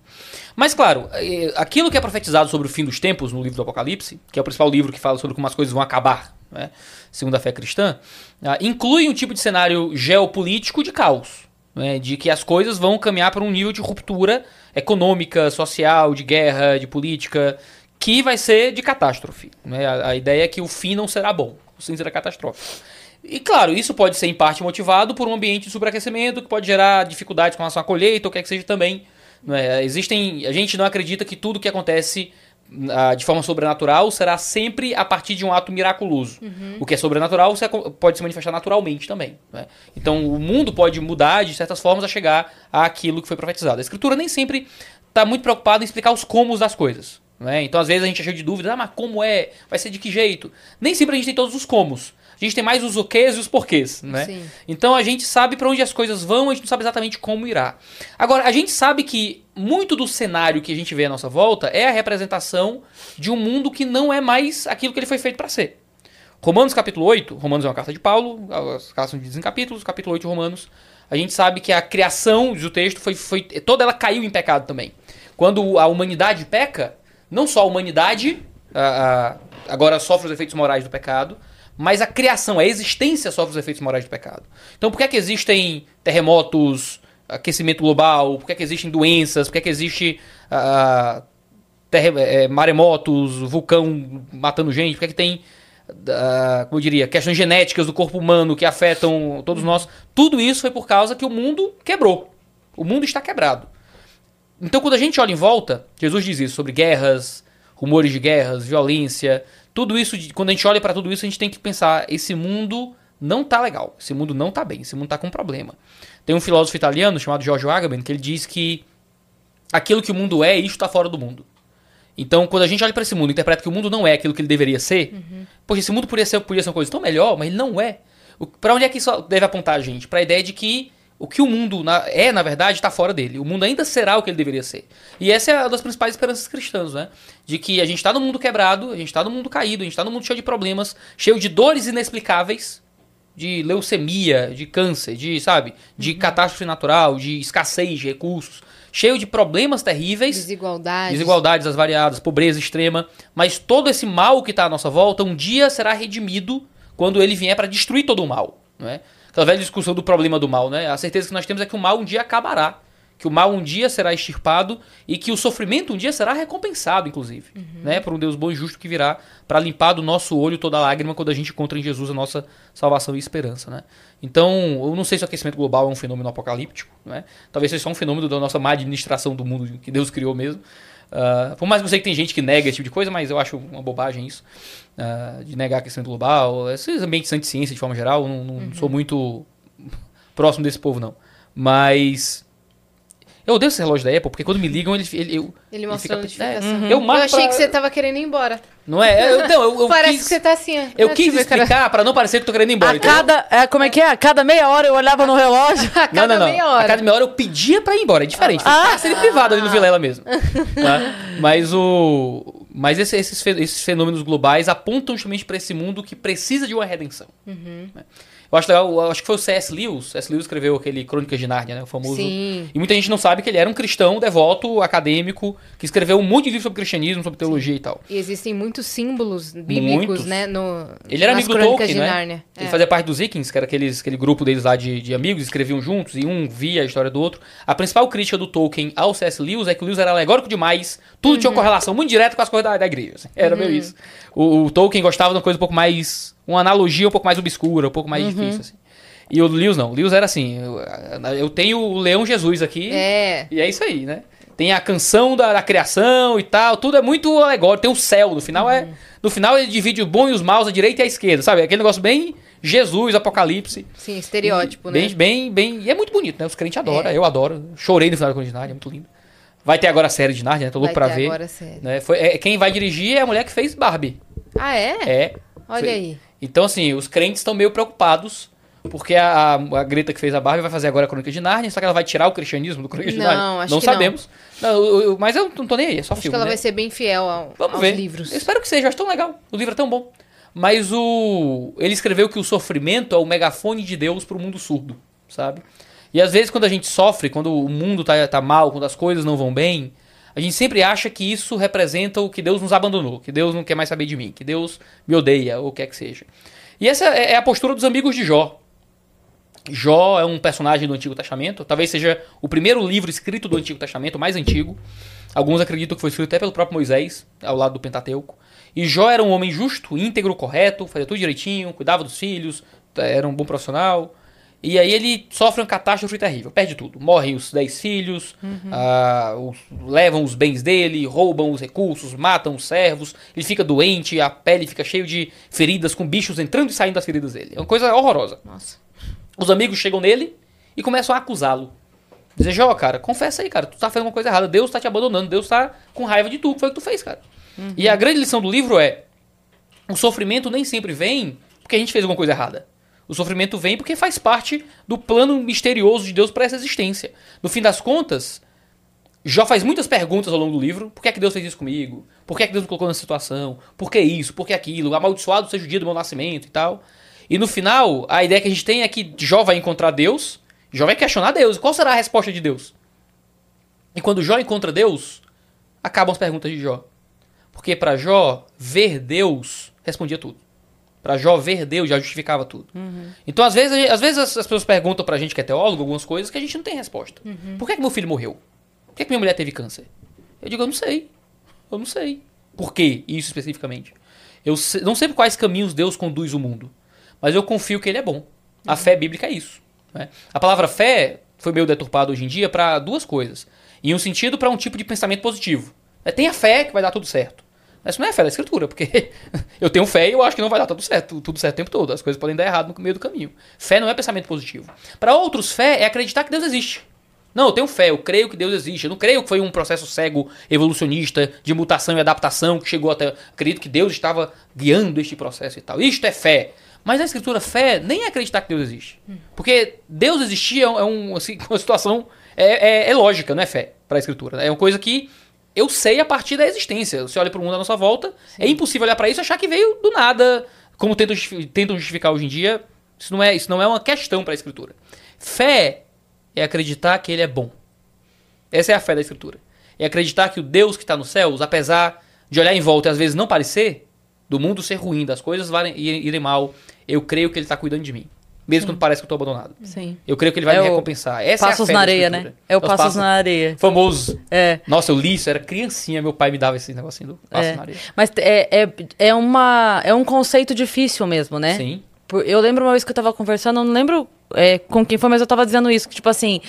Mas, claro, eh, aquilo que é profetizado sobre o fim dos tempos no livro do Apocalipse, que é o principal livro que fala sobre como as coisas vão acabar, né? segundo a fé cristã, ah, inclui um tipo de cenário geopolítico de caos. né? De que as coisas vão caminhar para um nível de ruptura econômica, social, de guerra, de política, que vai ser de catástrofe. né? A, a ideia é que o fim não será bom, o fim será catastrófico. E claro, isso pode ser em parte motivado por um ambiente de superaquecimento que pode gerar dificuldades com relação à colheita ou o que é que seja também. não é? Existem, a gente não acredita que tudo que acontece ah, de forma sobrenatural será sempre a partir de um ato miraculoso. O que é sobrenatural pode se manifestar naturalmente também. né? Então o mundo pode mudar de certas formas a chegar àquilo que foi profetizado. A escritura nem sempre está muito preocupada em explicar os comos das coisas. Né? Então às vezes a gente é cheio de dúvidas, ah, mas como é? Vai ser de que jeito? Nem sempre a gente tem todos os comos. A gente tem mais os o quês e os porquês, né? Sim. Então a gente sabe para onde as coisas vão, a gente não sabe exatamente como irá. Agora, a gente sabe que muito do cenário que a gente vê à nossa volta é a representação de um mundo que não é mais aquilo que ele foi feito para ser. Romanos capítulo 8, Romanos é uma carta de Paulo, as cartas são divididas em capítulos, capítulo 8 de Romanos, a gente sabe que a criação, diz o texto, foi, foi toda ela caiu em pecado também. Quando a humanidade peca, não só a humanidade a- a- agora sofre os efeitos morais do pecado, mas a criação, a existência sofre os efeitos morais do pecado. Então por que é que existem terremotos, aquecimento global, por que é que existem doenças, por que é que existe eh, maremotos, vulcão matando gente, por que é que tem, como eu diria, questões genéticas do corpo humano que afetam todos nós. Tudo isso foi por causa que o mundo quebrou. O mundo está quebrado. Então, quando a gente olha em volta, Jesus diz isso sobre guerras, rumores de guerras, violência, tudo isso, quando a gente olha para tudo isso, a gente tem que pensar: esse mundo não tá legal, esse mundo não tá bem, esse mundo tá com problema. Tem um filósofo italiano chamado Giorgio Agamben que ele diz que aquilo que o mundo é, isso está fora do mundo. Então, quando a gente olha para esse mundo e interpreta que o mundo não é aquilo que ele deveria ser, poxa, esse mundo podia ser, podia ser uma coisa tão melhor, mas ele não é. Para onde é que isso deve apontar a gente? Para a ideia de que o que o mundo é, na verdade, está fora dele. O mundo ainda será o que ele deveria ser. E essa é uma das principais esperanças cristãs, né? De que a gente está no mundo quebrado, a gente está no mundo caído, a gente está no mundo cheio de problemas, cheio de dores inexplicáveis, de leucemia, de câncer, de, sabe, de catástrofe natural, de escassez de recursos, cheio de problemas terríveis, Desigualdade. desigualdades as variadas, pobreza extrema, mas todo esse mal que está à nossa volta um dia será redimido quando ele vier para destruir todo o mal, não é? Aquela velha discussão do problema do mal, né? A certeza que nós temos é que o mal um dia acabará, que o mal um dia será extirpado e que o sofrimento um dia será recompensado, inclusive, né? Por um Deus bom e justo que virá para limpar do nosso olho toda lágrima quando a gente encontra em Jesus a nossa salvação e esperança, né? Então, eu não sei se o aquecimento global é um fenômeno apocalíptico, né? Talvez seja só um fenômeno da nossa má administração do mundo que Deus criou mesmo. Ah, por mais que eu sei que tem gente que nega esse tipo de coisa, mas eu acho uma bobagem isso. ah, de negar aquecimento global, esses ambientes anti-ciência de forma geral, não, não sou muito próximo desse povo, não. Mas. Eu odeio esse relógio da Apple, porque quando me ligam, ele, ele, eu, Ele ele mostrou a fica- é, notificação. Eu marco Eu achei pra- que você tava querendo ir embora. Não é? Eu, não, eu, eu Parece quis, que você tá assim, eu Ah, quis ver, cara. explicar pra não parecer que eu tô querendo ir embora. A entendeu? cada. É, como é que é? A cada meia hora eu olhava no relógio. A cada não, não, não. meia hora. A cada meia hora eu pedia pra ir embora. É diferente. Foi Ah. cárcere privado ali no Vilela mesmo. Tá? Mas o. Mas esse- esses, fe- esses fenômenos globais apontam justamente pra esse mundo que precisa de uma redenção. Uhum. né? Eu acho legal, eu acho que foi o C.S. Lewis. C.S. Lewis escreveu aquele Crônicas de Nárnia, né? O famoso. Sim. E muita gente não sabe que ele era um cristão devoto, acadêmico, que escreveu um monte de livros sobre cristianismo, sobre teologia e tal. E existem muitos símbolos bíblicos, Muitos. né? No, Ele era nas amigo do Tolkien, de né? Nárnia. Ele É. fazia parte dos Vikings, que era aqueles, aquele grupo deles lá de, de amigos, escreviam juntos, e um via a história do outro. A principal crítica do Tolkien ao C.S. Lewis é que o Lewis era alegórico demais, tudo tinha uma correlação muito direta com as coisas da, da igreja. assim. Era meio isso. O, o Tolkien gostava de uma coisa um pouco mais. uma analogia um pouco mais obscura, um pouco mais difícil, assim. E o Lewis não. O Lewis era assim: eu, eu tenho o Leão Jesus aqui. É. E é isso aí, né? Tem a canção da, da criação e tal, tudo é muito alegórico. Tem o céu, no final é. No final ele divide o bom e os maus, a direita e a esquerda, sabe? Aquele negócio bem Jesus, Apocalipse. Sim, estereótipo, E né? bem, Bem, bem. E é muito bonito, né? Os crentes adoram, eu adoro. Chorei no final da Crônica de Nárnia, é muito lindo. Vai ter agora a série de Nárnia, né? Tô louco Vai pra ter ver. agora a série. Né? Foi, é, quem vai dirigir é a mulher que fez Barbie. Ah, é? É. Olha aí. Então, assim, os crentes estão meio preocupados. Porque a, a Greta que fez a Barbie vai fazer agora a Crônica de Nárnia, só que ela vai tirar o cristianismo do Crônica de Não, acho não que não. sabemos. Não, eu- eu- mas eu não tô nem aí, é só Acho filme. que ela né? vai ser bem fiel ao, Vamos aos ver. livros. Eu espero que seja, eu acho tão legal. O livro é tão bom. Mas o. Ele escreveu que o sofrimento é o megafone de Deus pro mundo surdo, sabe? E às vezes quando a gente sofre, quando o mundo tá, tá mal, quando as coisas não vão bem, a gente sempre acha que isso representa o que Deus nos abandonou, que Deus não quer mais saber de mim, que Deus me odeia, ou o que é que seja. E essa é é a postura dos amigos de Jó. Jó é um personagem do Antigo Testamento, talvez seja o primeiro livro escrito do Antigo Testamento, mais antigo. Alguns acreditam que foi escrito até pelo próprio Moisés, ao lado do Pentateuco. E Jó era um homem justo, íntegro, correto, fazia tudo direitinho, cuidava dos filhos, era um bom profissional. E aí ele sofre uma catástrofe terrível, perde tudo. Morrem os dez filhos, ah, os- levam os bens dele, roubam os recursos, matam os servos, ele fica doente, a pele fica cheia de feridas, com bichos entrando e saindo das feridas dele. É uma coisa horrorosa. Nossa. Os amigos chegam nele e começam a acusá-lo. Dizer, Jó, cara, confessa aí, cara, tu tá fazendo uma coisa errada, Deus tá te abandonando, Deus tá com raiva de tu, que foi o que tu fez, cara. E a grande lição do livro é: o sofrimento nem sempre vem porque a gente fez alguma coisa errada. O sofrimento vem porque faz parte do plano misterioso de Deus para essa existência. No fim das contas, Jó faz muitas perguntas ao longo do livro. Por que é que Deus fez isso comigo? Por que é que Deus me colocou nessa situação? Por que isso? Por que aquilo? Amaldiçoado seja o dia do meu nascimento e tal. E no final, a ideia que a gente tem é que Jó vai encontrar Deus, Jó vai questionar Deus. Qual será a resposta de Deus? E quando Jó encontra Deus, acabam as perguntas de Jó. Porque para Jó, ver Deus respondia tudo. Para Jó, ver Deus já justificava tudo. Então, às vezes, a às vezes as, as pessoas perguntam pra gente que é teólogo algumas coisas que a gente não tem resposta. Por que, que meu filho morreu? Por que, que minha mulher teve câncer? Eu digo, eu não sei. Eu não sei. Por que isso especificamente? Eu se- não sei por quais caminhos Deus conduz o mundo. Mas eu confio que ele é bom. A fé bíblica é isso. né? A palavra fé foi meio deturpada hoje em dia para duas coisas. Em um sentido, para um tipo de pensamento positivo. É, Tenha fé que vai dar tudo certo. Mas Isso não é fé da escritura, porque eu tenho fé e eu acho que não vai dar tudo certo, tudo certo o tempo todo. As coisas podem dar errado no meio do caminho. Fé não é pensamento positivo. Para outros, fé é acreditar que Deus existe. Não, eu tenho fé, eu creio que Deus existe. Eu não creio que foi um processo cego, evolucionista, de mutação e adaptação que chegou até. Acredito que Deus estava guiando este processo e tal. Isto é fé. Mas na escritura, fé nem é acreditar que Deus existe. Porque Deus existir é, um- é assim, uma situação. É, é- é lógica, não é fé para a escritura. É uma coisa que eu sei a partir da existência. Você olha para o mundo à nossa volta, é impossível olhar para isso e achar que veio do nada, como tentam, tentam justificar hoje em dia Isso não é, isso não é uma questão para a Escritura. Fé é acreditar que Ele é bom. Essa é a fé da Escritura. É acreditar que o Deus que está nos céus, apesar de olhar em volta e às vezes não parecer, do mundo ser ruim, das coisas irem mal, eu creio que Ele está cuidando de mim. Mesmo quando parece que eu estou abandonado. Sim. Eu creio que Ele vai É me recompensar. Essa passos é a fé na areia, né? É o Os passos na areia. Famoso. É. Nossa, eu li isso, era criancinha, meu pai me dava esse negocinho do passos É. na areia. Mas é, é, é, uma, é um conceito difícil mesmo, né? Sim. Eu lembro uma vez que eu tava conversando, eu não lembro é, com quem foi, mas eu tava dizendo isso, que tipo assim,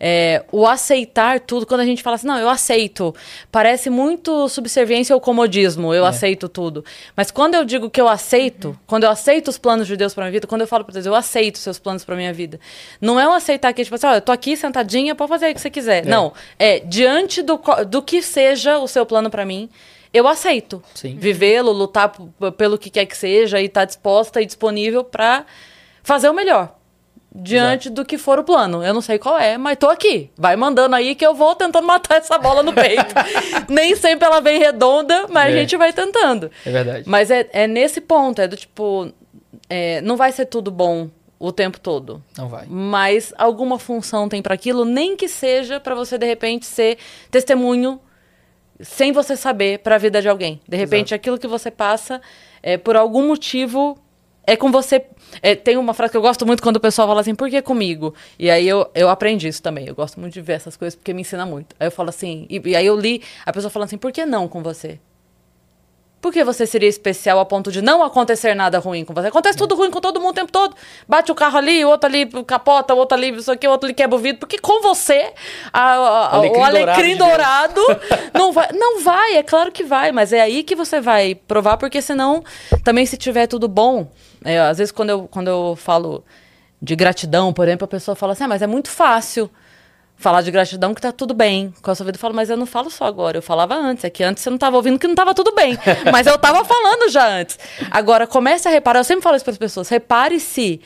é, o aceitar tudo, quando a gente fala assim, não, eu aceito, parece muito subserviência ou comodismo, eu É. aceito tudo. Mas quando eu digo que eu aceito, quando eu aceito os planos de Deus pra minha vida, quando eu falo pra Deus, eu aceito seus planos pra minha vida, não é um aceitar que, tipo assim, ó, eu tô aqui sentadinha, pode fazer o que você quiser. É. Não, é diante do, do que seja o seu plano pra mim, eu aceito vivê-lo, lutar pelo que quer que seja e estar disposta e disponível pra fazer o melhor. Diante do que for o plano. Eu não sei qual é, mas tô aqui. Vai mandando aí que eu vou tentando matar essa bola no peito. Nem sempre ela vem redonda, mas É. a gente vai tentando. É verdade. Mas é, é nesse ponto, é do tipo. é, não vai ser tudo bom o tempo todo. Não vai. Mas alguma função tem para aquilo, nem que seja para você de repente ser testemunho sem você saber para a vida de alguém. De repente, Exato. aquilo que você passa, é, por algum motivo, é com você. É, tem uma frase que eu gosto muito quando o pessoal fala assim, por que comigo? E aí eu, eu aprendi isso também. Eu gosto muito de ver essas coisas porque me ensina muito. Aí eu falo assim, e, e aí eu li a pessoa falando assim, por que não com você? Por que você seria especial a ponto de não acontecer nada ruim com você? Acontece tudo ruim com todo mundo o tempo todo. Bate o carro ali, o outro ali capota, o outro ali, isso aqui, o outro ali quebra o vidro. Porque com você, a- a- Alecrim o alecrim dourado dourado não vai. Não vai, é claro que vai, mas é aí que você vai provar, porque senão, também se tiver tudo bom. é, às vezes, quando eu, quando eu falo de gratidão, por exemplo, a pessoa fala assim, ah, mas é muito fácil falar de gratidão que tá tudo bem com a sua vida. Eu falo, mas eu não falo só agora, eu falava antes. É que antes você não tava ouvindo que não tava tudo bem. Mas eu tava falando já antes. Agora, comece a reparar, eu sempre falo isso para as pessoas, repare se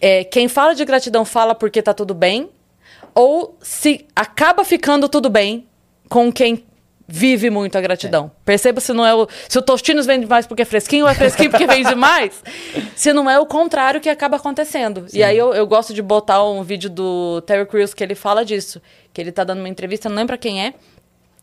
é, quem fala de gratidão fala porque tá tudo bem, ou se acaba ficando tudo bem com quem vive muito a gratidão. Perceba se não é o. Se o Tostinos vende mais porque é fresquinho ou é fresquinho porque vende mais. Se não é o contrário que acaba acontecendo. E aí eu, eu gosto de botar um vídeo do Terry Crews que ele fala disso. Que ele tá dando uma entrevista, não lembro pra quem é.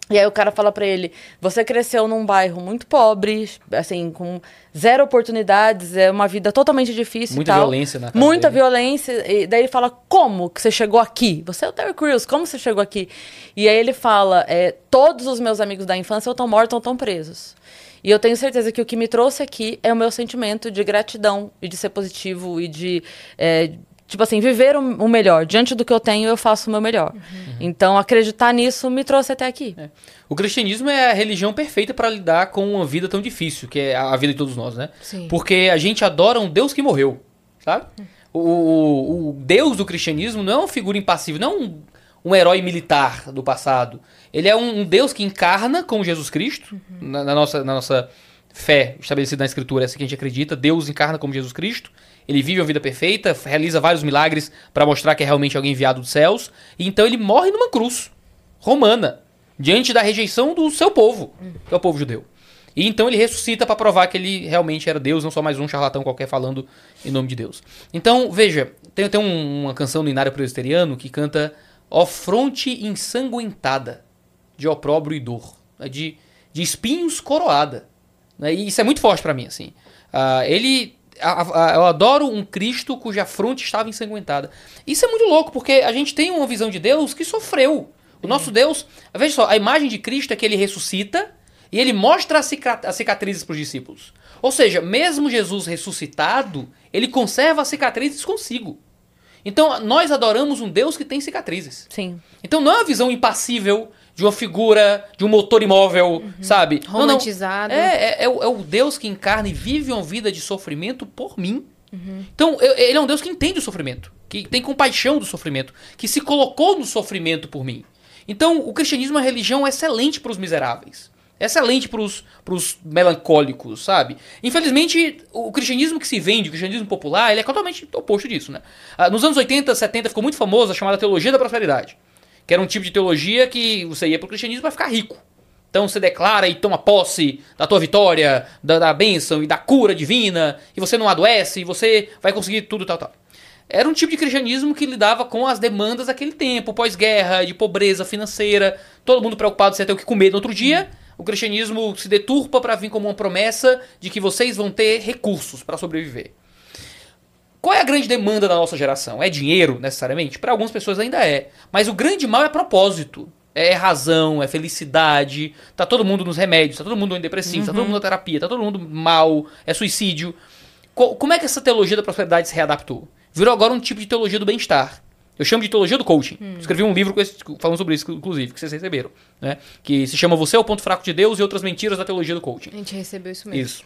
E aí o cara fala pra ele: você cresceu num bairro muito pobre, assim, com zero oportunidades, é uma vida totalmente difícil Muita violência na casa Muita dele. violência. E daí ele fala: como que você chegou aqui? Você é o Terry Crews, como você chegou aqui? E aí ele fala: é, todos os meus amigos da infância ou estão mortos ou estão presos. E eu tenho certeza que o que me trouxe aqui é o meu sentimento de gratidão e de ser positivo e de. é, Tipo assim, viver o o melhor. Diante do que eu tenho, eu faço o meu melhor. Então, acreditar nisso me trouxe até aqui. É. O cristianismo é a religião perfeita para lidar com uma vida tão difícil, que é a vida de todos nós, né? Sim. Porque a gente adora um Deus que morreu, sabe? O, o- o Deus do cristianismo não é uma figura impassível, não é um, um herói militar do passado. Ele é um, um Deus que encarna como Jesus Cristo, na, na nossa, na nossa fé estabelecida na Escritura, essa que a gente acredita. Deus encarna como Jesus Cristo. Ele vive uma vida perfeita, realiza vários milagres para mostrar que é realmente alguém enviado dos céus. E então ele morre numa cruz romana, diante da rejeição do seu povo, que é o povo judeu. E então ele ressuscita para provar que ele realmente era Deus, não só mais um charlatão qualquer falando em nome de Deus. Então, veja, tem, um- uma canção no Inário Presbiteriano que canta Ó fronte ensanguentada de opróbrio e dor, né, de, de espinhos coroada. né, E isso é muito forte para mim, assim. Ah, ele... eu adoro um Cristo cuja fronte estava ensanguentada. Isso é muito louco, porque a gente tem uma visão de Deus que sofreu. O nosso Deus... Veja só, a imagem de Cristo é que ele ressuscita e ele mostra as cicatrizes para os discípulos. Ou seja, mesmo Jesus ressuscitado, ele conserva as cicatrizes consigo. Então, nós adoramos um Deus que tem cicatrizes. Sim. Então, não é uma visão impassível de uma figura, de um motor imóvel, sabe? Não, não. Romantizado. É, é, é o, é o Deus que encarna e vive uma vida de sofrimento por mim. Então, eu- ele é um Deus que entende o sofrimento, que tem compaixão do sofrimento, que se colocou no sofrimento por mim. Então, o cristianismo é uma religião excelente para os miseráveis. Excelente para os melancólicos, sabe? Infelizmente, o cristianismo que se vende, o cristianismo popular, ele é totalmente oposto disso, né? Ah, nos anos 80, 70 ficou muito famosa a chamada teologia da prosperidade. Que era um tipo de teologia que você ia pro cristianismo para ficar rico. Então você declara e toma posse da tua vitória, da, da bênção e da cura divina, e você não adoece, e você vai conseguir tudo tal, tal. Era um tipo de cristianismo que lidava com as demandas daquele tempo, pós-guerra, de pobreza financeira, todo mundo preocupado se ia ter o que comer no outro dia. O cristianismo se deturpa para vir como uma promessa de que vocês vão ter recursos para sobreviver. Qual é a grande demanda da nossa geração? É dinheiro, necessariamente? Para algumas pessoas ainda é. Mas o grande mal é propósito. É razão, é felicidade. Tá todo mundo nos remédios, tá todo mundo em depressivo, tá todo mundo na terapia, tá todo mundo mal, é suicídio. Co- Como é que essa teologia da prosperidade se readaptou? Virou agora um tipo de teologia do bem-estar. Eu chamo de teologia do coaching. Escrevi um livro com esse- falando sobre isso, inclusive, que vocês receberam. Né? Que se chama Você é o Ponto Fraco de Deus e Outras Mentiras da Teologia do Coaching. A gente recebeu isso mesmo. Isso.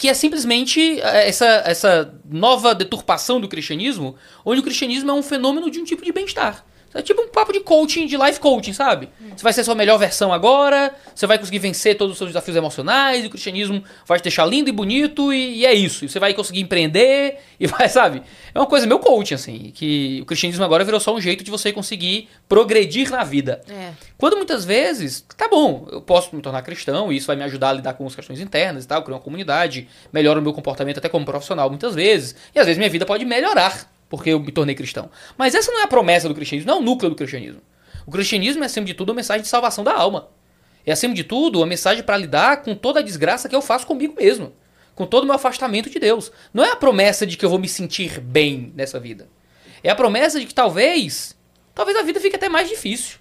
Que é simplesmente eh, essa, essa nova deturpação do cristianismo, onde o cristianismo é um fenômeno de um tipo de bem-estar. É tipo um papo de coaching, de life coaching, sabe? Você vai ser a sua melhor versão agora, você vai conseguir vencer todos os seus desafios emocionais, e o cristianismo vai te deixar lindo e bonito, e, e é isso. E você vai conseguir empreender, e vai, sabe? É uma coisa meio coaching, assim, que o cristianismo agora virou só um jeito de você conseguir progredir na vida. É. Quando muitas vezes, tá bom, eu posso me tornar cristão e isso vai me ajudar a lidar com as questões internas e tal, criar uma comunidade, melhora o meu comportamento até como profissional muitas vezes, e às vezes minha vida pode melhorar porque eu me tornei cristão. Mas essa não é a promessa do cristianismo, não é o núcleo do cristianismo. O cristianismo é, acima de tudo, uma mensagem de salvação da alma. É, acima de tudo, uma mensagem para lidar com toda a desgraça que eu faço comigo mesmo. Com todo o meu afastamento de Deus. Não é a promessa de que eu vou me sentir bem nessa vida. É a promessa de que talvez, talvez a vida fique até mais difícil.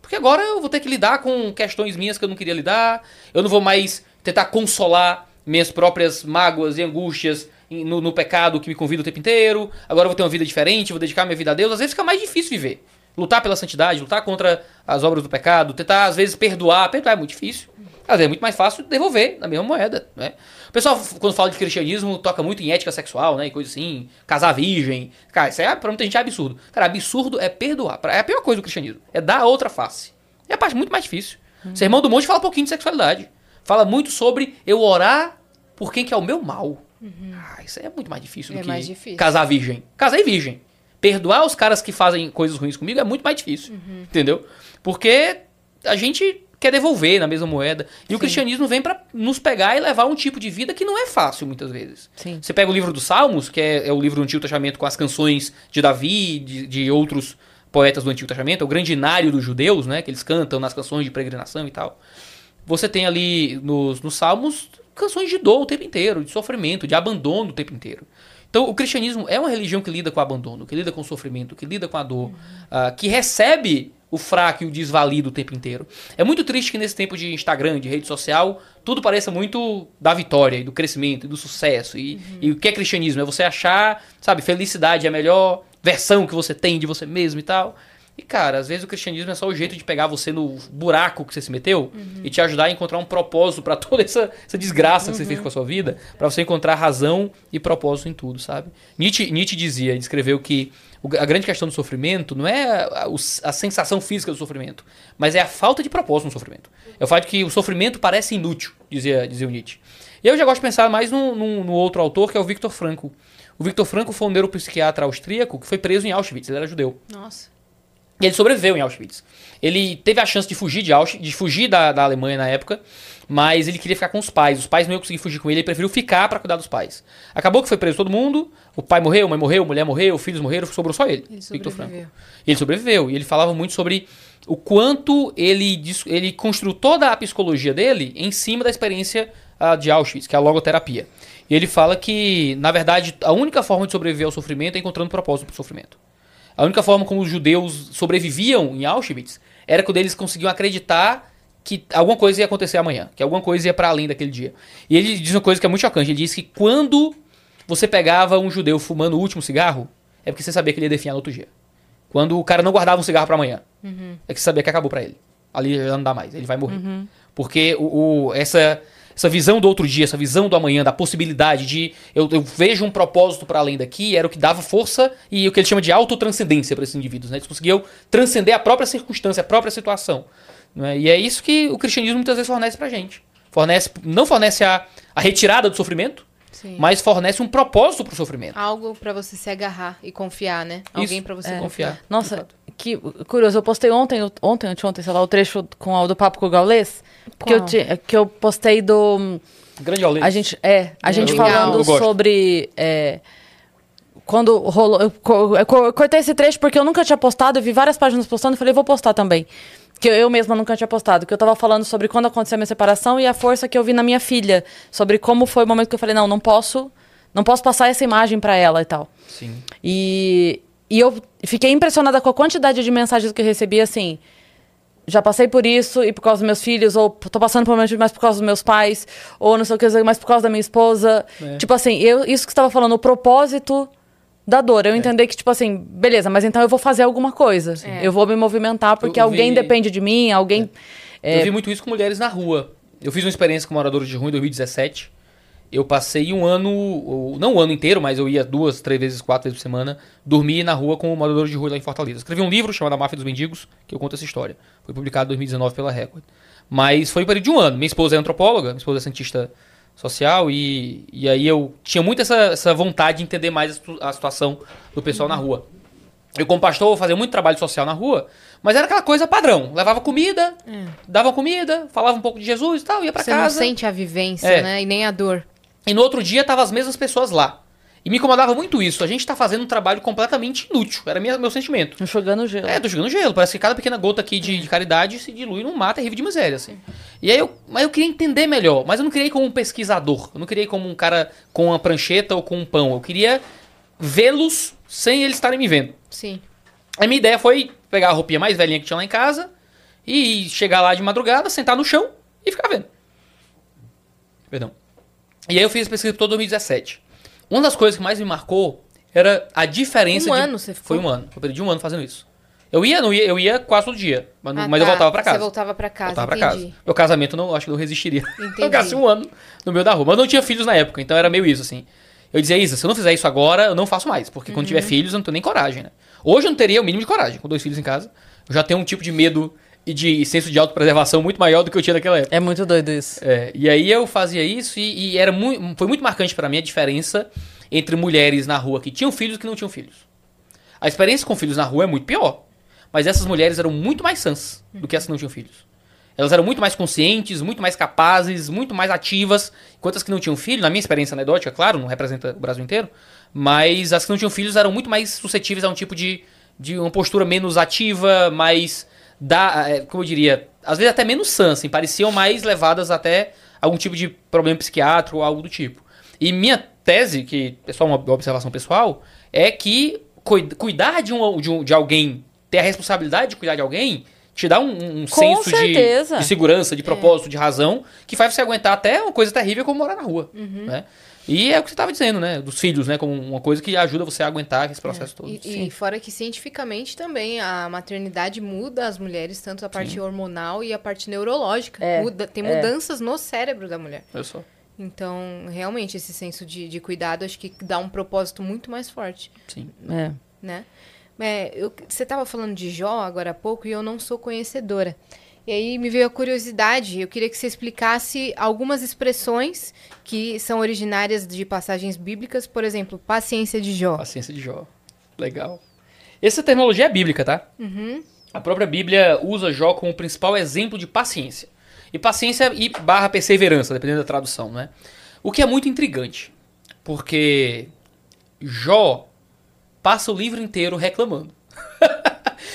Porque agora eu vou ter que lidar com questões minhas que eu não queria lidar. Eu não vou mais tentar consolar minhas próprias mágoas e angústias no, no pecado que me convida o tempo inteiro. Agora eu vou ter uma vida diferente, vou dedicar minha vida a Deus. Às vezes fica mais difícil viver. Lutar pela santidade, lutar contra as obras do pecado, tentar às vezes perdoar. Perdoar é muito difícil. Às vezes é muito mais fácil devolver na mesma moeda, né? O pessoal, quando fala de cristianismo, toca muito em ética sexual, né? E coisa assim, casar virgem. Cara, isso é, pra muita gente é absurdo. Cara, absurdo é perdoar. É a pior coisa do cristianismo. É dar a outra face. É a parte muito mais difícil. O Sermão do Monte fala um pouquinho de sexualidade. Fala muito sobre eu orar por quem que é o meu mal. Ah, isso aí é muito mais difícil do É que mais difícil. casar virgem. Casei virgem. Perdoar os caras que fazem coisas ruins comigo é muito mais difícil. Entendeu? Porque a gente quer devolver na mesma moeda. E o cristianismo vem pra nos pegar e levar um tipo de vida que não é fácil muitas vezes. Sim. Você pega o livro dos Salmos, que é, é o livro do Antigo Testamento com as canções de Davi, de, de outros poetas do Antigo Testamento, é o grande inário dos judeus, né? Que eles cantam nas canções de peregrinação e tal. Você tem ali nos, nos Salmos canções de dor o tempo inteiro, de sofrimento, de abandono o tempo inteiro. Então, o cristianismo é uma religião que lida com o abandono, que lida com o sofrimento, que lida com a dor, ah, que recebe o fraco e o desvalido o tempo inteiro. É muito triste que nesse tempo de Instagram, de rede social, tudo pareça muito da vitória e do crescimento e do sucesso. E, e o que é cristianismo? É você achar, sabe, felicidade é a melhor versão que você tem de você mesmo e tal. E, cara, às vezes o cristianismo é só o jeito de pegar você no buraco que você se meteu e te ajudar a encontrar um propósito pra toda essa, essa desgraça que você fez com a sua vida, pra você encontrar razão e propósito em tudo, sabe? Nietzsche, Nietzsche dizia, ele escreveu que a grande questão do sofrimento não é a, a sensação física do sofrimento, mas é a falta de propósito no sofrimento. É o fato de que o sofrimento parece inútil, dizia, dizia o Nietzsche. E eu já gosto de pensar mais no, no- no outro autor, que é o Viktor Frankl. O Viktor Frankl foi um neuropsiquiatra austríaco que foi preso em Auschwitz, ele era judeu. Nossa. E ele sobreviveu em Auschwitz. Ele teve a chance de fugir de Auschwitz, de fugir da, da Alemanha na época, mas ele queria ficar com os pais. Os pais não iam conseguir fugir com ele, ele preferiu ficar pra cuidar dos pais. Acabou que foi preso todo mundo, o pai morreu, a mãe morreu, a mulher morreu, filhos morreram, sobrou só ele, Ele sobreviveu. E ele sobreviveu. E ele falava muito sobre o quanto ele, ele construiu toda a psicologia dele em cima da experiência ah, de Auschwitz, que é a logoterapia. E ele fala que, na verdade, a única forma de sobreviver ao sofrimento é encontrando propósito pro sofrimento. A única forma como os judeus sobreviviam em Auschwitz era quando eles conseguiam acreditar que alguma coisa ia acontecer amanhã, que alguma coisa ia para além daquele dia. E ele diz uma coisa que é muito chocante. Ele diz que quando você pegava um judeu fumando o último cigarro, é porque você sabia que ele ia definhar no outro dia. Quando o cara não guardava um cigarro para amanhã, é que você sabia que acabou para ele. Ali já não dá mais, ele vai morrer. Porque o, o- essa, essa visão do outro dia, essa visão do amanhã, da possibilidade de eu, eu vejo um propósito para além daqui, era o que dava força e o que ele chama de autotranscendência para esses indivíduos. Né? Eles conseguiam transcender a própria circunstância, a própria situação. né? E é isso que o cristianismo muitas vezes fornece pra gente. Fornece, não fornece a, a retirada do sofrimento, Sim. mas fornece um propósito pro sofrimento. Algo pra você se agarrar e confiar, né? Alguém Isso, pra você é. confiar. Nossa, que, curioso, eu postei ontem, ontem, anteontem, sei lá, o trecho com o do papo com o Gaulês, que eu, ti- que eu postei do... Grande aulê. A gente, é, a gente legal. falando Eu sobre. é, quando rolou. Eu, eu co- eu cortei esse trecho porque eu nunca tinha postado, eu vi várias páginas postando e falei, vou postar também. Que eu, eu mesma nunca tinha postado. Que eu tava falando sobre quando aconteceu a minha separação e a força que eu vi na minha filha. Sobre como foi o momento que eu falei, não, não posso. Não posso passar essa imagem pra ela e tal. Sim. E, e eu fiquei impressionada com a quantidade de mensagens que eu recebi, assim. Já passei por isso e por causa dos meus filhos, ou tô passando por momentos mais por causa dos meus pais, ou não sei o que, mais por causa da minha esposa. É. Tipo assim, eu, isso que você tava falando, o propósito da dor. É. Eu entender que, tipo assim, beleza, mas então eu vou fazer alguma coisa. É. Eu vou me movimentar porque Eu alguém vi- depende de mim, alguém. É. Eu vi muito isso com mulheres na rua. Eu fiz uma experiência com moradores de rua em 2017. Eu passei um ano, não o ano inteiro, mas eu ia duas, três vezes, quatro vezes por semana, dormir na rua com moradores de rua lá em Fortaleza. Escrevi um livro chamado A Máfia dos Mendigos, que eu conto essa história. Foi publicado em 2019 pela Record. Mas foi um período de um ano. Minha esposa é antropóloga, minha esposa é cientista social, e, e aí eu tinha muito essa, essa vontade de entender mais a situ- a situação do pessoal na rua. Eu, como pastor, fazia muito trabalho social na rua, mas era aquela coisa padrão. Levava comida, dava comida, falava um pouco de Jesus e tal, ia pra Você casa. não sente a vivência, É. né? E nem a dor. E no outro dia tava as mesmas pessoas lá. E me incomodava muito isso. A gente tá fazendo um trabalho completamente inútil. Era minha, meu sentimento. Enxugando gelo. É, tô jogando gelo. Parece que cada pequena gota aqui de, de caridade se dilui num mar terrível de miséria, assim. E aí eu, mas eu queria entender melhor. Mas eu não criei como um pesquisador. Eu não criei como um cara com uma prancheta ou com um pão. Eu queria vê-los sem eles estarem me vendo. Sim. A minha ideia foi pegar a roupinha mais velhinha que tinha lá em casa e chegar lá de madrugada, sentar no chão e ficar vendo. Perdão. E aí eu fiz a pesquisa todo 2017. Uma das coisas que mais me marcou era a diferença Um de... ano você ficou? Foi um ano. Eu perdi um ano fazendo isso. Eu ia, não ia, eu ia quase todo dia, mas, Ah, mas eu tá. voltava pra casa. Você voltava pra casa, voltava pra casa. Meu casamento não, acho que não resistiria. Entendi. Eu gastei um ano no meio da rua. Mas eu não tinha filhos na época, então era meio isso, assim. Eu dizia, Isa, se eu não fizer isso agora, eu não faço mais. Porque quando Uhum. tiver filhos, eu não tenho nem coragem, né? Hoje eu não teria o mínimo de coragem. Com dois filhos em casa, eu já tenho um tipo de medo e de senso de autopreservação muito maior do que eu tinha naquela época. É muito doido isso. É, e aí eu fazia isso e, e era muito, foi muito marcante pra mim a diferença entre mulheres na rua que tinham filhos e que não tinham filhos. A experiência com filhos na rua é muito pior. Mas essas mulheres eram muito mais sãs do que essas que não tinham filhos. Elas eram muito mais conscientes, muito mais capazes, muito mais ativas. Enquanto as que não tinham filho, na minha experiência anedótica, claro, não representa o Brasil inteiro, mas as que não tinham filhos eram muito mais suscetíveis a um tipo de, de uma postura menos ativa, mais da, é, como eu diria, às vezes até menos sã, assim, pareciam mais levadas até algum tipo de problema psiquiátrico ou algo do tipo. E minha tese, que é só uma observação pessoal, é que cui- cuidar de, um, de, um- de alguém, ter a responsabilidade de cuidar de alguém, te dá um, um senso de, de segurança, de propósito, de razão, que faz você aguentar até uma coisa terrível como morar na rua. Né? E é o que você estava dizendo, né? Dos filhos, né? Como uma coisa que ajuda você a aguentar esse processo todo. E, e fora que cientificamente também a maternidade muda as mulheres, tanto a parte hormonal e a parte neurológica. É, Muda- tem é. mudanças no cérebro da mulher. Olha só. Então, realmente, esse senso de, de cuidado acho que dá um propósito muito mais forte, Sim. É. né? É, eu- você estava falando de Jó agora há pouco e eu não sou conhecedora. E aí me veio a curiosidade, eu queria que você explicasse algumas expressões que são originárias de passagens bíblicas, por exemplo, paciência de Jó. Paciência de Jó. Legal. Essa terminologia é bíblica, tá? A própria Bíblia usa Jó como o principal exemplo de paciência. E paciência e barra perseverança, dependendo da tradução, né? O que é muito intrigante. Porque Jó passa o livro inteiro reclamando.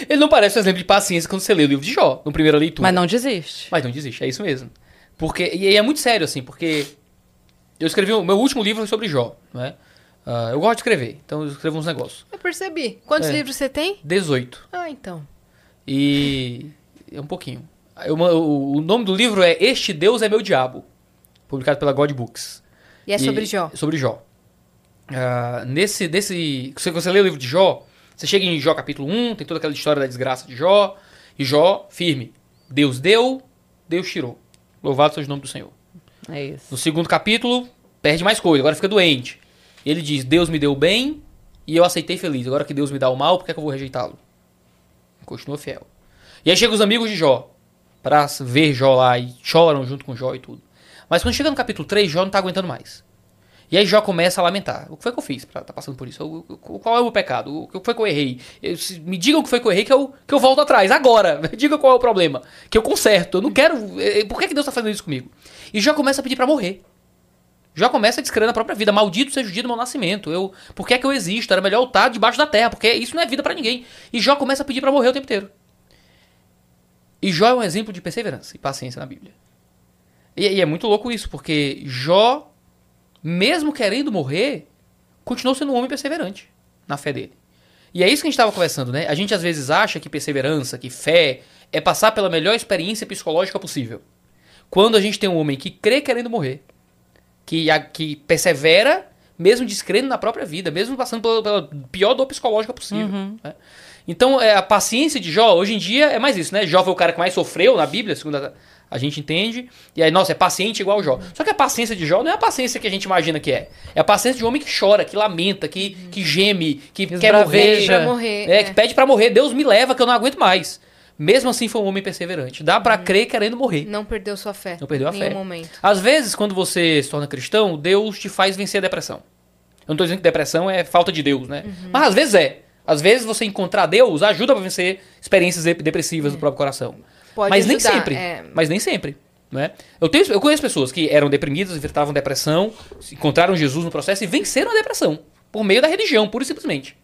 Ele não parece um exemplo de paciência quando você lê o livro de Jó, na primeira leitura. Mas não desiste. Mas não desiste, é isso mesmo. Porque, e é muito sério, assim, porque eu escrevi, o meu último livro sobre Jó, né? Ah, eu gosto de escrever, então eu escrevo uns negócios. Eu percebi. Quantos É. livros você tem? 18. Ah, então. E. É um pouquinho. Eu- o, o nome do livro é Este Deus é Meu Diabo, publicado pela God Books. E é E- sobre Jó. Sobre Jó. Ah, nesse, desse, se você lê o livro de Jó, você chega em Jó capítulo 1, tem toda aquela história da desgraça de Jó, e Jó, firme. Deus deu, Deus tirou. Louvado seja o nome do Senhor. É isso. No segundo capítulo, perde mais coisa, agora fica doente. Ele diz: Deus me deu o bem e eu aceitei feliz. Agora que Deus me dá o mal, por que, é que eu vou rejeitá-lo? Continua fiel. E aí chegam os amigos de Jó, pra ver Jó lá e choram junto com Jó e tudo. Mas quando chega no capítulo 3, Jó não tá aguentando mais. E aí Jó começa a lamentar. O que foi que eu fiz pra estar passando por isso? O- o- qual é o meu pecado? O que foi que eu errei? Eu- se- me digam o que foi que eu errei que eu, que eu volto atrás. Agora. Diga qual é o problema. Que eu conserto. Eu não quero... eh, Por que, que Deus está fazendo isso comigo? E Jó começa a pedir pra morrer. Jó começa a descrever na própria vida. Maldito seja o dia do meu nascimento. Eu, por que é que eu existo? Era melhor eu estar debaixo da terra. Porque isso não é vida pra ninguém. E Jó começa a pedir pra morrer o tempo inteiro. E Jó é um exemplo de perseverança e paciência na Bíblia. E, e é muito louco isso, porque Jó, mesmo querendo morrer, continuou sendo um homem perseverante na fé dele. E é isso que a gente estava conversando, né? A gente às vezes acha que perseverança, que fé, é passar pela melhor experiência psicológica possível. Quando a gente tem um homem que crê querendo morrer, que, a- que persevera, mesmo descrendo na própria vida, mesmo passando pela, pela pior dor psicológica possível. né? Então, é, a paciência de Jó, hoje em dia, é mais isso, né? Jó foi o cara que mais sofreu na Bíblia, segundo a, a gente entende. E aí, nossa, é paciente igual Jó. Só que a paciência de Jó não é a paciência que a gente imagina que é. É a paciência de um homem que chora, que lamenta, que, que geme, que quer morrer. Pra morrer. É, que pede pra morrer. Deus me leva que eu não aguento mais. Mesmo assim, foi um homem perseverante. Dá pra crer querendo morrer. Não perdeu sua fé. Não perdeu a em nenhum fé. momento. Às vezes, quando você se torna cristão, Deus te faz vencer a depressão. Eu não tô dizendo que depressão é falta de Deus, né? Mas às vezes é. Às vezes você encontrar Deus ajuda pra vencer experiências de- depressivas do próprio coração. Pode Mas nem ajudar, sempre. é. Mas nem sempre. Né? Eu, tenho, eu conheço pessoas que eram deprimidas, enfrentavam depressão, encontraram Jesus no processo e venceram a depressão. Por meio da religião, pura e simplesmente.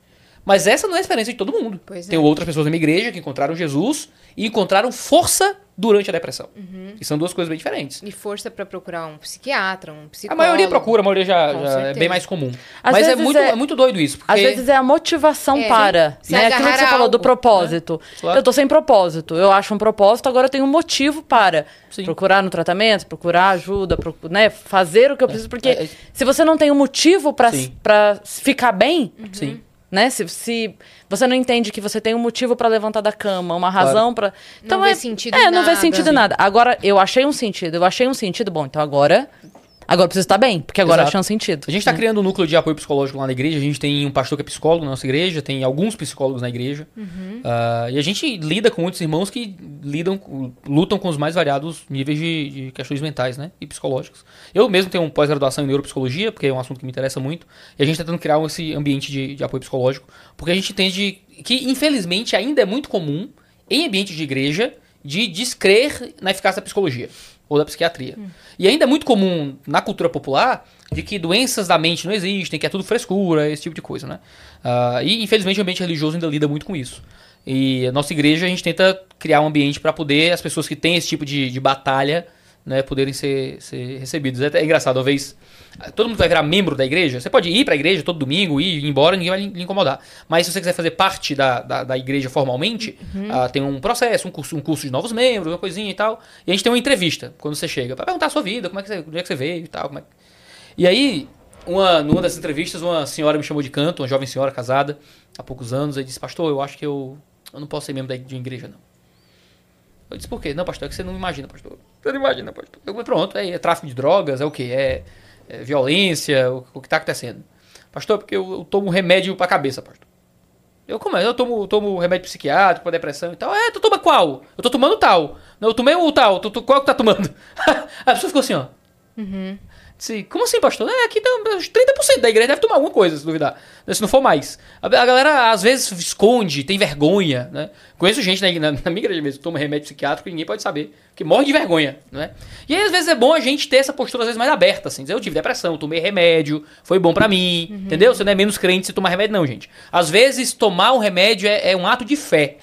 Mas essa não é a experiência de todo mundo. Pois é. Tem outras pessoas na minha igreja que encontraram Jesus e encontraram força durante a depressão. Uhum. E são duas coisas bem diferentes. E força pra procurar um psiquiatra, um A psicólogo. maioria procura, a maioria já, já é bem mais comum. Às Mas é muito, é- é muito doido isso. Porque... Às vezes é a motivação É, para. se Né? Aquilo que você a falou do algo, propósito. Claro. Eu tô sem propósito. Eu acho um propósito, agora eu tenho um motivo para Sim. procurar no tratamento, procurar ajuda, né? fazer o que eu preciso. Porque É, é- se você não tem um motivo para ficar bem, Sim. Né? Se, se você não entende que você tem um motivo para levantar da cama, uma razão pra. Então vê é, sentido É, em não vê nada. sentido em nada. Agora, eu achei um sentido, eu achei um sentido, bom, então agora. Agora eu preciso estar bem, porque agora Exato. um sentido. A gente está né? criando um núcleo de apoio psicológico lá na igreja. A gente tem um pastor que é psicólogo na nossa igreja, tem alguns psicólogos na igreja. Ah, e a gente lida com muitos irmãos que lidam, lutam com os mais variados níveis de, de questões mentais né, e psicológicos. Eu mesmo tenho um pós-graduação em neuropsicologia, porque é um assunto que me interessa muito. E a gente está tentando criar esse ambiente de, de apoio psicológico, porque a gente entende que, infelizmente, ainda é muito comum em ambiente de igreja de descrer na eficácia da psicologia ou da psiquiatria. E ainda é muito comum na cultura popular de que doenças da mente não existem, que é tudo frescura, esse tipo de coisa, né? Ah, e infelizmente o ambiente religioso ainda lida muito com isso. E a nossa igreja a gente tenta criar um ambiente para poder as pessoas que têm esse tipo de, de batalha né, poderem ser, ser recebidos. É, até engraçado, uma vez todo mundo vai virar membro da igreja. Você pode ir para a igreja todo domingo, ir, ir embora, ninguém vai lhe incomodar. Mas se você quiser fazer parte da, da, da igreja formalmente, ah, tem um processo, um curso, um curso de novos membros, uma coisinha e tal. E a gente tem uma entrevista quando você chega, para perguntar a sua vida, como é que você, onde é que você veio e tal. é que- E aí, uma, numa dessas entrevistas, uma senhora me chamou de canto, uma jovem senhora casada, há poucos anos, e disse, pastor, eu acho que eu, eu não posso ser membro da, de uma igreja, não. Eu disse, por quê? Não, pastor, é que você não imagina, pastor. Você não imagina, pastor. Eu, falei, pronto, é, é tráfico de drogas, é o quê? É, é violência, o, o que está acontecendo? Pastor, porque eu, eu tomo remédio pra cabeça, pastor. Eu, como é? Eu tomo, tomo remédio psiquiátrico pra depressão e tal. É, tu toma qual? Eu tô tomando tal. Não, eu tomei o tal. Tu, tu, qual que tá tomando? a pessoa ficou assim, ó. Como assim, pastor? É, aqui uns 30% da igreja deve tomar alguma coisa, se duvidar. Se não for mais. A, a galera, às vezes, esconde, tem vergonha, né? Conheço gente na, na, na minha igreja mesmo que toma remédio psiquiátrico e ninguém pode saber. Que morre de vergonha, né? E aí, às vezes, é bom a gente ter essa postura, às vezes, mais aberta, assim. Dizer, eu tive depressão, tomei remédio, foi bom pra mim, entendeu? Você não é menos crente se tomar remédio, não, gente. Às vezes, tomar um remédio é, é um ato de fé.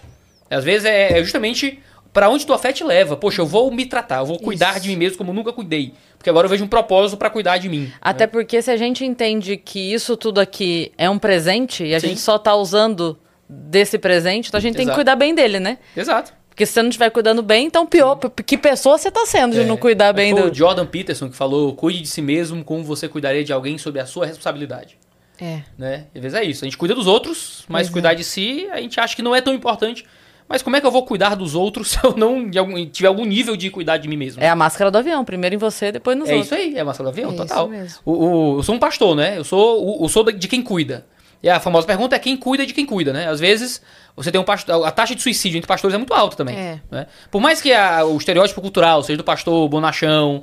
Às vezes, é, é justamente pra onde tua fé te leva. Poxa, eu vou me tratar, eu vou cuidar Isso. de mim mesmo como nunca cuidei. Porque agora eu vejo um propósito pra cuidar de mim. Até porque se a gente entende que isso tudo aqui é um presente e a Sim. gente só tá usando desse presente, então a gente tem que Exato. cuidar bem dele, né? Exato. Porque se você não estiver cuidando bem, então pior. Que pessoa você tá sendo de É. não cuidar bem do. o Jordan Peterson que falou: cuide de si mesmo como você cuidaria de alguém sob a sua responsabilidade. É. Né? Às vezes é isso. A gente cuida dos outros, mas Pois é. cuidar de si a gente acha que não é tão importante. Mas como é que eu vou cuidar dos outros se eu não de algum- tiver algum nível de cuidar de mim mesmo? É a máscara do avião. Primeiro em você, depois nos É outros. isso aí, é a massa do avião, É total. isso mesmo. O, o- eu sou um pastor, né? Eu sou, o- eu sou de quem cuida. E a famosa pergunta é quem cuida de quem cuida, né? Às vezes você tem um pastor. A taxa de suicídio entre pastores é muito alta também. É. né? Por mais que a- o estereótipo cultural seja do pastor bonachão,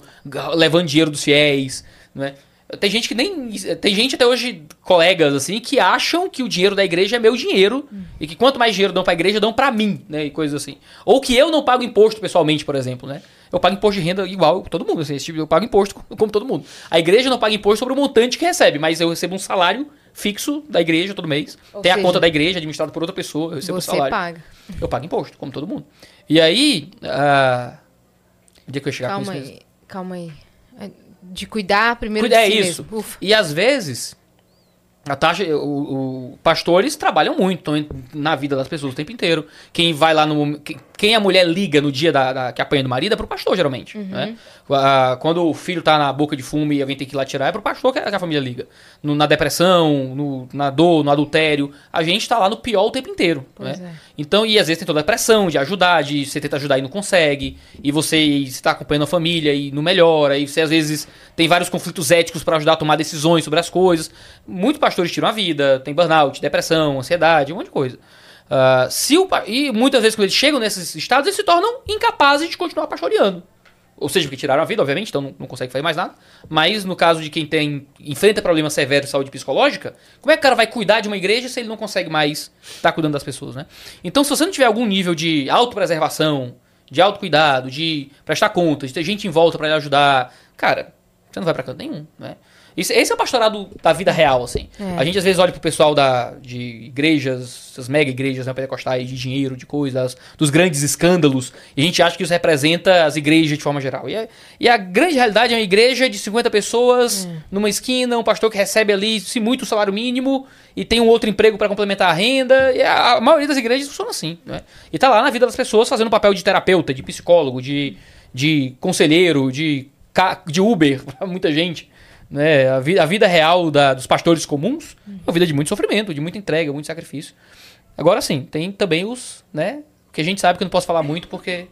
levando dinheiro dos fiéis, né? Tem gente que nem. Tem gente até hoje, colegas, assim, que acham que o dinheiro da igreja é meu dinheiro e que quanto mais dinheiro dão pra igreja, dão pra mim, né? E coisas assim. Ou que eu não pago imposto pessoalmente, por exemplo, né? Eu pago imposto de renda igual todo mundo, assim, tipo, eu pago imposto como todo mundo. A igreja não paga imposto sobre o montante que recebe, mas eu recebo um salário fixo da igreja todo mês. Ou Tem a seja, conta da igreja administrada por outra pessoa, eu recebo um Você salário. paga. Eu pago imposto, como todo mundo. E aí. ah, Onde é que eu ia chegar Calma com isso? mesmo? aí, calma aí. É, De cuidar primeiro Cuida- de é si isso. mesmo. Ufa. E às vezes, a taxa, o, o- pastores trabalham muito na vida das pessoas o tempo inteiro. Quem vai lá no. Que- Quem a mulher liga no dia da, da- que apanha do marido é pro pastor, geralmente. né? Ah, quando o filho tá na boca de fumo e alguém tem que ir lá tirar, é pro pastor que a, que a família liga. No- na depressão, no- na dor, no adultério. A gente tá lá no pior o tempo inteiro. Pois né? é. Então, e às vezes tem toda a pressão de ajudar, de você tenta ajudar e não consegue, e você está acompanhando a família e não melhora, e você às vezes tem vários conflitos éticos para ajudar a tomar decisões sobre as coisas. Muitos pastores tiram a vida, tem burnout, depressão, ansiedade, um monte de coisa. Ah, se o, e muitas vezes quando eles chegam nesses estados, eles se tornam incapazes de continuar pastoreando. Ou seja, porque tiraram a vida, obviamente, então não, não consegue fazer mais nada. Mas no caso de quem tem enfrenta problemas severos de saúde psicológica, como é que o cara vai cuidar de uma igreja se ele não consegue mais estar cuidando das pessoas, né? Então, se você não tiver algum nível de autopreservação, de autocuidado, de prestar contas, de ter gente em volta para ajudar, cara, você não vai pra canto nenhum, né? Isso- esse é o pastorado da vida real, assim. É. A gente às vezes olha pro pessoal da, de igrejas, essas mega igrejas né, pentecostais, de dinheiro, de coisas, dos grandes escândalos, e a gente acha que isso representa as igrejas de forma geral. E, é- e a grande realidade é uma igreja de 50 pessoas, numa esquina, um pastor que recebe ali, se muito, o salário mínimo, e tem um outro emprego para complementar a renda. E a, a maioria das igrejas funciona assim, né? E tá lá na vida das pessoas fazendo o papel de terapeuta, de psicólogo, de, de conselheiro, de, de Uber, pra muita gente. Né? A, vida, a vida real da- dos pastores comuns é uma vida de muito sofrimento, de muita entrega, muito sacrifício. Agora sim, tem também os, né? Que a gente sabe que eu não posso falar muito porque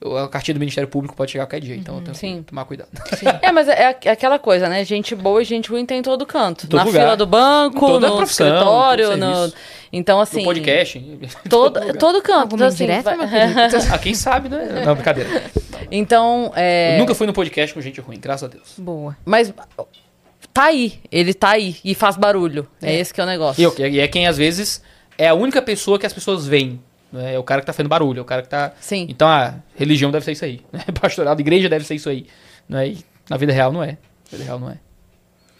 a cartilha do Ministério Público pode chegar a qualquer dia, então eu tenho Sim. que tomar cuidado. É, mas é aqu- aquela coisa, né? Gente boa e gente ruim tem em todo canto. Todo Na lugar. fila do banco, Toda no profissão, escritório, todo no... Então, assim... no podcast. Todo, todo canto. Alguma Então, assim, indireta, vai-? Ah, quem sabe, né? Não, brincadeira. então, é... Eu nunca fui no podcast com gente ruim, graças a Deus. Boa. Mas tá aí, ele tá aí e faz barulho. É, É. esse que é o negócio. E, e é quem às vezes é a única pessoa que as pessoas veem. Né? É o cara que tá fazendo barulho, é o cara que tá. Sim. Então a religião deve ser isso aí. Né? Pastorado, igreja deve ser isso aí. Né? E na vida real não é. Na vida real não é.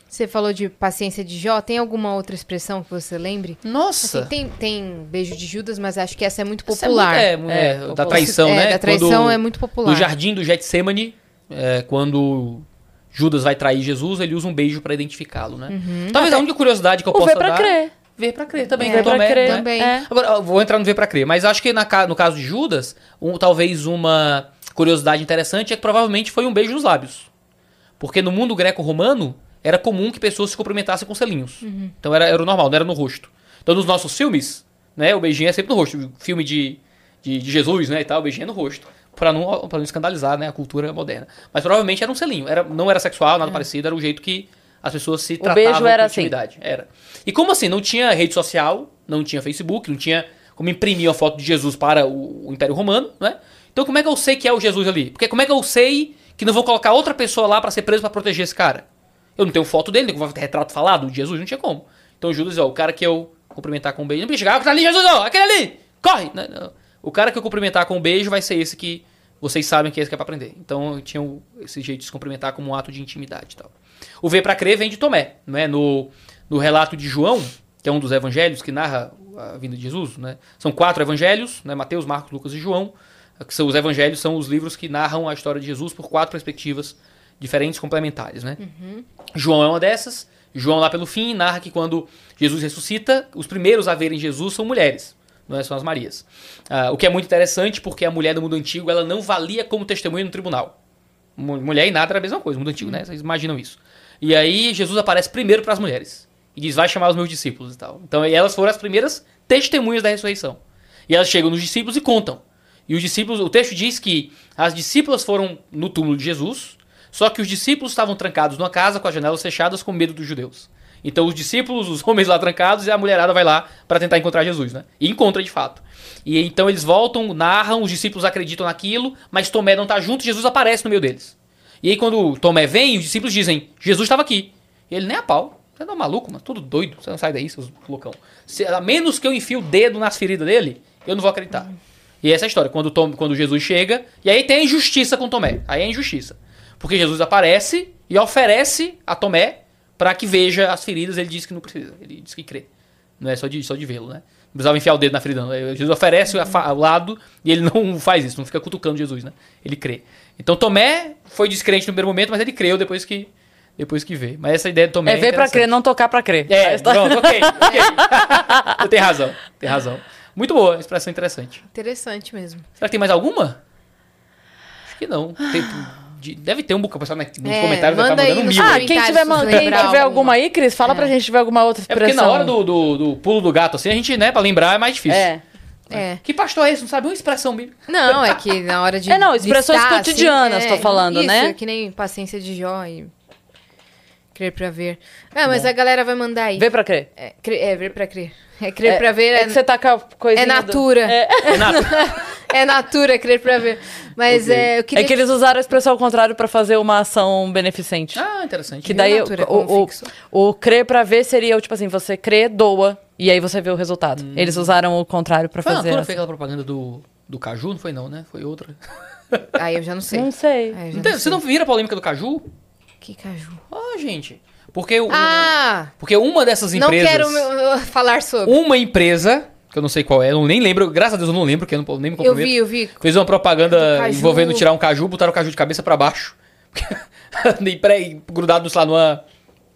Você falou de paciência de Jó. Tem alguma outra expressão que você lembre? Nossa! Assim, tem, tem beijo de Judas, mas acho que essa é muito Essa é popular. muito- é, é, da popular. traição, É, né? da traição Quando- é muito popular. No jardim do Getsemane, é, quando Judas vai trair Jesus, ele usa um beijo pra identificá-lo, né? Talvez a única curiosidade que eu O possa pra dar... crer. Ver pra crer também. É, Ver pra Tomé, crer. né? Também. É. Agora, eu vou entrar no ver pra crer, mas acho que na no caso de Judas, um- talvez uma curiosidade interessante é que provavelmente foi um beijo nos lábios. Porque no mundo greco-romano, era comum que pessoas se cumprimentassem com selinhos. Então era, era o normal, não era no rosto. Então nos nossos filmes, né, o beijinho é sempre no rosto. Filme de, de, de Jesus, né, e tal, o beijinho é no rosto. Pra não, pra não escandalizar, né, a cultura moderna. Mas provavelmente era um selinho. Era, não era sexual, nada parecido, era o jeito que as pessoas se tratavam beijo era com assim. intimidade. Era. E como assim? Não tinha rede social, não tinha Facebook, não tinha como imprimir uma foto de Jesus para o, o Império Romano, né? Então como é que eu sei que é o Jesus ali? Porque como é que eu sei que não vou colocar outra pessoa lá para ser preso para proteger esse cara? Eu não tenho foto dele, não vou ter retrato falado de Jesus, não tinha como. Então Judas, ó, o cara que eu cumprimentar com um beijo, não podia chegar, ah, tá ali Jesus, ó, aquele ali, corre! O cara que eu cumprimentar com um beijo vai ser esse que vocês sabem que é esse que é pra aprender. Então eu tinha esse jeito de se cumprimentar como um ato de intimidade e tal. O ver para crer vem de Tomé, né? No, no relato de João, que é um dos evangelhos que narra a vinda de Jesus, né? São quatro evangelhos, né? Mateus, Marcos, Lucas e João. Que são os evangelhos são os livros que narram a história de Jesus por quatro perspectivas diferentes, complementares, né? João é uma dessas. João lá pelo fim narra que quando Jesus ressuscita, os primeiros a verem Jesus são mulheres, não é? são as Marias. Ah, o que é muito interessante porque a mulher do mundo antigo ela não valia como testemunha no tribunal. Mu- Mulher e nada era a mesma coisa, mundo antigo, né? Vocês imaginam isso. E aí Jesus aparece primeiro para as mulheres e diz: "Vai chamar os meus discípulos" e tal. Então e elas foram as primeiras testemunhas da ressurreição. E elas chegam nos discípulos e contam. E os discípulos, o texto diz que as discípulas foram no túmulo de Jesus, só que os discípulos estavam trancados numa casa com as janelas fechadas com medo dos judeus. Então os discípulos, os homens lá trancados e a mulherada vai lá para tentar encontrar Jesus, né? E encontra de fato. E então eles voltam, narram, os discípulos acreditam naquilo, mas Tomé não tá junto, Jesus aparece no meio deles. E aí quando Tomé vem, os discípulos dizem: Jesus estava aqui. E ele nem a pau. Você não é maluco, mano? Tudo doido. Você não sai daí, seus loucão. Se, a menos que eu enfie o dedo nas feridas dele, eu não vou acreditar. E essa é a história. Quando, Tom, quando Jesus chega, e aí tem a injustiça com Tomé. Aí é a injustiça. Porque Jesus aparece e oferece a Tomé para que veja as feridas. Ele diz que não precisa. Ele diz que crê. Não é só de, só de vê-lo, né? Não precisava enfiar o dedo na ferida, não. Jesus oferece o lado e ele não faz isso, não fica cutucando Jesus, né? Ele crê. Então Tomé foi descrente no primeiro momento, mas ele creu depois que, depois que vê. Mas essa ideia de Tomé É ver pra interessante. crer, não tocar pra crer. É, história- pronto, ok, ok. Você tem razão, tem razão. Muito boa, expressão interessante. Interessante mesmo. Será que tem mais alguma? Acho que não. Tem- de- deve ter um bocado, o pessoal nos É, comentários vai manda estar mandando mil. Ah, quem tiver, quem tiver alguma. alguma aí, Cris, fala pra gente se tiver alguma outra É expressão. porque na hora do, do, do pulo do gato, assim, a gente, né, pra lembrar é mais difícil. É. É. Que pastor é esse? Não sabe uma expressão bíblica. Não, é que na hora de. É, não, expressões listar, cotidianas, tô falando, isso, né? que nem paciência de Jó e. Crer pra ver. Ah, mas a galera vai mandar aí. Vê pra crer. É, crer- é, ver pra crer. É crer pra ver. É que você tá com a coisinha É do- natura. É. Renato, É natura, crer pra ver. Mas Ok. é, eu queria. É que eles usaram a expressão ao contrário pra fazer uma ação beneficente. ah, interessante. que daí natura o, o, fixo. o crer pra ver seria, tipo assim, você crê, doa, e aí você vê o resultado. Eles usaram o contrário pra Foi a fazer. Natura essa. fez aquela propaganda do, do Caju? Não foi não, né? Foi outra. Aí eu já não sei. Não sei. Não não você sei. não vira a polêmica do Caju? Que caju. Ah, gente. Porque, o- Ah! porque uma dessas Não empresas... quero meu- falar sobre. Uma empresa, que eu não sei qual é, eu nem lembro, graças a Deus eu não lembro, que eu não, nem me Eu comprometo. vi, eu vi. Fez uma propaganda envolvendo tirar um caju, botaram o caju de cabeça pra baixo. grudado, sei lá, numa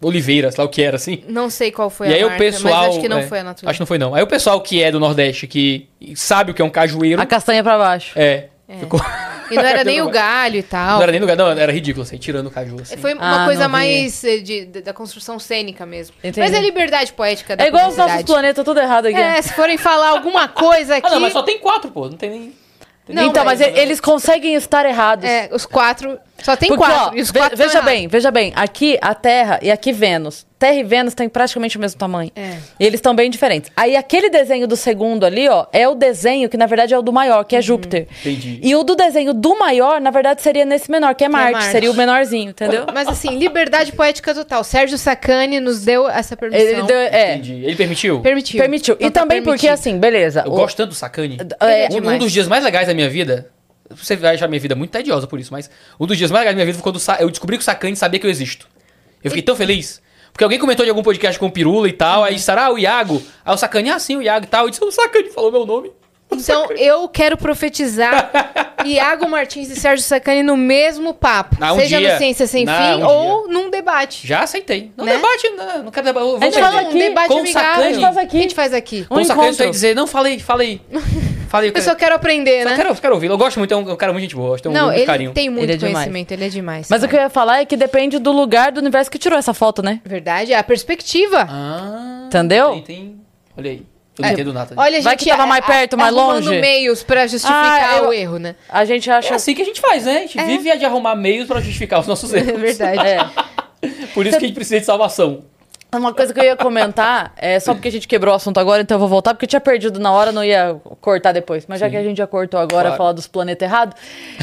oliveira, sei lá o que era, assim. Não sei qual foi e a aí marca, o pessoal... mas acho que não é, foi a Natura. Acho que não foi não. Aí o pessoal que é do Nordeste, que sabe o que é um cajueiro... A castanha pra baixo. É, ficou... E não era nem o galho e tal. Não era nem lugar, não, era ridículo, assim, tirando o caju, assim. Foi uma Ah, coisa mais eh, de, de- da construção cênica mesmo. Entendi. Mas é liberdade poética da É igual os nossos planetas, tudo errado aqui. É, se forem falar alguma coisa aqui... Ah, não, mas só tem quatro, pô, não tem nem... tem Não, então, mas, mas- eles conseguem estar errados. É, os quatro... Só tem Porque, quatro. ó, e os ve- quatro veja bem, errados. veja bem. Aqui a Terra e aqui Vênus. Terra e Vênus têm praticamente o mesmo tamanho. É. E eles estão bem diferentes. Aí aquele desenho do segundo ali, ó, é o desenho que na verdade é o do maior, que é Júpiter. Entendi. E o do desenho do maior, na verdade, seria nesse menor, que é Marte. Marte. Seria o menorzinho, entendeu? Mas assim, liberdade poética total. Sérgio Sacani nos deu essa permissão. Ele deu, é, Entendi. Ele permitiu? Permitiu. permitiu. Então e tá também porque, permitido. assim, beleza. Eu o- gosto tanto do Sakane. é, Ele é Um- um, dos dias mais legais da minha vida. Você vai achar minha vida muito tediosa por isso, mas um dos dias mais legais da minha vida foi quando eu descobri que o Sakane sabia que eu existo. Eu fiquei tão feliz. Porque alguém comentou de algum podcast com o Pirula e tal, aí disseram, ah, o Iago. Aí o Sakane, ah, sim, o Iago e tal. Eu disse, o Sakane falou meu nome. Então, eu quero profetizar Iago Martins e Sérgio Sacani no mesmo papo. Ah, um seja dia. no Ciência Sem Não, Fim um ou num debate. Já aceitei. Não Né? debate, não, não quero. Eu vou A gente perder. fala um aqui, debate com amigável. Sacani. A gente faz aqui. aqui. A gente faz aqui. Com o Um você encontro. vai dizer, não, falei, falei. falei, Eu só quero aprender, Só né? quero, quero ouvir. Eu gosto muito, é um, é um cara muito gente boa. Gosto, tenho Não, muito ele carinho. tem muito Ele é demais. conhecimento, ele é demais. Mas o que eu ia falar é que depende do lugar do universo que tirou essa foto, né? Verdade, é a perspectiva. Ah, Entendeu? Tem, tem... Olha aí. Eu não entendo nada. Olha, a gente Vai que tava mais a- perto, a- mais arrumando longe. meios pra justificar Ah, eu- o erro, né? A gente É acha. assim que a gente faz, né? A gente vive de arrumar meios pra justificar os nossos erros. É verdade. É. Por isso que a gente precisa de salvação. Uma coisa que eu ia comentar, é só porque a gente quebrou o assunto agora, então eu vou voltar, porque eu tinha perdido na hora, não ia cortar depois. Mas já que a gente já cortou agora, Claro. falar dos planetas errados,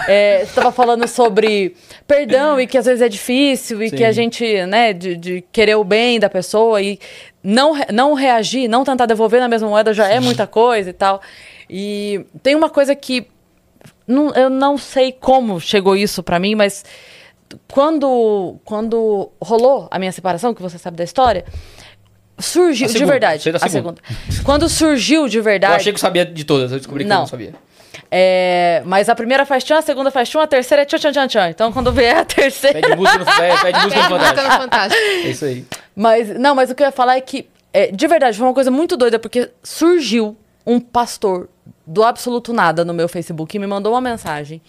é, você tava falando sobre perdão e que às vezes é difícil e Sim. que a gente, né, de, de querer o bem da pessoa e não, não reagir, não tentar devolver na mesma moeda já é muita coisa e tal. E tem uma coisa que não- eu não sei como chegou isso pra mim, mas quando, quando rolou a minha separação, que você sabe da história, surgiu A de segunda, verdade. sei da a segunda. segunda. Quando surgiu de Eu verdade. achei que eu sabia de todas, eu descobri que eu Não. não sabia. é, mas a primeira faz tchan, a segunda faz tchan, a terceira é tchan, tchan, tchan, tchan. Então quando vier a terceira. Pede música no, pede, pede música no Música Fantástico. no Fantástico. É isso aí. Mas, não, mas o que eu ia falar é que, é, de verdade, foi uma coisa muito doida, porque surgiu um pastor do absoluto nada no meu Facebook e me mandou uma mensagem.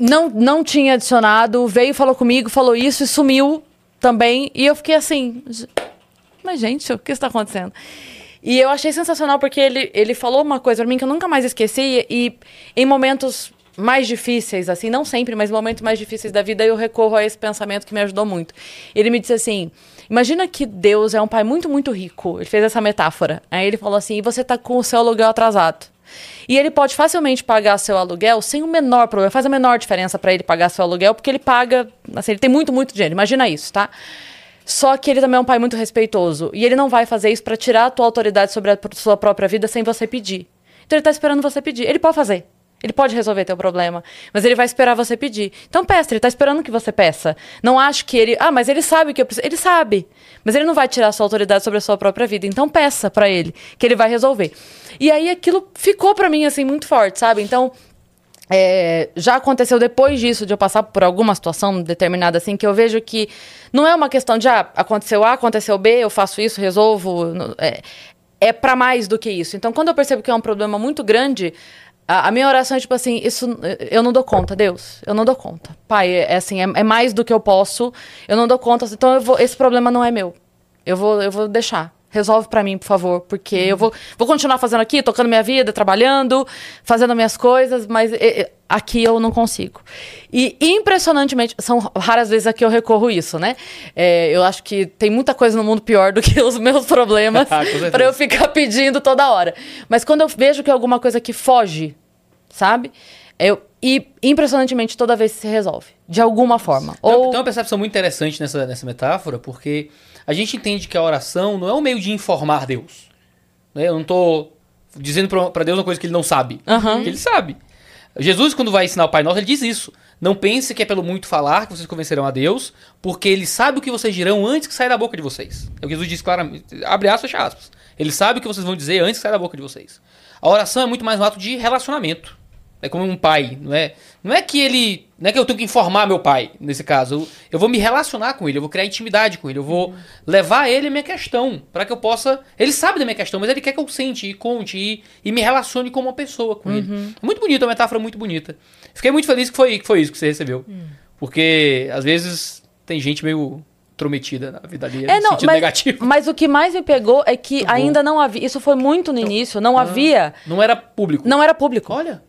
Não, não tinha adicionado, veio, falou comigo, falou isso e sumiu também. E eu fiquei assim, "J- mas gente, o que está acontecendo? E eu achei sensacional porque ele, ele falou uma coisa pra mim que eu nunca mais esqueci e em momentos mais difíceis, assim, não sempre, mas em momentos mais difíceis da vida eu recorro a esse pensamento que me ajudou muito. Ele me disse assim: Imagina que Deus é um pai muito, muito rico. Ele fez essa metáfora. Aí ele falou assim: e você tá com o seu aluguel atrasado. E ele pode facilmente pagar seu aluguel sem o menor problema. Faz a menor diferença para ele pagar seu aluguel, porque ele paga. Assim, ele tem muito, muito dinheiro. Imagina isso, tá? Só que ele também é um pai muito respeitoso. E ele não vai fazer isso pra tirar a tua autoridade sobre a sua própria vida sem você pedir. Então ele tá esperando você pedir. Ele pode fazer. Ele pode resolver teu problema, mas ele vai esperar você pedir. Então peça, ele tá esperando que você peça. Não acho que ele, ah, mas ele sabe que eu preciso. Ele sabe, mas ele não vai tirar sua autoridade sobre a sua própria vida. Então peça pra ele, que ele vai resolver. E aí aquilo ficou pra mim assim muito forte, sabe? Então é, já aconteceu depois disso, de eu passar por alguma situação determinada assim, que eu vejo que não é uma questão de, ah, aconteceu A, aconteceu B, eu faço isso, resolvo. É, é para mais do que isso. Então, quando eu percebo que é um problema muito grande, a, a minha oração é tipo assim: isso eu não dou conta, Deus, eu não dou conta. Pai, é, é assim, é, é mais do que eu posso, eu não dou conta, então vou, esse problema não é meu. Eu vou, eu vou deixar. Resolve pra mim, por favor, porque eu vou, vou continuar fazendo aqui, tocando minha vida, trabalhando, fazendo minhas coisas, mas aqui eu não consigo. E impressionantemente, são raras vezes a que eu recorro isso, né? Eh, eu acho que tem muita coisa no mundo pior do que os meus problemas Ah, pra eu ficar pedindo toda hora. Mas quando eu vejo que é alguma coisa que foge, sabe? Eu, e impressionantemente toda vez se resolve, de alguma forma. Tem, Ou tem uma percepção muito interessante nessa, nessa metáfora, porque a gente entende que a oração não é um meio de informar Deus. né? Eu não tô dizendo pra Deus uma coisa que ele não sabe. Que ele sabe. Jesus, quando vai ensinar o Pai Nosso, ele diz isso. Não pense que é pelo muito falar que vocês convencerão a Deus, porque ele sabe o que vocês dirão antes que saia da boca de vocês. É o que Jesus diz claramente. Abre aspas, fecha aspas. Ele sabe o que vocês vão dizer antes que saia da boca de vocês. A oração é muito mais um ato de relacionamento. É como um pai, não é? Não é que ele. Não é que eu tenho que informar meu pai, nesse caso. Eu, eu vou me relacionar com ele, eu vou criar intimidade com ele, eu vou levar ele a minha questão, para que eu possa. Ele sabe da minha questão, mas ele quer que eu sente e conte e, e me relacione como uma pessoa com ele. Muito bonito, é uma metáfora muito bonita. Fiquei muito feliz que foi, que foi isso que você recebeu. Porque, às vezes, tem gente meio intrometida na vida dele, É, no não, sentido mas, negativo. mas o que mais me pegou é que ainda não havia. Isso foi muito no início, não havia. Não era público. Não era público. Olha,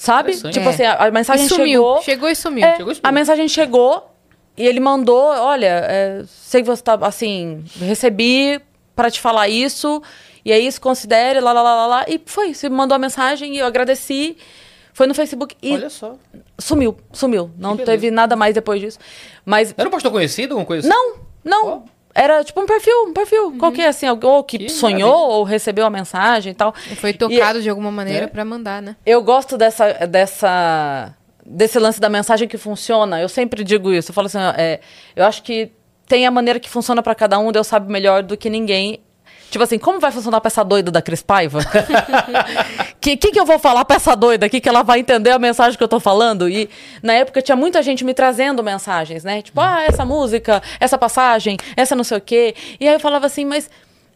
Sabe? Tipo É. assim, a, a mensagem e sumiu. chegou. Chegou e sumiu. É, Chegou e sumiu. a mensagem chegou e ele mandou: olha, é, sei que você tá assim, recebi pra te falar isso, e é isso, considere, lá, lá, lá, lá, lá. E foi, você mandou a mensagem e eu agradeci. Foi no Facebook e olha só. sumiu, sumiu. Não teve nada mais depois disso. Mas Era um pastor conhecido, alguma coisa assim? não, não. Era tipo um perfil, um perfil qualquer, assim, alguém ou que, Que sonhou maravilha. ou recebeu a mensagem e tal. Foi tocado de alguma maneira É. pra mandar, né? Eu gosto dessa, dessa, desse lance da mensagem que funciona. Eu sempre digo isso. Eu falo assim, é, eu acho que tem a maneira que funciona pra cada um, Deus sabe melhor do que ninguém. Tipo assim, como vai funcionar pra essa doida da Cris Paiva? que, que que eu vou falar pra essa doida aqui que ela vai entender a mensagem que eu tô falando? E na época tinha muita gente me trazendo mensagens, né? Tipo, ah, essa música, essa passagem, essa não sei o quê. E aí eu falava assim, mas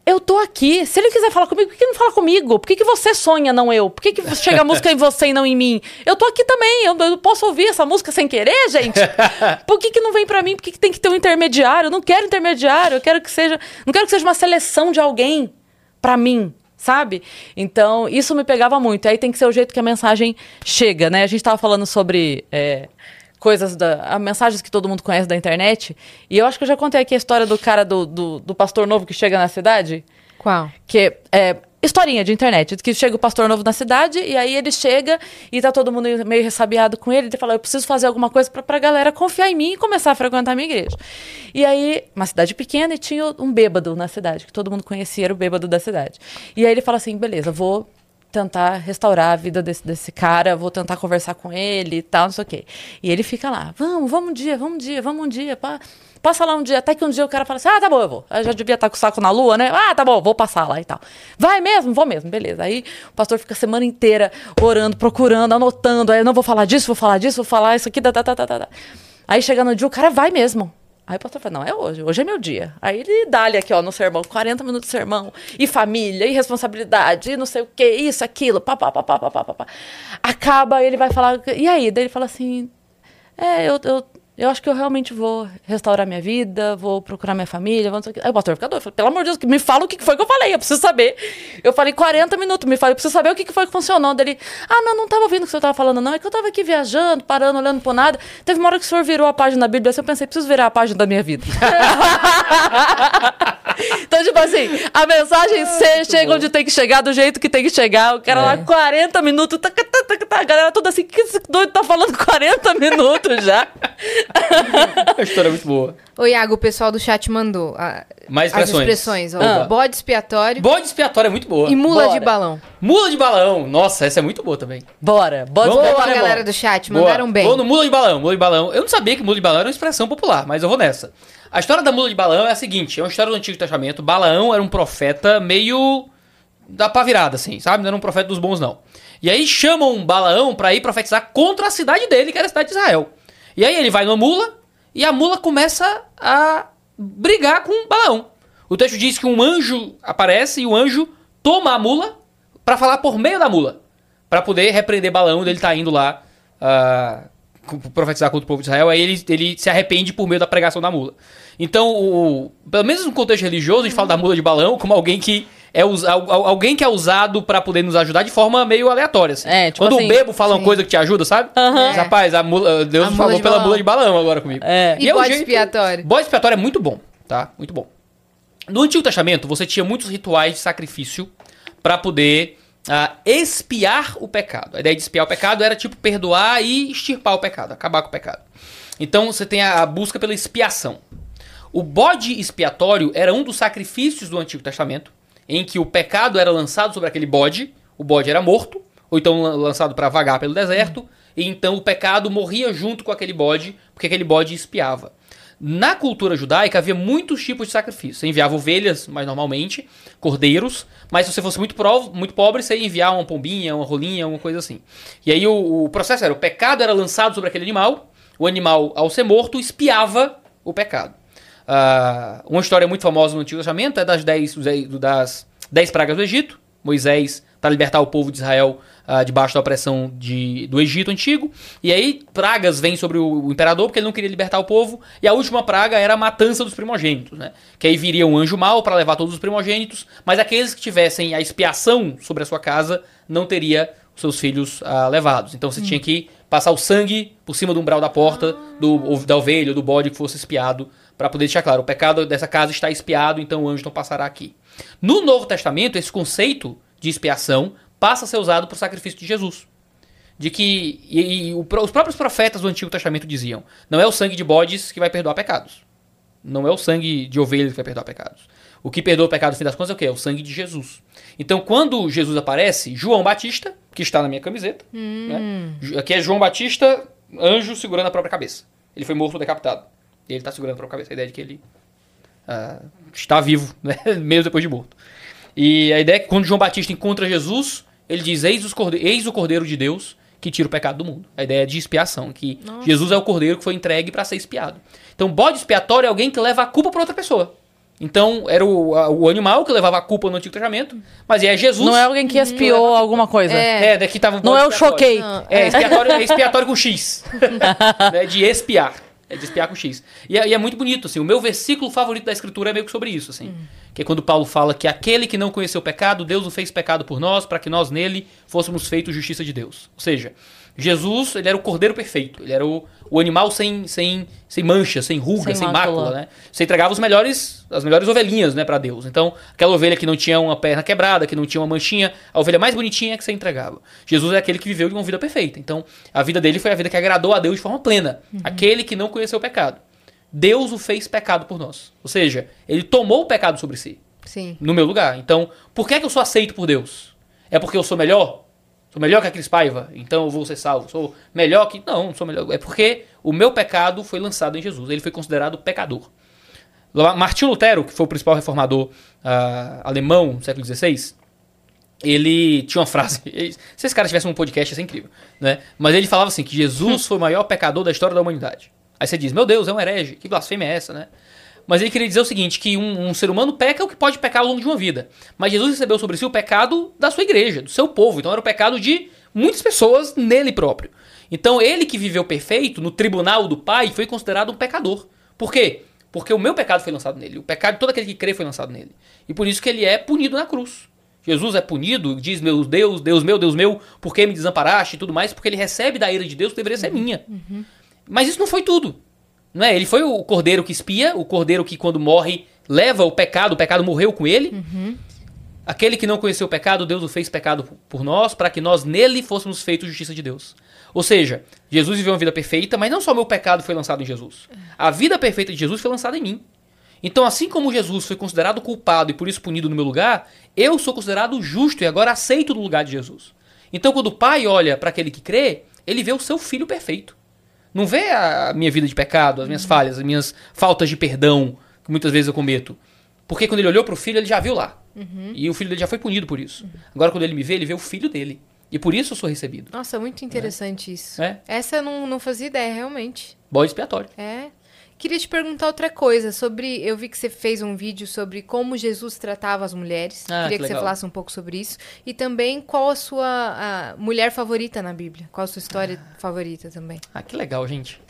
eu tô aqui. Se ele quiser falar comigo, por que não fala comigo? Por que, que você sonha, não eu? Por que, que chega a música em você e não em mim? Eu tô aqui também. Eu, eu posso ouvir essa música sem querer, gente? Por que, que não vem pra mim? Por que, que tem que ter um intermediário? Eu não quero intermediário. Eu quero que seja. Não quero que seja uma seleção de alguém pra mim. Sabe? Então, isso me pegava muito. Aí tem que ser o jeito que a mensagem chega, né? A gente tava falando sobre. é, coisas da. a- mensagens que todo mundo conhece da internet. E eu acho que eu já contei aqui a história do cara do, do, do pastor novo que chega na cidade. Qual? Que é historinha de internet, que chega o pastor novo na cidade e aí ele chega e tá todo mundo meio ressabiado com ele, ele fala, eu preciso fazer alguma coisa pra, pra galera confiar em mim e começar a frequentar a minha igreja. E aí, uma cidade pequena e tinha um bêbado na cidade, que todo mundo conhecia, era o bêbado da cidade. E aí ele fala assim, beleza, vou tentar restaurar a vida desse, desse cara, vou tentar conversar com ele e tal, não sei o quê. E ele fica lá, vamos, vamos um dia, vamos um dia, vamos um dia, pá. Passa lá um dia, até que um dia o cara fala assim: ah, tá bom, eu vou. Eu já devia estar com o saco na lua, né? Ah, tá bom, vou passar lá e tal. Vai mesmo? Vou mesmo, beleza. Aí o pastor fica a semana inteira orando, procurando, anotando. Aí eu não vou falar disso, vou falar disso, vou falar isso aqui, tá, tá, tá, tá, tá. Aí chega no dia, o cara vai mesmo. Aí o pastor fala, não, é hoje, hoje é meu dia. Aí ele dá-lhe aqui, ó, no sermão, 40 minutos de sermão, e família, e responsabilidade, e não sei o que isso, aquilo, papá, papá, papá, papá. Acaba, ele vai falar, e aí? Daí ele fala assim, é, eu, eu eu acho que eu realmente vou restaurar minha vida, vou procurar minha família, vou não o pastor fala, pelo amor de Deus, me fala o que foi que eu falei, eu preciso saber. Eu falei 40 minutos, me fala, eu preciso saber o que foi que funcionou. Daí ele, ah, não, não tava ouvindo o que você tava falando, não, é que eu tava aqui viajando, parando, olhando pro nada. Teve uma hora que o senhor virou a página da Bíblia, assim, eu pensei, preciso virar a página da minha vida. Então, tipo assim, a mensagem C chega onde tem que chegar, do jeito que tem que chegar. O cara lá, 40 minutos, tá, tá, tá, tá, a galera toda assim, que esse doido tá falando 40 minutos já? A história é muito boa. Ô, Iago, o pessoal do chat mandou a- Mais as expressões. expressões. Ó, Ah. Bode expiatório Bode expiatório é muito boa. e mula Bora. de balão. Mula de balão. Nossa, essa é muito boa também. Bora, bora. Vamos bora, Boa, bora, galera bora. do chat, Boa. mandaram bem. Vou no mula de balão. Mula de balão. Eu não sabia que mula de balão era uma expressão popular, mas eu vou nessa. A história da mula de balão é a seguinte: é uma história do Antigo Testamento. Balaão era um profeta meio da pá virada, assim, sabe? Não era um profeta dos bons, não. E aí chamam Balaão pra ir profetizar contra a cidade dele, que era a cidade de Israel. E aí ele vai numa mula e a mula começa a brigar com Balaão. O texto diz que um anjo aparece e o anjo toma a mula pra falar por meio da mula. Pra poder repreender Balaão, ele tá indo lá co- profetizar contra o povo de Israel, aí ele, ele se arrepende por meio da pregação da mula. Então, o, pelo menos no contexto religioso, a gente fala da mula de Balaão como alguém que é us- alguém que é usado pra poder nos ajudar de forma meio aleatória. Assim. É, tipo Quando assim, o bebo fala uma sim. coisa que te ajuda, sabe? Aham. Diz, Rapaz, a mula, Deus A mula falou de pela Balaão. mula de Balaão agora comigo. É. E é o bode expiatório? Bode expiatório é muito bom, tá? Muito bom. No Antigo Testamento, você tinha muitos rituais de sacrifício pra poder ah, expiar o pecado. A ideia de expiar o pecado era tipo perdoar e extirpar o pecado, acabar com o pecado. Então você tem a busca pela expiação. O bode expiatório era um dos sacrifícios do Antigo Testamento, em que o pecado era lançado sobre aquele bode, o bode era morto, ou então lan- lançado para vagar pelo deserto, e então o pecado morria junto com aquele bode, porque aquele bode expiava. Na cultura judaica havia muitos tipos de sacrifício. Você enviava ovelhas, mais normalmente, cordeiros, mas se você fosse muito, pro- muito pobre, você ia enviar uma pombinha, uma rolinha, uma coisa assim. E aí o, o processo era, o pecado era lançado sobre aquele animal, o animal, ao ser morto, espiava o pecado. Ah, uma história muito famosa no Antigo Testamento é das dez, das dez pragas do Egito. Moisés, para libertar o povo de Israel ah, debaixo da opressão de, do Egito antigo. E aí, pragas vêm sobre o, o imperador, porque ele não queria libertar o povo. E a última praga era a matança dos primogênitos. Né? Que aí viria um anjo mau para levar todos os primogênitos, mas aqueles que tivessem a expiação sobre a sua casa não teria os seus filhos ah, levados. Então você tinha que passar o sangue por cima do umbral da porta do, da ovelha ou do bode que fosse espiado para poder deixar claro, o pecado dessa casa está espiado, então o anjo não passará aqui. No Novo Testamento, esse conceito de expiação passa a ser usado para o sacrifício de Jesus. De que e, e o- os próprios profetas do Antigo Testamento diziam: não é o sangue de bodes que vai perdoar pecados. Não é o sangue de ovelhas que vai perdoar pecados. O que perdoa o pecado, no fim das contas, é o quê? É o sangue de Jesus. Então, quando Jesus aparece, João Batista, que está na minha camiseta, né? Ju- aqui é João Batista, anjo segurando a própria cabeça. Ele foi morto decapitado. Ele está segurando a própria cabeça. A ideia de que ele ah, está vivo, né? mesmo depois de morto. E a ideia é que quando João Batista encontra Jesus, ele diz: Eis, os corde- Eis o Cordeiro de Deus que tira o pecado do mundo. A ideia é de expiação, que Jesus é o Cordeiro que foi entregue para ser expiado. Então, bode expiatório é alguém que leva a culpa para outra pessoa. Então, era o, a- o animal que levava a culpa no Antigo Testamento, mas é Jesus. Não é alguém que espiou alguma coisa. É. É, daqui tava um Não é o choquei. Não. É, expiatório, é expiatório com X. né, de expiar. É de expiar com X. E é, e é muito bonito, assim. O meu versículo favorito da Escritura é meio que sobre isso, assim. Que é quando Paulo fala que aquele que não conheceu o pecado, Deus o fez pecado por nós, para que nós nele fôssemos feitos justiça de Deus. Ou seja, Jesus, ele era o cordeiro perfeito. Ele era o, o animal sem, sem, sem mancha, sem ruga, Sem sem, mácula. mácula, né? Você entregava os melhores, as melhores ovelhinhas, né, para Deus. Então, aquela ovelha que não tinha uma perna quebrada, que não tinha uma manchinha, a ovelha mais bonitinha que você entregava. Jesus é aquele que viveu de uma vida perfeita. Então, a vida dele foi a vida que agradou a Deus de forma plena. Aquele que não conheceu o pecado. Deus o fez pecado por nós. Ou seja, ele tomou o pecado sobre si, Sim. no meu lugar. Então, por que, é que eu sou aceito por Deus? É porque eu sou melhor? Sou melhor que a Cris Paiva, então eu vou ser salvo. Sou melhor que. Não, não sou melhor. É porque o meu pecado foi lançado em Jesus. Ele foi considerado pecador. Martinho Lutero, que foi o principal reformador ah, alemão do século XVI, ele tinha uma frase. Se esse cara tivesse um podcast, ia ser incrível. Né? Mas ele falava assim: que Jesus foi o maior pecador da história da humanidade. Aí você diz: Meu Deus, é um herege. Que blasfêmia é essa, né? Mas ele queria dizer o seguinte: que um, um ser humano peca o que pode pecar ao longo de uma vida. Mas Jesus recebeu sobre si o pecado da sua igreja, do seu povo. Então era o pecado de muitas pessoas nele próprio. Então ele que viveu perfeito no tribunal do Pai foi considerado um pecador. Por quê? Porque o meu pecado foi lançado nele. O pecado de todo aquele que crê foi lançado nele. E por isso que ele é punido na cruz. Jesus é punido, diz meu Deus, Deus meu, Deus meu, por que me desamparaste e tudo mais, porque ele recebe da ira de Deus que deveria ser minha. Mas isso não foi tudo. Não é? Ele foi o cordeiro que espia, o cordeiro que quando morre leva o pecado, o pecado morreu com ele. Aquele que não conheceu o pecado, Deus o fez pecado por nós, para que nós nele fôssemos feitos justiça de Deus. Ou seja, Jesus viveu uma vida perfeita, mas não só meu pecado foi lançado em Jesus. A vida perfeita de Jesus foi lançada em mim. Então, assim como Jesus foi considerado culpado e por isso punido no meu lugar, eu sou considerado justo e agora aceito no lugar de Jesus. Então, quando o pai olha para aquele que crê, ele vê o seu filho perfeito. Não vê a minha vida de pecado, as minhas falhas, as minhas faltas de perdão, que muitas vezes eu cometo. Porque quando ele olhou para o filho, ele já viu lá. E o filho dele já foi punido por isso. Agora, quando ele me vê, ele vê o filho dele. E por isso eu sou recebido. Nossa, muito interessante isso. É. Essa eu não, não fazia ideia, realmente. Bode expiatório. É. Queria te perguntar outra coisa sobre. Eu vi que você fez um vídeo sobre como Jesus tratava as mulheres. Ah, Queria que que, você falasse um pouco sobre isso. E também qual a sua a mulher favorita na Bíblia? Qual a sua história favorita também? Ah, que legal, gente.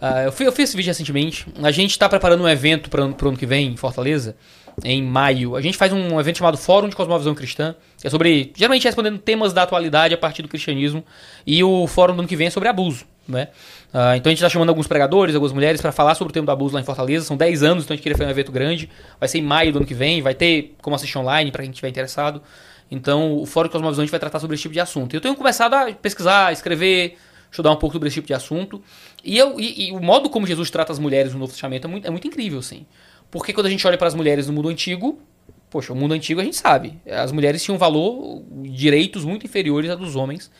Ah, eu, fui- eu fiz esse vídeo recentemente. A gente está preparando um evento para o ano que vem, em Fortaleza, em maio. A gente faz um evento chamado Fórum de Cosmovisão Cristã, que é sobre, geralmente respondendo temas da atualidade a partir do cristianismo. E o fórum do ano que vem é sobre abuso, né? Ah, então a gente está chamando alguns pregadores, algumas mulheres para falar sobre o tema do abuso lá em Fortaleza. São 10 anos, então a gente queria fazer um evento grande. Vai ser em maio do ano que vem, vai ter como assistir online para quem estiver interessado. Então o Fórum Cosmovisão a gente vai tratar sobre esse tipo de assunto. Eu tenho começado a pesquisar, escrever, estudar um pouco sobre esse tipo de assunto. E, eu, e, e o modo como Jesus trata as mulheres no Novo Testamento é muito, é muito incrível, assim. Porque quando a gente olha para as mulheres no mundo antigo, poxa, o mundo antigo a gente sabe. As mulheres tinham valor, direitos muito inferiores a dos homens.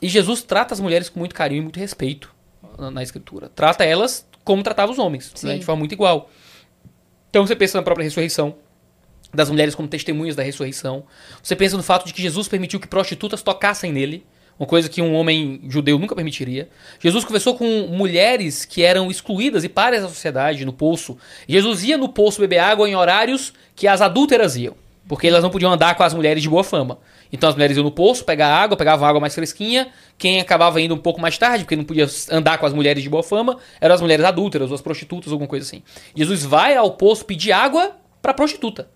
E Jesus trata as mulheres com muito carinho e muito respeito na, na escritura. Trata elas como tratava os homens, né, de forma muito igual. Então você pensa na própria ressurreição, das mulheres como testemunhas da ressurreição. Você pensa no fato de que Jesus permitiu que prostitutas tocassem nele, uma coisa que um homem judeu nunca permitiria. Jesus conversou com mulheres que eram excluídas e párias da sociedade no poço. Jesus ia no poço beber água em horários que as adúlteras iam, porque elas não podiam andar com as mulheres de boa fama. Então as mulheres iam no poço pegar água, pegavam água mais fresquinha. Quem acabava indo um pouco mais tarde, porque não podia andar com as mulheres de boa fama, eram as mulheres adúlteras, ou as prostitutas, alguma coisa assim. Jesus vai ao poço pedir água pra prostituta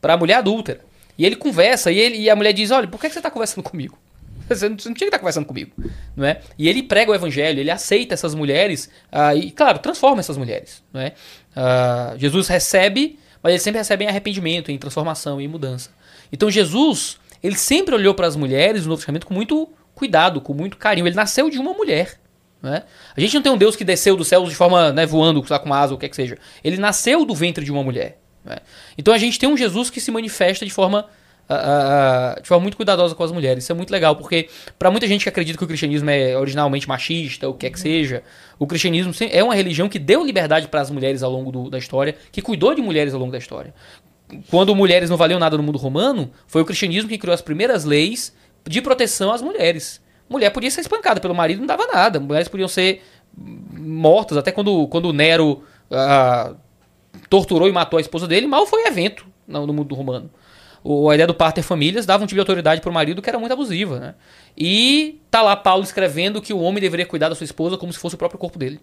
pra mulher adúltera. E ele conversa, e, ele, e a mulher diz: Olha, por que você tá conversando comigo? Você não, você não tinha que estar conversando comigo. Não é? E ele prega o evangelho, ele aceita essas mulheres, ah, e, claro, transforma essas mulheres. Não é? Ah, Jesus recebe, mas ele sempre recebe em arrependimento, em transformação, em mudança. Então Jesus, ele sempre olhou para as mulheres no Novo Testamento com muito cuidado, com muito carinho. Ele nasceu de uma mulher. Não é? A gente não tem um Deus que desceu dos céus de forma né, voando, lá, com asa, ou o que é que seja. Ele nasceu do ventre de uma mulher. não é? Então a gente tem um Jesus que se manifesta de forma, ah, ah, de forma muito cuidadosa com as mulheres. Isso é muito legal, porque para muita gente que acredita que o cristianismo é originalmente machista, ou o que é que seja, o cristianismo é uma religião que deu liberdade para as mulheres ao longo do- da história, que cuidou de mulheres ao longo da história. Quando mulheres não valiam nada no mundo romano, foi o cristianismo que criou as primeiras leis de proteção às mulheres. Mulher podia ser espancada pelo marido, não dava nada. Mulheres podiam ser mortas. Até quando, quando Nero ah, torturou e matou a esposa dele, mal foi evento no, no mundo romano. O, a ideia do parter famílias dava um tipo de autoridade para o marido que era muito abusiva. Né? E tá lá Paulo escrevendo que o homem deveria cuidar da sua esposa como se fosse o próprio corpo dele.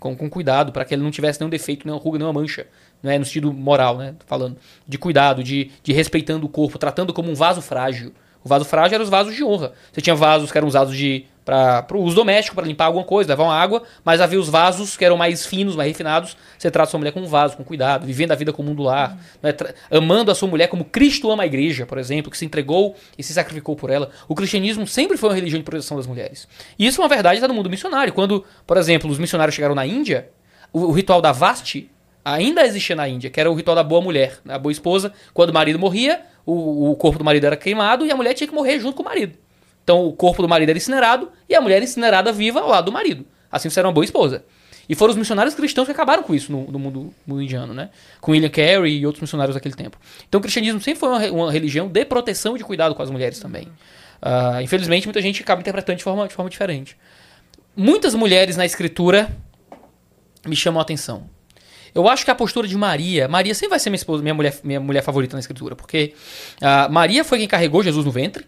Com, com cuidado, para que ele não tivesse nenhum defeito, nenhuma ruga, nenhuma mancha. Né? No sentido moral, né? Falando. De cuidado, de, de respeitando o corpo, tratando como um vaso frágil. O vaso frágil eram os vasos de honra. Você tinha vasos que eram usados de para o uso doméstico, para limpar alguma coisa, levar uma água, mas havia os vasos que eram mais finos, mais refinados. Você trata sua mulher com um vaso, com cuidado, vivendo a vida como um do lar, né? Tra- amando a sua mulher como Cristo ama a igreja, por exemplo, que se entregou e se sacrificou por ela. O cristianismo sempre foi uma religião de proteção das mulheres. E isso é uma verdade está no mundo missionário. Quando, por exemplo, os missionários chegaram na Índia, o, o ritual da Vasti ainda existia na Índia, que era o ritual da boa mulher, a boa esposa. Quando o marido morria, o, o corpo do marido era queimado e a mulher tinha que morrer junto com o marido. Então o corpo do marido era incinerado e a mulher incinerada viva ao lado do marido. Assim você era uma boa esposa. E foram os missionários cristãos que acabaram com isso no, no mundo, mundo indiano, né? Com William Carey e outros missionários daquele tempo. Então o cristianismo sempre foi uma, uma religião de proteção e de cuidado com as mulheres também. Ah, infelizmente, muita gente acaba interpretando de forma, de forma diferente. Muitas mulheres na escritura me chamam a atenção. Eu acho que a postura de Maria, Maria sempre vai ser minha esposa, minha mulher, minha mulher favorita na escritura, porque ah, Maria foi quem carregou Jesus no ventre.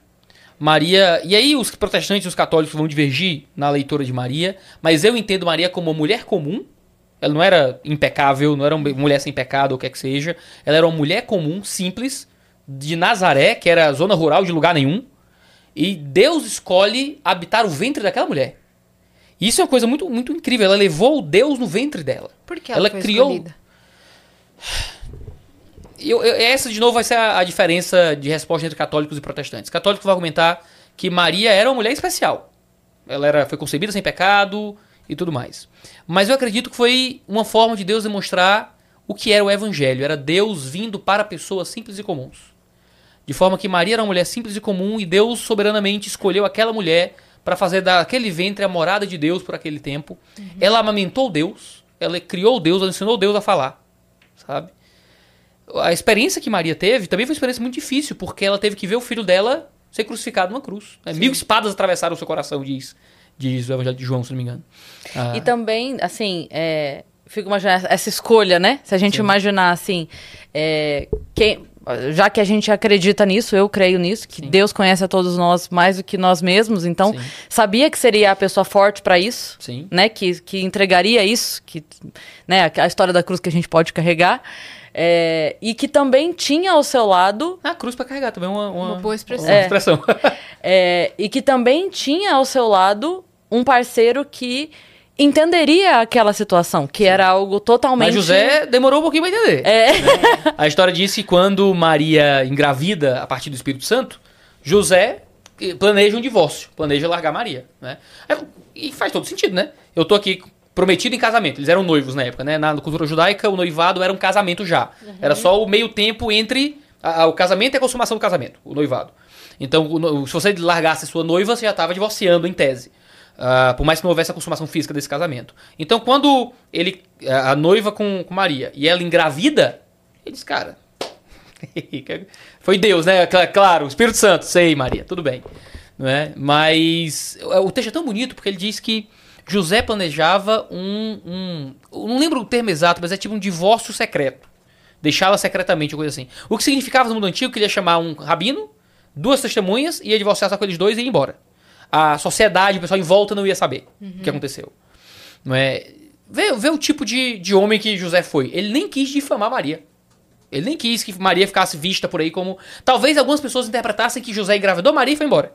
Maria, e aí os protestantes e os católicos vão divergir na leitura de Maria, mas eu entendo Maria como uma mulher comum. Ela não era impecável, não era uma mulher sem pecado ou o que é que seja. Ela era uma mulher comum, simples, de Nazaré, que era zona rural de lugar nenhum. E Deus escolhe habitar o ventre daquela mulher. Isso é uma coisa muito, muito incrível. Ela levou o Deus no ventre dela. Por que ela, Ela foi criou- escolhida? eu- eu- essa, de novo, vai ser a, a diferença de resposta entre católicos e protestantes. Católicos vão argumentar que Maria era uma mulher especial. Ela era, foi concebida sem pecado e tudo mais. Mas eu acredito que foi uma forma de Deus demonstrar o que era o evangelho. Era Deus vindo para pessoas simples e comuns. De forma que Maria era uma mulher simples e comum e Deus soberanamente escolheu aquela mulher para fazer daquele ventre a morada de Deus por aquele tempo. Ela amamentou Deus, ela criou Deus, ela ensinou Deus a falar, sabe? A experiência que Maria teve também foi uma experiência muito difícil, porque ela teve que ver o filho dela ser crucificado numa cruz. né? Mil espadas atravessaram o seu coração, diz, diz o Evangelho de João, se não me engano. Ah, E também, assim, é, fico imaginando essa escolha, né? Se a gente Sim. imaginar assim, é, quem, já que a gente acredita nisso, eu creio nisso, que Sim. Deus conhece a todos nós mais do que nós mesmos, então Sim. sabia que seria a pessoa forte para isso, Sim. né? Que, que entregaria isso, que, né? A, a história da cruz que a gente pode carregar. é, e que também tinha ao seu lado A cruz para carregar também é uma, uma, Uma boa expressão. uma É. expressão. É, e que também tinha ao seu lado um parceiro que entenderia aquela situação, que era algo totalmente. Mas José demorou um pouquinho para entender. É. A história diz que quando Maria engravida a partir do Espírito Santo, José eh, planeja um divórcio, planeja largar Maria, né? E faz todo sentido, né? Eu tô aqui prometido em casamento, eles eram noivos na época, né? Na cultura judaica, o noivado era um casamento já. Era só o meio tempo entre a- a- o casamento e a consumação do casamento, o noivado. Então, se você largasse sua noiva, você já estava divorciando em tese. Ah, por mais que não houvesse a consumação física desse casamento. Então, quando ele a a noiva com, com Maria e ela engravida, ele diz, cara, foi Deus, né? Cla- Claro, o Espírito Santo, sei, Maria, tudo bem. Não é? Mas o texto é tão bonito porque ele diz que José planejava um, um. Não lembro o termo exato, mas é tipo um divórcio secreto. Deixá-la secretamente, coisa assim. O que significava no mundo antigo que ele ia chamar um rabino, duas testemunhas, ia divorciar só com eles dois e ir embora. A sociedade, o pessoal em volta não ia saber o que aconteceu. Não é? Vê, vê o tipo de, de homem que José foi. Ele nem quis difamar Maria. Ele nem quis que Maria ficasse vista por aí como. Talvez algumas pessoas interpretassem que José engravidou Maria e foi embora.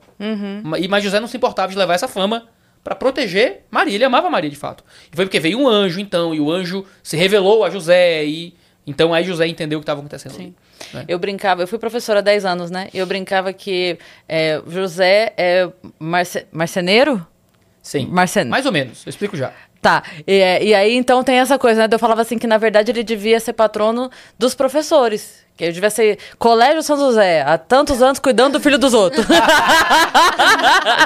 E- Mas José não se importava de levar essa fama pra proteger Maria. Ele amava Maria de fato. E foi porque veio um anjo, então, e o anjo se revelou a José. E então aí José entendeu o que estava acontecendo. ali. né? Eu brincava, eu fui professora há 10 anos, né? E eu brincava que é, José é marce, marceneiro? Sim. Marcen... Mais ou menos. Eu explico já. Tá, e, é, e aí então tem essa coisa, né? Eu falava assim que na verdade ele devia ser patrono dos professores. Que ele devia ser Colégio São José, há tantos anos cuidando do filho dos outros.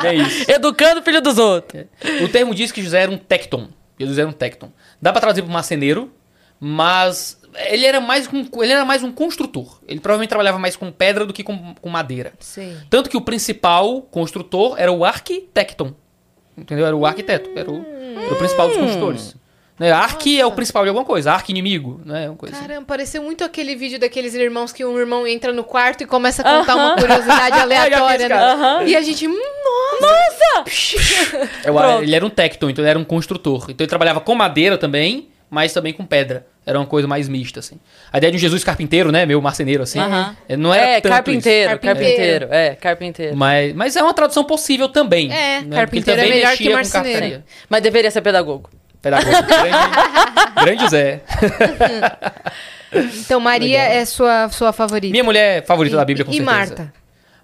É isso. Educando o filho dos outros. O termo diz que José era um tecton. Jesus era um tecton. Dá pra traduzir para marceneiro, mas ele era mais um, ele era mais um construtor. Ele provavelmente trabalhava mais com pedra do que com, com madeira. Sim. Tanto que o principal construtor era o arquitecton. Entendeu? Era o arquiteto. Era o, era o principal dos construtores. Né? Arqui é o principal de alguma coisa. Arqui-inimigo. Né? Uma coisa assim. Caramba, pareceu muito aquele vídeo daqueles irmãos que um irmão entra no quarto e começa a contar uma curiosidade aleatória, né? Aham. E a gente, hum, o- Pronto. ele era um tecton, então ele era um construtor. Então ele trabalhava com madeira também, mas também com pedra. Era uma coisa mais mista, assim. A ideia de um Jesus carpinteiro, né? Meio marceneiro, assim. Aham. é, Não era é, tanto carpinteiro, isso. Carpinteiro. carpinteiro, É, carpinteiro. Mas, mas é uma tradução possível também. É, né? Carpinteiro é também melhor mexia que marceneiro. Mas deveria ser pedagogo. Pedagogo. grande, grande Zé. então Maria Legal. é sua, sua favorita. Minha mulher favorita E- da Bíblia, com e certeza. Marta?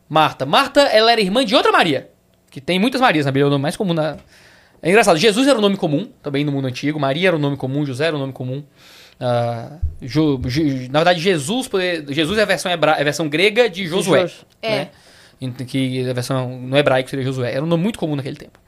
Marta. Marta, ela era irmã de outra Maria. Que tem muitas Marias na Bíblia, é o nome mais comum na... É engraçado, Jesus era o nome comum, também no mundo antigo. Maria era o nome comum, José era o nome comum. Je- na verdade, Jesus, Jesus é a versão, hebra... é a versão grega de Josué. Jos- É. né? Em- Que a versão no hebraico seria Josué. Era um nome muito comum naquele tempo.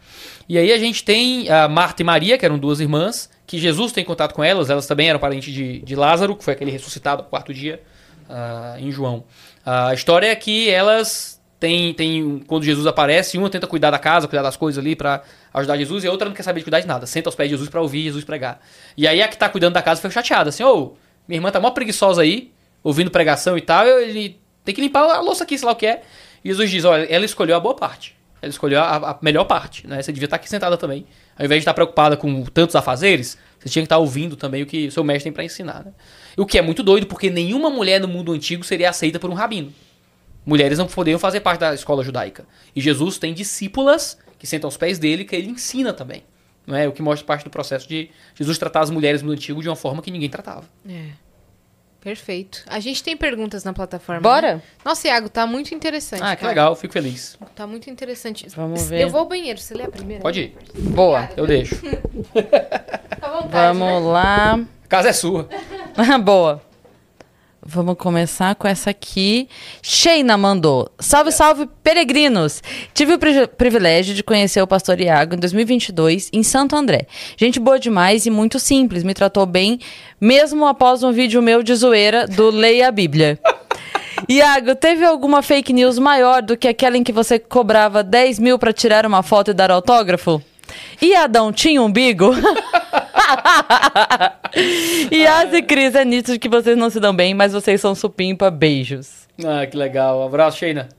E aí a gente tem a Marta e Maria, que eram duas irmãs, que Jesus tem contato com elas. Elas também eram parentes de, de Lázaro, que foi aquele ressuscitado no quarto dia ah, em João. A história é que elas têm, têm. Quando Jesus aparece, uma tenta cuidar da casa, cuidar das coisas ali pra ajudar Jesus, e a outra não quer saber de cuidar de nada. Senta aos pés de Jesus pra ouvir Jesus pregar. E aí a que tá cuidando da casa foi chateada, assim, ô, minha irmã tá mó preguiçosa aí, ouvindo pregação e tal, ele tem que limpar a louça aqui, sei lá o que é. E Jesus diz, olha, ela escolheu a boa parte. Ela escolheu a, a melhor parte, né? Você devia estar aqui sentada também. Ao invés de estar preocupada com tantos afazeres, você tinha que estar ouvindo também o que o seu mestre tem pra ensinar, né? O que é muito doido, porque nenhuma mulher no mundo antigo seria aceita por um rabino. Mulheres não poderiam fazer parte da escola judaica. E Jesus tem discípulas que sentam aos pés dele, que ele ensina também. Não é? O que mostra parte do processo de Jesus tratar as mulheres no antigo de uma forma que ninguém tratava. É. Perfeito. A gente tem perguntas na plataforma. Bora? né? Nossa, Iago, tá muito interessante. Ah, que cara. legal, fico feliz. Tá muito interessante. Vamos ver. Eu vou ao banheiro. Você lê a primeira? Pode ir, Boa. eu deixo. Fica à vontade, Vamos né? lá. A casa é sua. Boa. Vamos começar com essa aqui. Sheina mandou. Salve, salve, peregrinos! Tive o pri- privilégio de conhecer o pastor Iago em 2022 em Santo André. Gente boa demais e muito simples. Me tratou bem, mesmo após um vídeo meu de zoeira do Leia a Bíblia. Iago, teve alguma fake news maior do que aquela em que você cobrava 10 mil pra tirar uma foto e dar autógrafo? E Adão tinha umbigo? e Asa e Cris, é nítido que vocês não se dão bem, mas vocês são supimpa. Beijos. Ah, que legal. Um abraço, Sheina.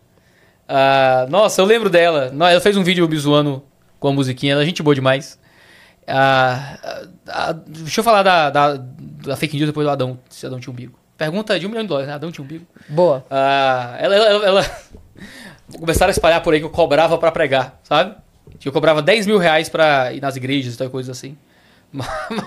Ah, nossa, eu lembro dela. Ela fez um vídeo me zoando com a musiquinha. Ela é gente boa demais. Ah, ah, ah, deixa eu falar da, da, da fake news depois do Adão, se Adão tinha umbigo. Pergunta de um milhão de dólares, né? Adão tinha umbigo. Boa. Ah, ela, ela, ela- começaram a espalhar por aí que eu cobrava pra pregar, sabe? Eu cobrava 10 mil reais pra ir nas igrejas e tal, coisa assim.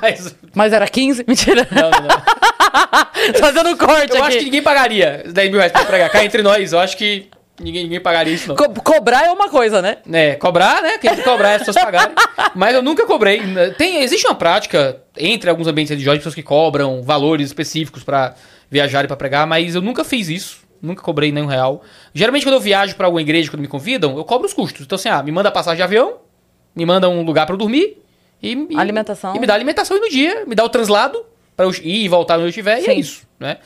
Mas. Mas era 15? Mentira. Não, não, não. Fazendo um corte Eu aqui. acho que ninguém pagaria 10 mil reais pra pregar. Cá entre nós, eu acho que ninguém, ninguém pagaria isso, não. Co- cobrar é uma coisa, né? É, cobrar, né? Quem tem que cobrar é as pessoas pagarem. Mas eu nunca cobrei. Tem, existe uma prática entre alguns ambientes religiosos de pessoas que cobram valores específicos pra viajar e pra pregar, mas eu nunca fiz isso. Nunca cobrei nenhum real. Geralmente, quando eu viajo pra alguma igreja, quando me convidam, eu cobro os custos. Então, assim, ah, me manda passagem de avião, me manda um lugar pra eu dormir e, e- Alimentação. E me dá alimentação no dia, me dá o translado pra eu ir e voltar onde eu estiver, e é Sim. isso, né?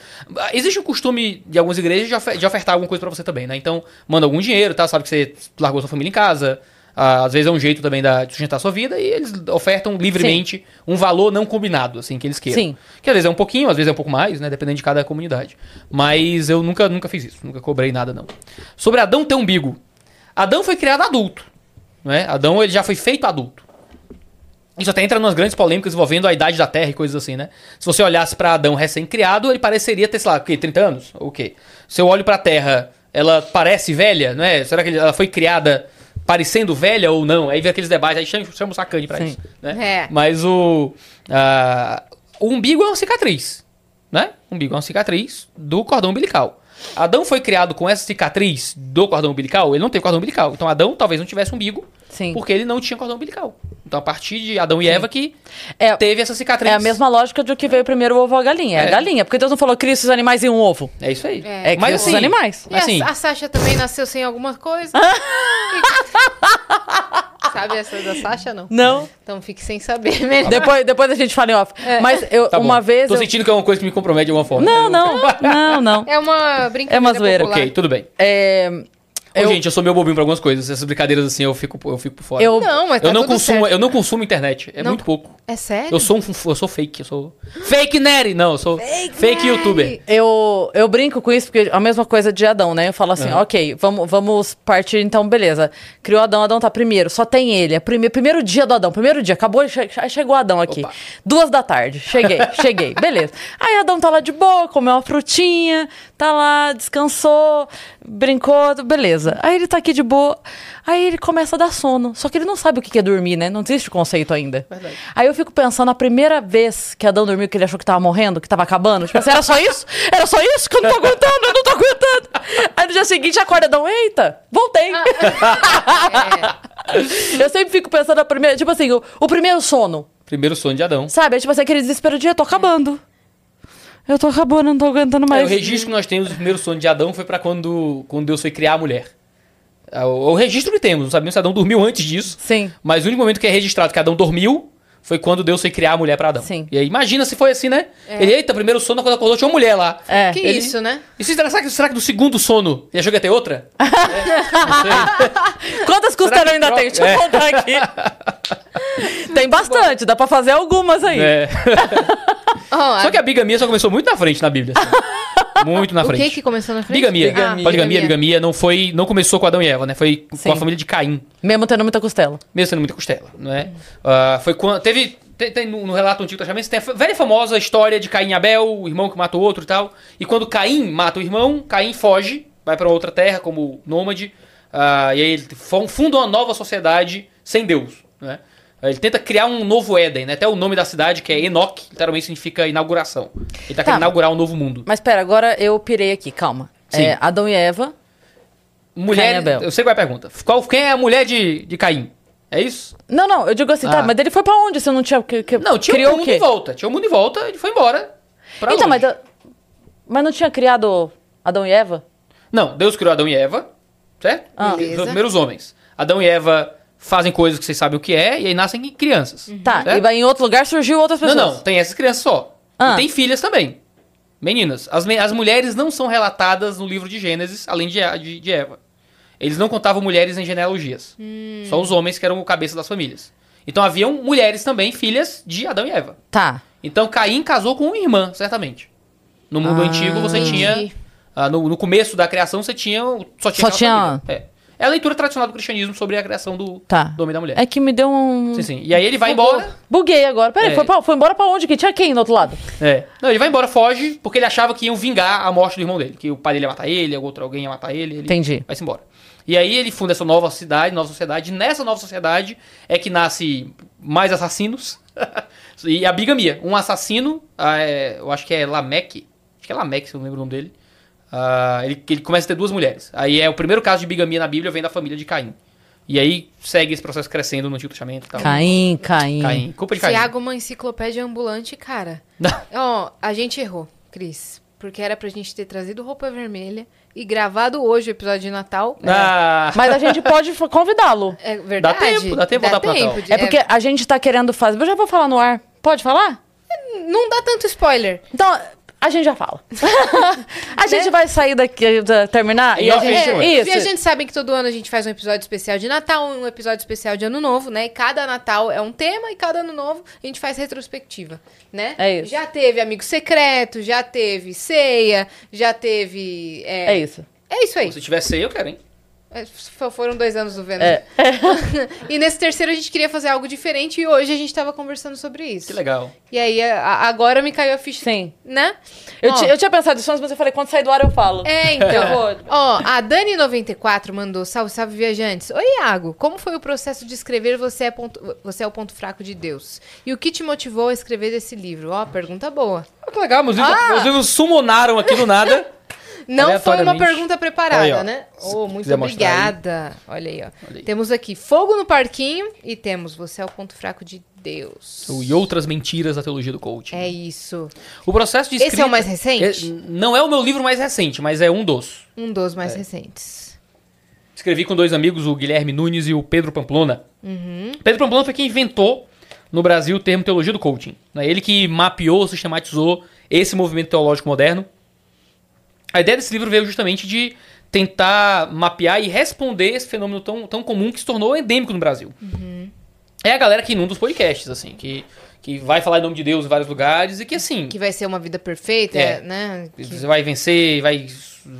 Existe o costume de algumas igrejas de ofer- de ofertar alguma coisa pra você também, né? Então, manda algum dinheiro, tá? Sabe que você largou sua família em casa, às vezes é um jeito também da, de sustentar sua vida, e eles ofertam livremente um valor não combinado, assim, que eles queiram. Sim. Que às vezes é um pouquinho, às vezes é um pouco mais, né? Dependendo de cada comunidade. Mas eu nunca, nunca fiz isso, nunca cobrei nada, não. Sobre Adão ter umbigo. Adão foi criado adulto, né? Adão, ele já foi feito adulto. Isso até entra nas grandes polêmicas envolvendo a idade da Terra e coisas assim, né? Se você olhasse pra Adão recém-criado, ele pareceria ter, sei lá, o quê? 30 anos? O quê? Se eu olho pra Terra, ela parece velha, não é? Será que ela foi criada parecendo velha ou não? Aí vem aqueles debates, aí chama, chama o sacane pra Sim. isso, né? É. Mas o... ah, o umbigo é uma cicatriz, né? O umbigo é uma cicatriz do cordão umbilical. Adão foi criado com essa cicatriz do cordão umbilical, ele não tem cordão umbilical. Então Adão talvez não tivesse umbigo, Sim. porque ele não tinha cordão umbilical. Então, a partir de Adão e Eva que É, teve essa cicatriz. é a mesma lógica de que veio primeiro o ovo ou a galinha. É, a É. galinha. Porque Deus não falou cria esses animais em um ovo. É isso aí. É. É, Mas cria assim, esses animais. E a- assim, a, Sasha também nasceu sem alguma coisa? Sabe essa da Sasha, não? Não. Então fique sem saber. Melhor. Depois, depois a gente fala em off. Mas eu, tá uma vez. Tô eu- sentindo que é uma coisa que me compromete de alguma forma. Não, não, não, não. É uma brincadeira É uma zoeira. popular. Ok, tudo bem. É, Ô, Eu- gente, eu sou meio bobinho pra algumas coisas. Essas brincadeiras assim, eu fico, eu fico por fora. eu, Não, mas tá eu não tudo consumo, certo. eu não consumo internet. É Não. muito pouco. É sério? Eu sou um, eu sou fake, eu sou fake nerd. Não, eu sou fake, nerd. youtuber. Eu, eu brinco com isso, porque a mesma coisa de Adão, né? Eu falo assim, Aham. ok, vamos, vamos partir então, beleza. Criou Adão, Adão tá primeiro, só tem ele. É prime, primeiro dia do Adão, primeiro dia, acabou, che- chegou Adão aqui. Opa. Duas da tarde, cheguei, cheguei, beleza. Aí Adão tá lá de boa, comeu uma frutinha, tá lá, descansou, brincou, beleza. Aí ele tá aqui de boa, aí ele começa a dar sono. Só que ele não sabe o que é dormir, né? Não existe o conceito ainda. Verdade. Aí eu fico pensando, a primeira vez que Adão dormiu, que ele achou que tava morrendo, que tava acabando, tipo assim, era só isso? Era só isso? Que eu não tô aguentando, eu não tô aguentando. Aí no dia seguinte acorda Adão, eita, voltei. É. Eu sempre fico pensando a primeira, tipo assim, o, o primeiro sono, Primeiro sonho de Adão. sabe? É tipo assim, aquele desespero de eu tô acabando. Eu tô acabando, não tô aguentando É, mais. o registro que nós temos do primeiro sonho de Adão foi pra quando, quando Deus foi criar a mulher. É, O, o registro que temos, não sabemos se Adão dormiu antes disso. Sim. Mas o único momento que é registrado que Adão dormiu foi quando Deus foi criar a mulher pra Adão. Sim. E aí imagina se foi assim, né? Ele, eita, primeiro sono, quando acordou tinha uma mulher lá. É. Que Ele- isso, né? E se- será, que, será que do segundo sono ele achou que ia ter outra? É, não sei. Quantas que ainda troca? tem? Deixa eu É. contar aqui. tem bastante, dá pra fazer algumas aí. É. Ó, Só que a bigamia só começou muito na frente na Bíblia. assim. Muito na o frente. que que começou na frente? Bigamia. Bigamia. Poligamia, bigamia não foi, não começou com Adão e Eva, né? Foi Sim. com a família de Caim, Mesmo tendo muita costela. mesmo sendo muita costela, não é? Ah, foi quando teve tem, tem no no relato antigo do Testamento tem a velha e famosa história de Caim e Abel, o irmão que mata o outro e tal. E quando Caim mata o irmão, Caim foge, vai pra outra terra como nômade, ah, e aí ele funda uma nova sociedade sem Deus, né? Ele tenta criar um novo Éden, né? Até o nome da cidade, que é Enoch, literalmente significa inauguração. Ele tá, Tá. querendo inaugurar um novo mundo. Mas pera, agora eu pirei aqui, calma. Sim. É, Adão e Eva. Caim e Mulher. Abel. Eu sei qual é a pergunta. Qual, quem é a mulher de, de Caim? É isso? Não, não, eu digo assim, Ah. tá, mas ele foi pra onde? Você não tinha. Que, que- Não, tinha criou um o mundo em volta. Tinha um mundo em volta, ele foi embora. Pra Então, longe. mas, mas não tinha criado Adão e Eva? Não, Deus criou Adão e Eva, certo? Ah. Os primeiros homens. Adão e Eva fazem coisas que vocês sabem o que é, e aí nascem crianças. Tá, certo? e vai em outro lugar surgiu outras Não, pessoas. não, tem essas crianças só. Ah. E tem filhas também. Meninas. As, me- as mulheres não são relatadas no livro de Gênesis, além de, de, de Eva. Eles não contavam mulheres em genealogias. Só os homens que eram o cabeça das famílias. Então haviam mulheres também, filhas de Adão e Eva. Tá. Então Caim casou com uma irmã, certamente. No mundo Ah. antigo você Entendi. tinha. ah, no, no começo da criação você tinha. Só tinha. Só tinha- família. É. é a leitura tradicional do cristianismo sobre a criação do, Tá. do homem e da mulher. É que me deu um. Sim, sim. E aí ele vai embora. Buguei agora. Peraí, É. foi, pra- foi embora pra onde? Que tinha quem no outro lado? É. Não, ele vai embora, foge, porque ele achava que iam vingar a morte do irmão dele. Que o pai dele ia matar ele, outro alguém ia matar ele. ele Entendi. Vai-se embora. E aí ele funda essa nova cidade, nova sociedade. E nessa nova sociedade é que nasce mais assassinos. e a bigamia. Um assassino, ah, é, eu acho que é Lameque. Acho que é Lameque, se eu não lembro o nome dele. Ah, ele, ele começa a ter duas mulheres. Aí é o primeiro caso de bigamia na Bíblia, vem da família de Caim. E aí segue esse processo crescendo no Antigo Testamento e tal. Caim, Caim. Caim. Culpa de Caim. Tiago, uma enciclopédia ambulante, cara. Ó, a gente errou, Cris. Porque era pra gente ter trazido roupa vermelha e gravado hoje o episódio de Natal. Ah, Mas a gente pode convidá-lo. É verdade. tempo, dá tempo de voltar pro Natal. de- É porque a gente tá querendo fazer. Eu já vou falar no ar. Pode falar? Não dá tanto spoiler. Então, a gente já fala. a gente vai sair daqui, da- terminar Em e a gente. vai. Isso. E a gente sabe que todo ano a gente faz um episódio especial de Natal, um episódio especial de Ano Novo, né? E cada Natal é um tema e cada Ano Novo a gente faz retrospectiva, né? É isso. Já teve Amigo Secreto, já teve Ceia, já teve... É isso. É isso aí. se tiver ceia, eu quero, hein? É, Foram dois anos do Vênus. É. e nesse terceiro a gente queria fazer algo diferente e hoje a gente tava conversando sobre isso. Que legal. E aí, a- agora me caiu a ficha. Sim. Né? Eu, Ó, ti- eu tinha pensado isso antes, mas eu falei, quando sair do ar eu falo. É, então. Ó, a Dani94 mandou salve, salve, viajantes. Oi, Iago. Como foi o processo de escrever Você é, ponto, Você é o Ponto Fraco de Deus? E o que te motivou a escrever esse livro? Ó, pergunta boa. Ah, que legal, meus livros, Ah! meus livros summonaram aqui do nada. Não foi uma pergunta preparada, Aí, ó. né? Oh, muito obrigada. Olha aí, ó. Olha aí. Temos aqui Fogo no Parquinho e temos Você é o Ponto Fraco de Deus. E outras mentiras da teologia do coaching. É isso. O processo de Esse escrita... é o mais recente? É, não é o meu livro mais recente, mas é um dos. Um dos É. mais recentes. Escrevi com dois amigos, o Guilherme Nunes e o Pedro Pamplona. Uhum. Pedro Pamplona foi quem inventou no Brasil o termo teologia do coaching. né? Ele que mapeou, sistematizou esse movimento teológico moderno. A ideia desse livro veio justamente de tentar mapear e responder esse fenômeno tão, tão comum que se tornou endêmico no Brasil. É a galera que inunda os podcasts, assim, que, que vai falar em nome de Deus em vários lugares e que, assim, Que vai ser uma vida perfeita, É. né? Que- você vai vencer, vai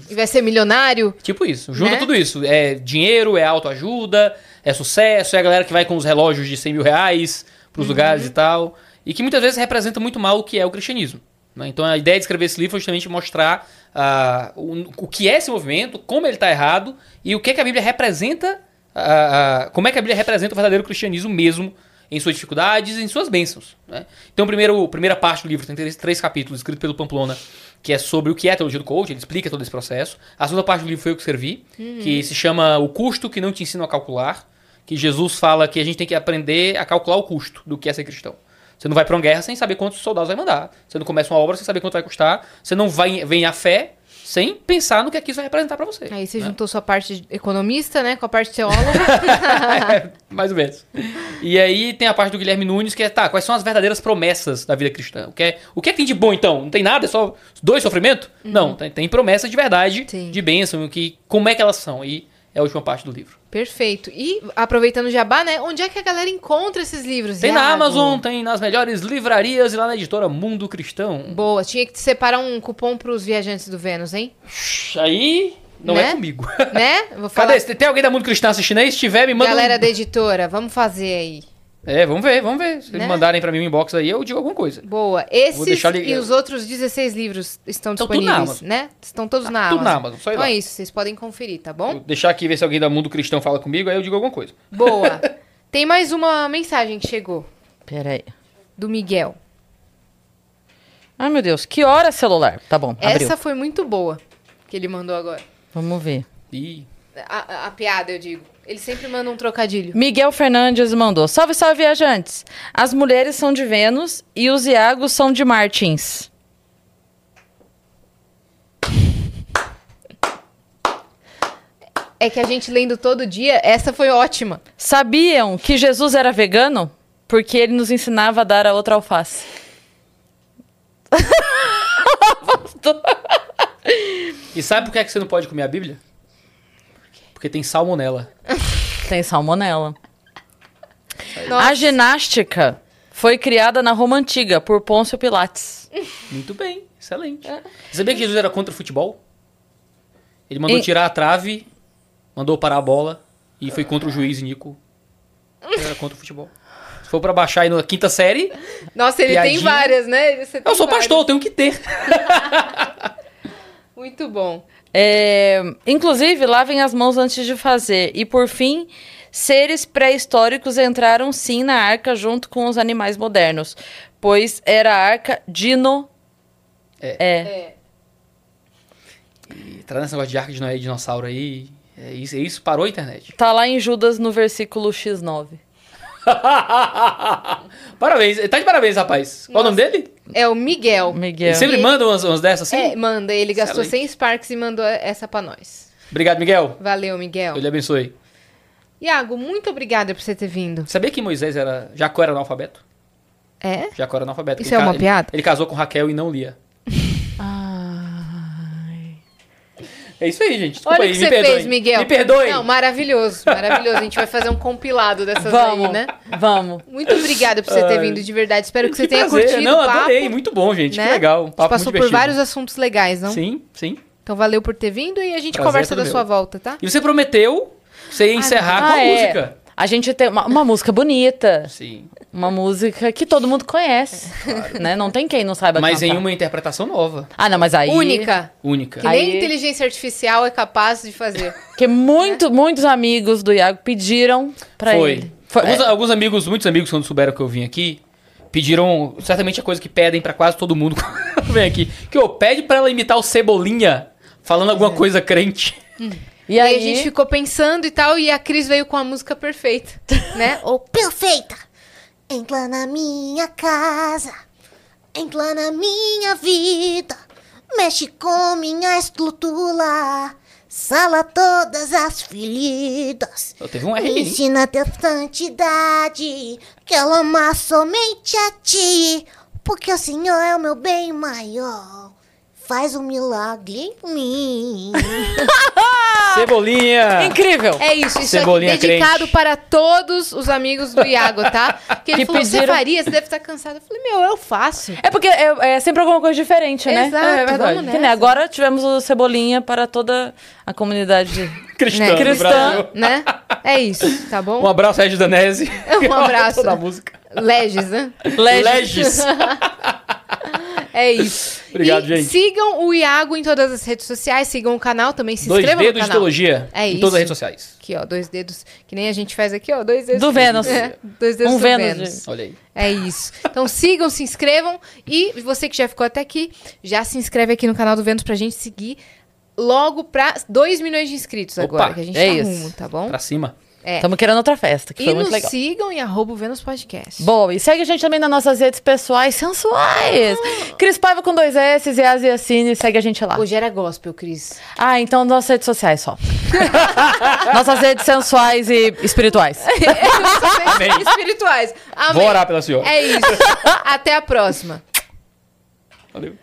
E vai ser milionário. Tipo isso. Junta Né? tudo isso. É dinheiro, é autoajuda, é sucesso, é a galera que vai com os relógios de 100 mil reais pros lugares e tal. E que muitas vezes representa muito mal o que é o cristianismo. Né? Então a ideia de escrever esse livro foi justamente mostrar ah, o, o que é esse movimento, como ele está errado e o que, é que a Bíblia representa, ah, ah, como é que a Bíblia representa o verdadeiro cristianismo mesmo em suas dificuldades e em suas bênçãos. Né? Então, a primeiro, primeira parte do livro tem três, três capítulos, escrito pelo Pamplona, que é sobre o que é a teologia do coach, ele explica todo esse processo. A segunda parte do livro foi eu que escrevi, que se chama O Custo que Não Te Ensino a Calcular, que Jesus fala que a gente tem que aprender a calcular o custo do que é ser cristão. Você não vai para uma guerra sem saber quantos soldados vai mandar. Você não começa uma obra sem saber quanto vai custar. Você não vai, vem à fé sem pensar no que aquilo vai representar para você. Aí você né? juntou sua parte economista, né? Com a parte teóloga. É, mais ou menos. E aí tem a parte do Guilherme Nunes, que é, tá, quais são as verdadeiras promessas da vida cristã? O que é, o que, é que tem de bom, então? Não tem nada? É só dois sofrimento? Não, tem, tem promessas de verdade, Sim. de bênção, que, como é que elas são? E é a última parte do livro. Perfeito. E aproveitando o jabá, né? Onde é que a galera encontra esses livros? Tem na Iago? Amazon, tem nas melhores livrarias e lá na editora Mundo Cristão. Boa. Tinha que separar um cupom pros viajantes do Vênus, hein? Aí não Né? é comigo. Né? Vou falar. Cadê? Tem alguém da Mundo Cristão assistindo aí? Se tiver, me manda Galera um... da editora, vamos fazer aí. É, vamos ver, vamos ver. Se Né? eles mandarem pra mim um inbox aí, eu digo alguma coisa. Boa. Esses e os outros 16 livros estão Estão tudo na disponíveis, Amazon. né? Estão todos na tudo Amazon. na Amazon, só ir Então lá. é isso, vocês podem conferir, tá bom? Vou deixar aqui ver se alguém da Mundo Cristão fala comigo, aí eu digo alguma coisa. Boa. Tem mais uma mensagem que chegou, Peraí. do Miguel. Ai, meu Deus. Que hora celular? Tá bom, abriu. Essa foi muito boa, que ele mandou agora. Vamos ver. Ih, A, a- a piada, eu digo. Ele sempre manda um trocadilho. Miguel Fernandes mandou. Salve, salve, viajantes. As mulheres são de Vênus e os Iagos são de Martins. É que a gente lendo todo dia, essa foi ótima. Sabiam que Jesus era vegano? Porque ele nos ensinava a dar a outra alface. E sabe por que, é que você não pode comer a Bíblia? Porque tem salmonela. Tem salmonela. Nossa. A ginástica foi criada na Roma Antiga por Pôncio Pilates. Muito bem, excelente. Você sabia que Jesus era contra o futebol? Ele mandou E- tirar a trave, mandou parar a bola e foi contra o juiz Nico. Ele era contra o futebol. Se for pra baixar aí na quinta série, Nossa, ele tem Piadinha. várias, né? Tem eu sou várias. pastor, eu tenho que ter. Muito bom. É, inclusive, lavem as mãos antes de fazer. E por fim, seres pré-históricos entraram sim na arca junto com os animais modernos, pois era a arca Dino. É. É. É. E traz esse negócio de arca de Noé e dinossauro aí. É isso, é isso parou a internet. Tá lá em Judas no versículo X9. parabéns, tá de parabéns, rapaz. Qual o nome dele? É o Miguel. Miguel. Ele sempre manda umas, umas dessas assim? É, manda. Ele gastou Excelente. 100 Sparks e mandou essa pra nós. Obrigado, Miguel. Valeu, Miguel. Deus lhe abençoe. Iago, muito obrigada por você ter vindo. Sabia que Moisés era. Jacó era analfabeto? É? Jacó era analfabeto. Isso Ele é uma ca- piada? Ele, ele casou com Raquel e não lia. É isso aí, gente. Desculpa Olha aí, o que me você perdoe. fez, Miguel. Me perdoe. Não, maravilhoso, maravilhoso. A gente vai fazer um compilado dessas Vamos, aí, né? vamos. Muito obrigada por você ter vindo, de verdade. Espero que, você tenha prazer. curtido Não, o papo. adorei. Muito bom, gente. né? Que legal. Um A gente papo passou por divertido. vários assuntos legais, não? Sim, sim. Então valeu por ter vindo e a gente Prazer conversa é da todo sua meu. volta, tá? E você prometeu que você ia encerrar com Ah, a é. música. A gente tem uma, uma música bonita. Sim. Uma música que todo mundo conhece. Né? Não tem quem não saiba Mas em cantar. uma interpretação nova. Ah, não, mas aí... Única. Única. Que nem Aí- inteligência artificial é capaz de fazer. Porque muito, muitos amigos do Iago pediram pra Foi. ele. Foi. Alguns, é, alguns amigos, muitos amigos, quando souberam que eu vim aqui, pediram certamente a coisa que pedem pra quase todo mundo quando vem aqui. Que, ô, pede pra ela imitar o Cebolinha falando alguma coisa crente. E E aí, aí a gente ficou pensando e tal, e a Cris veio com a música perfeita, né? Ou perfeita. Entra na minha casa, entra na minha vida, mexe com minha estrutura, sala todas as feridas. Eu teve um R aí. Ensina teu santidade, que ela ama somente a ti, porque o Senhor é o meu bem maior. Faz um milagre em mim. Cebolinha! Incrível! É isso, isso Cebolinha aqui dedicado crente. para todos os amigos do Iago, tá? Que ele Que falou, você pediram- faria? Você deve estar cansado. Eu falei, meu, eu faço. É porque é, é sempre alguma coisa diferente, né? Exato, é verdade. vamos Que nessa. agora tivemos o Cebolinha para toda a comunidade. Cristã, Né? Cristã. Né? É isso, tá bom? Um abraço, Regis Danese. Um abraço. da música. Legis, né? Legis. Legis. É isso. Obrigado, E gente. Sigam o Iago em todas as redes sociais, sigam o canal também, se Dois inscrevam no dedos de canal. teologia É em isso. todas as redes sociais. Aqui, ó, dois dedos, que nem a gente faz aqui, ó, dois dedos. Do Vênus. É, dois dedos Um do Vênus, Vênus. Olha aí. É isso. Então sigam, se inscrevam e você que já ficou até aqui, já se inscreve aqui no canal do Vênus pra gente seguir logo pra 2 milhões de inscritos Opa, agora, que a gente é tá isso. rumo, tá bom? Pra cima. É. Estamos querendo outra festa, que E foi nos muito legal. sigam em arroba Vênus Podcast. Boa, e segue a gente também nas nossas redes pessoais sensuais. Cris Paiva com dois S e Asiacine, segue a gente lá. Hoje era gospel, Cris. Ah, então nossas redes sociais só. nossas redes sensuais e espirituais. Amém. Espirituais. Amém. Vou orar pela senhora. É isso. Até a próxima. Valeu.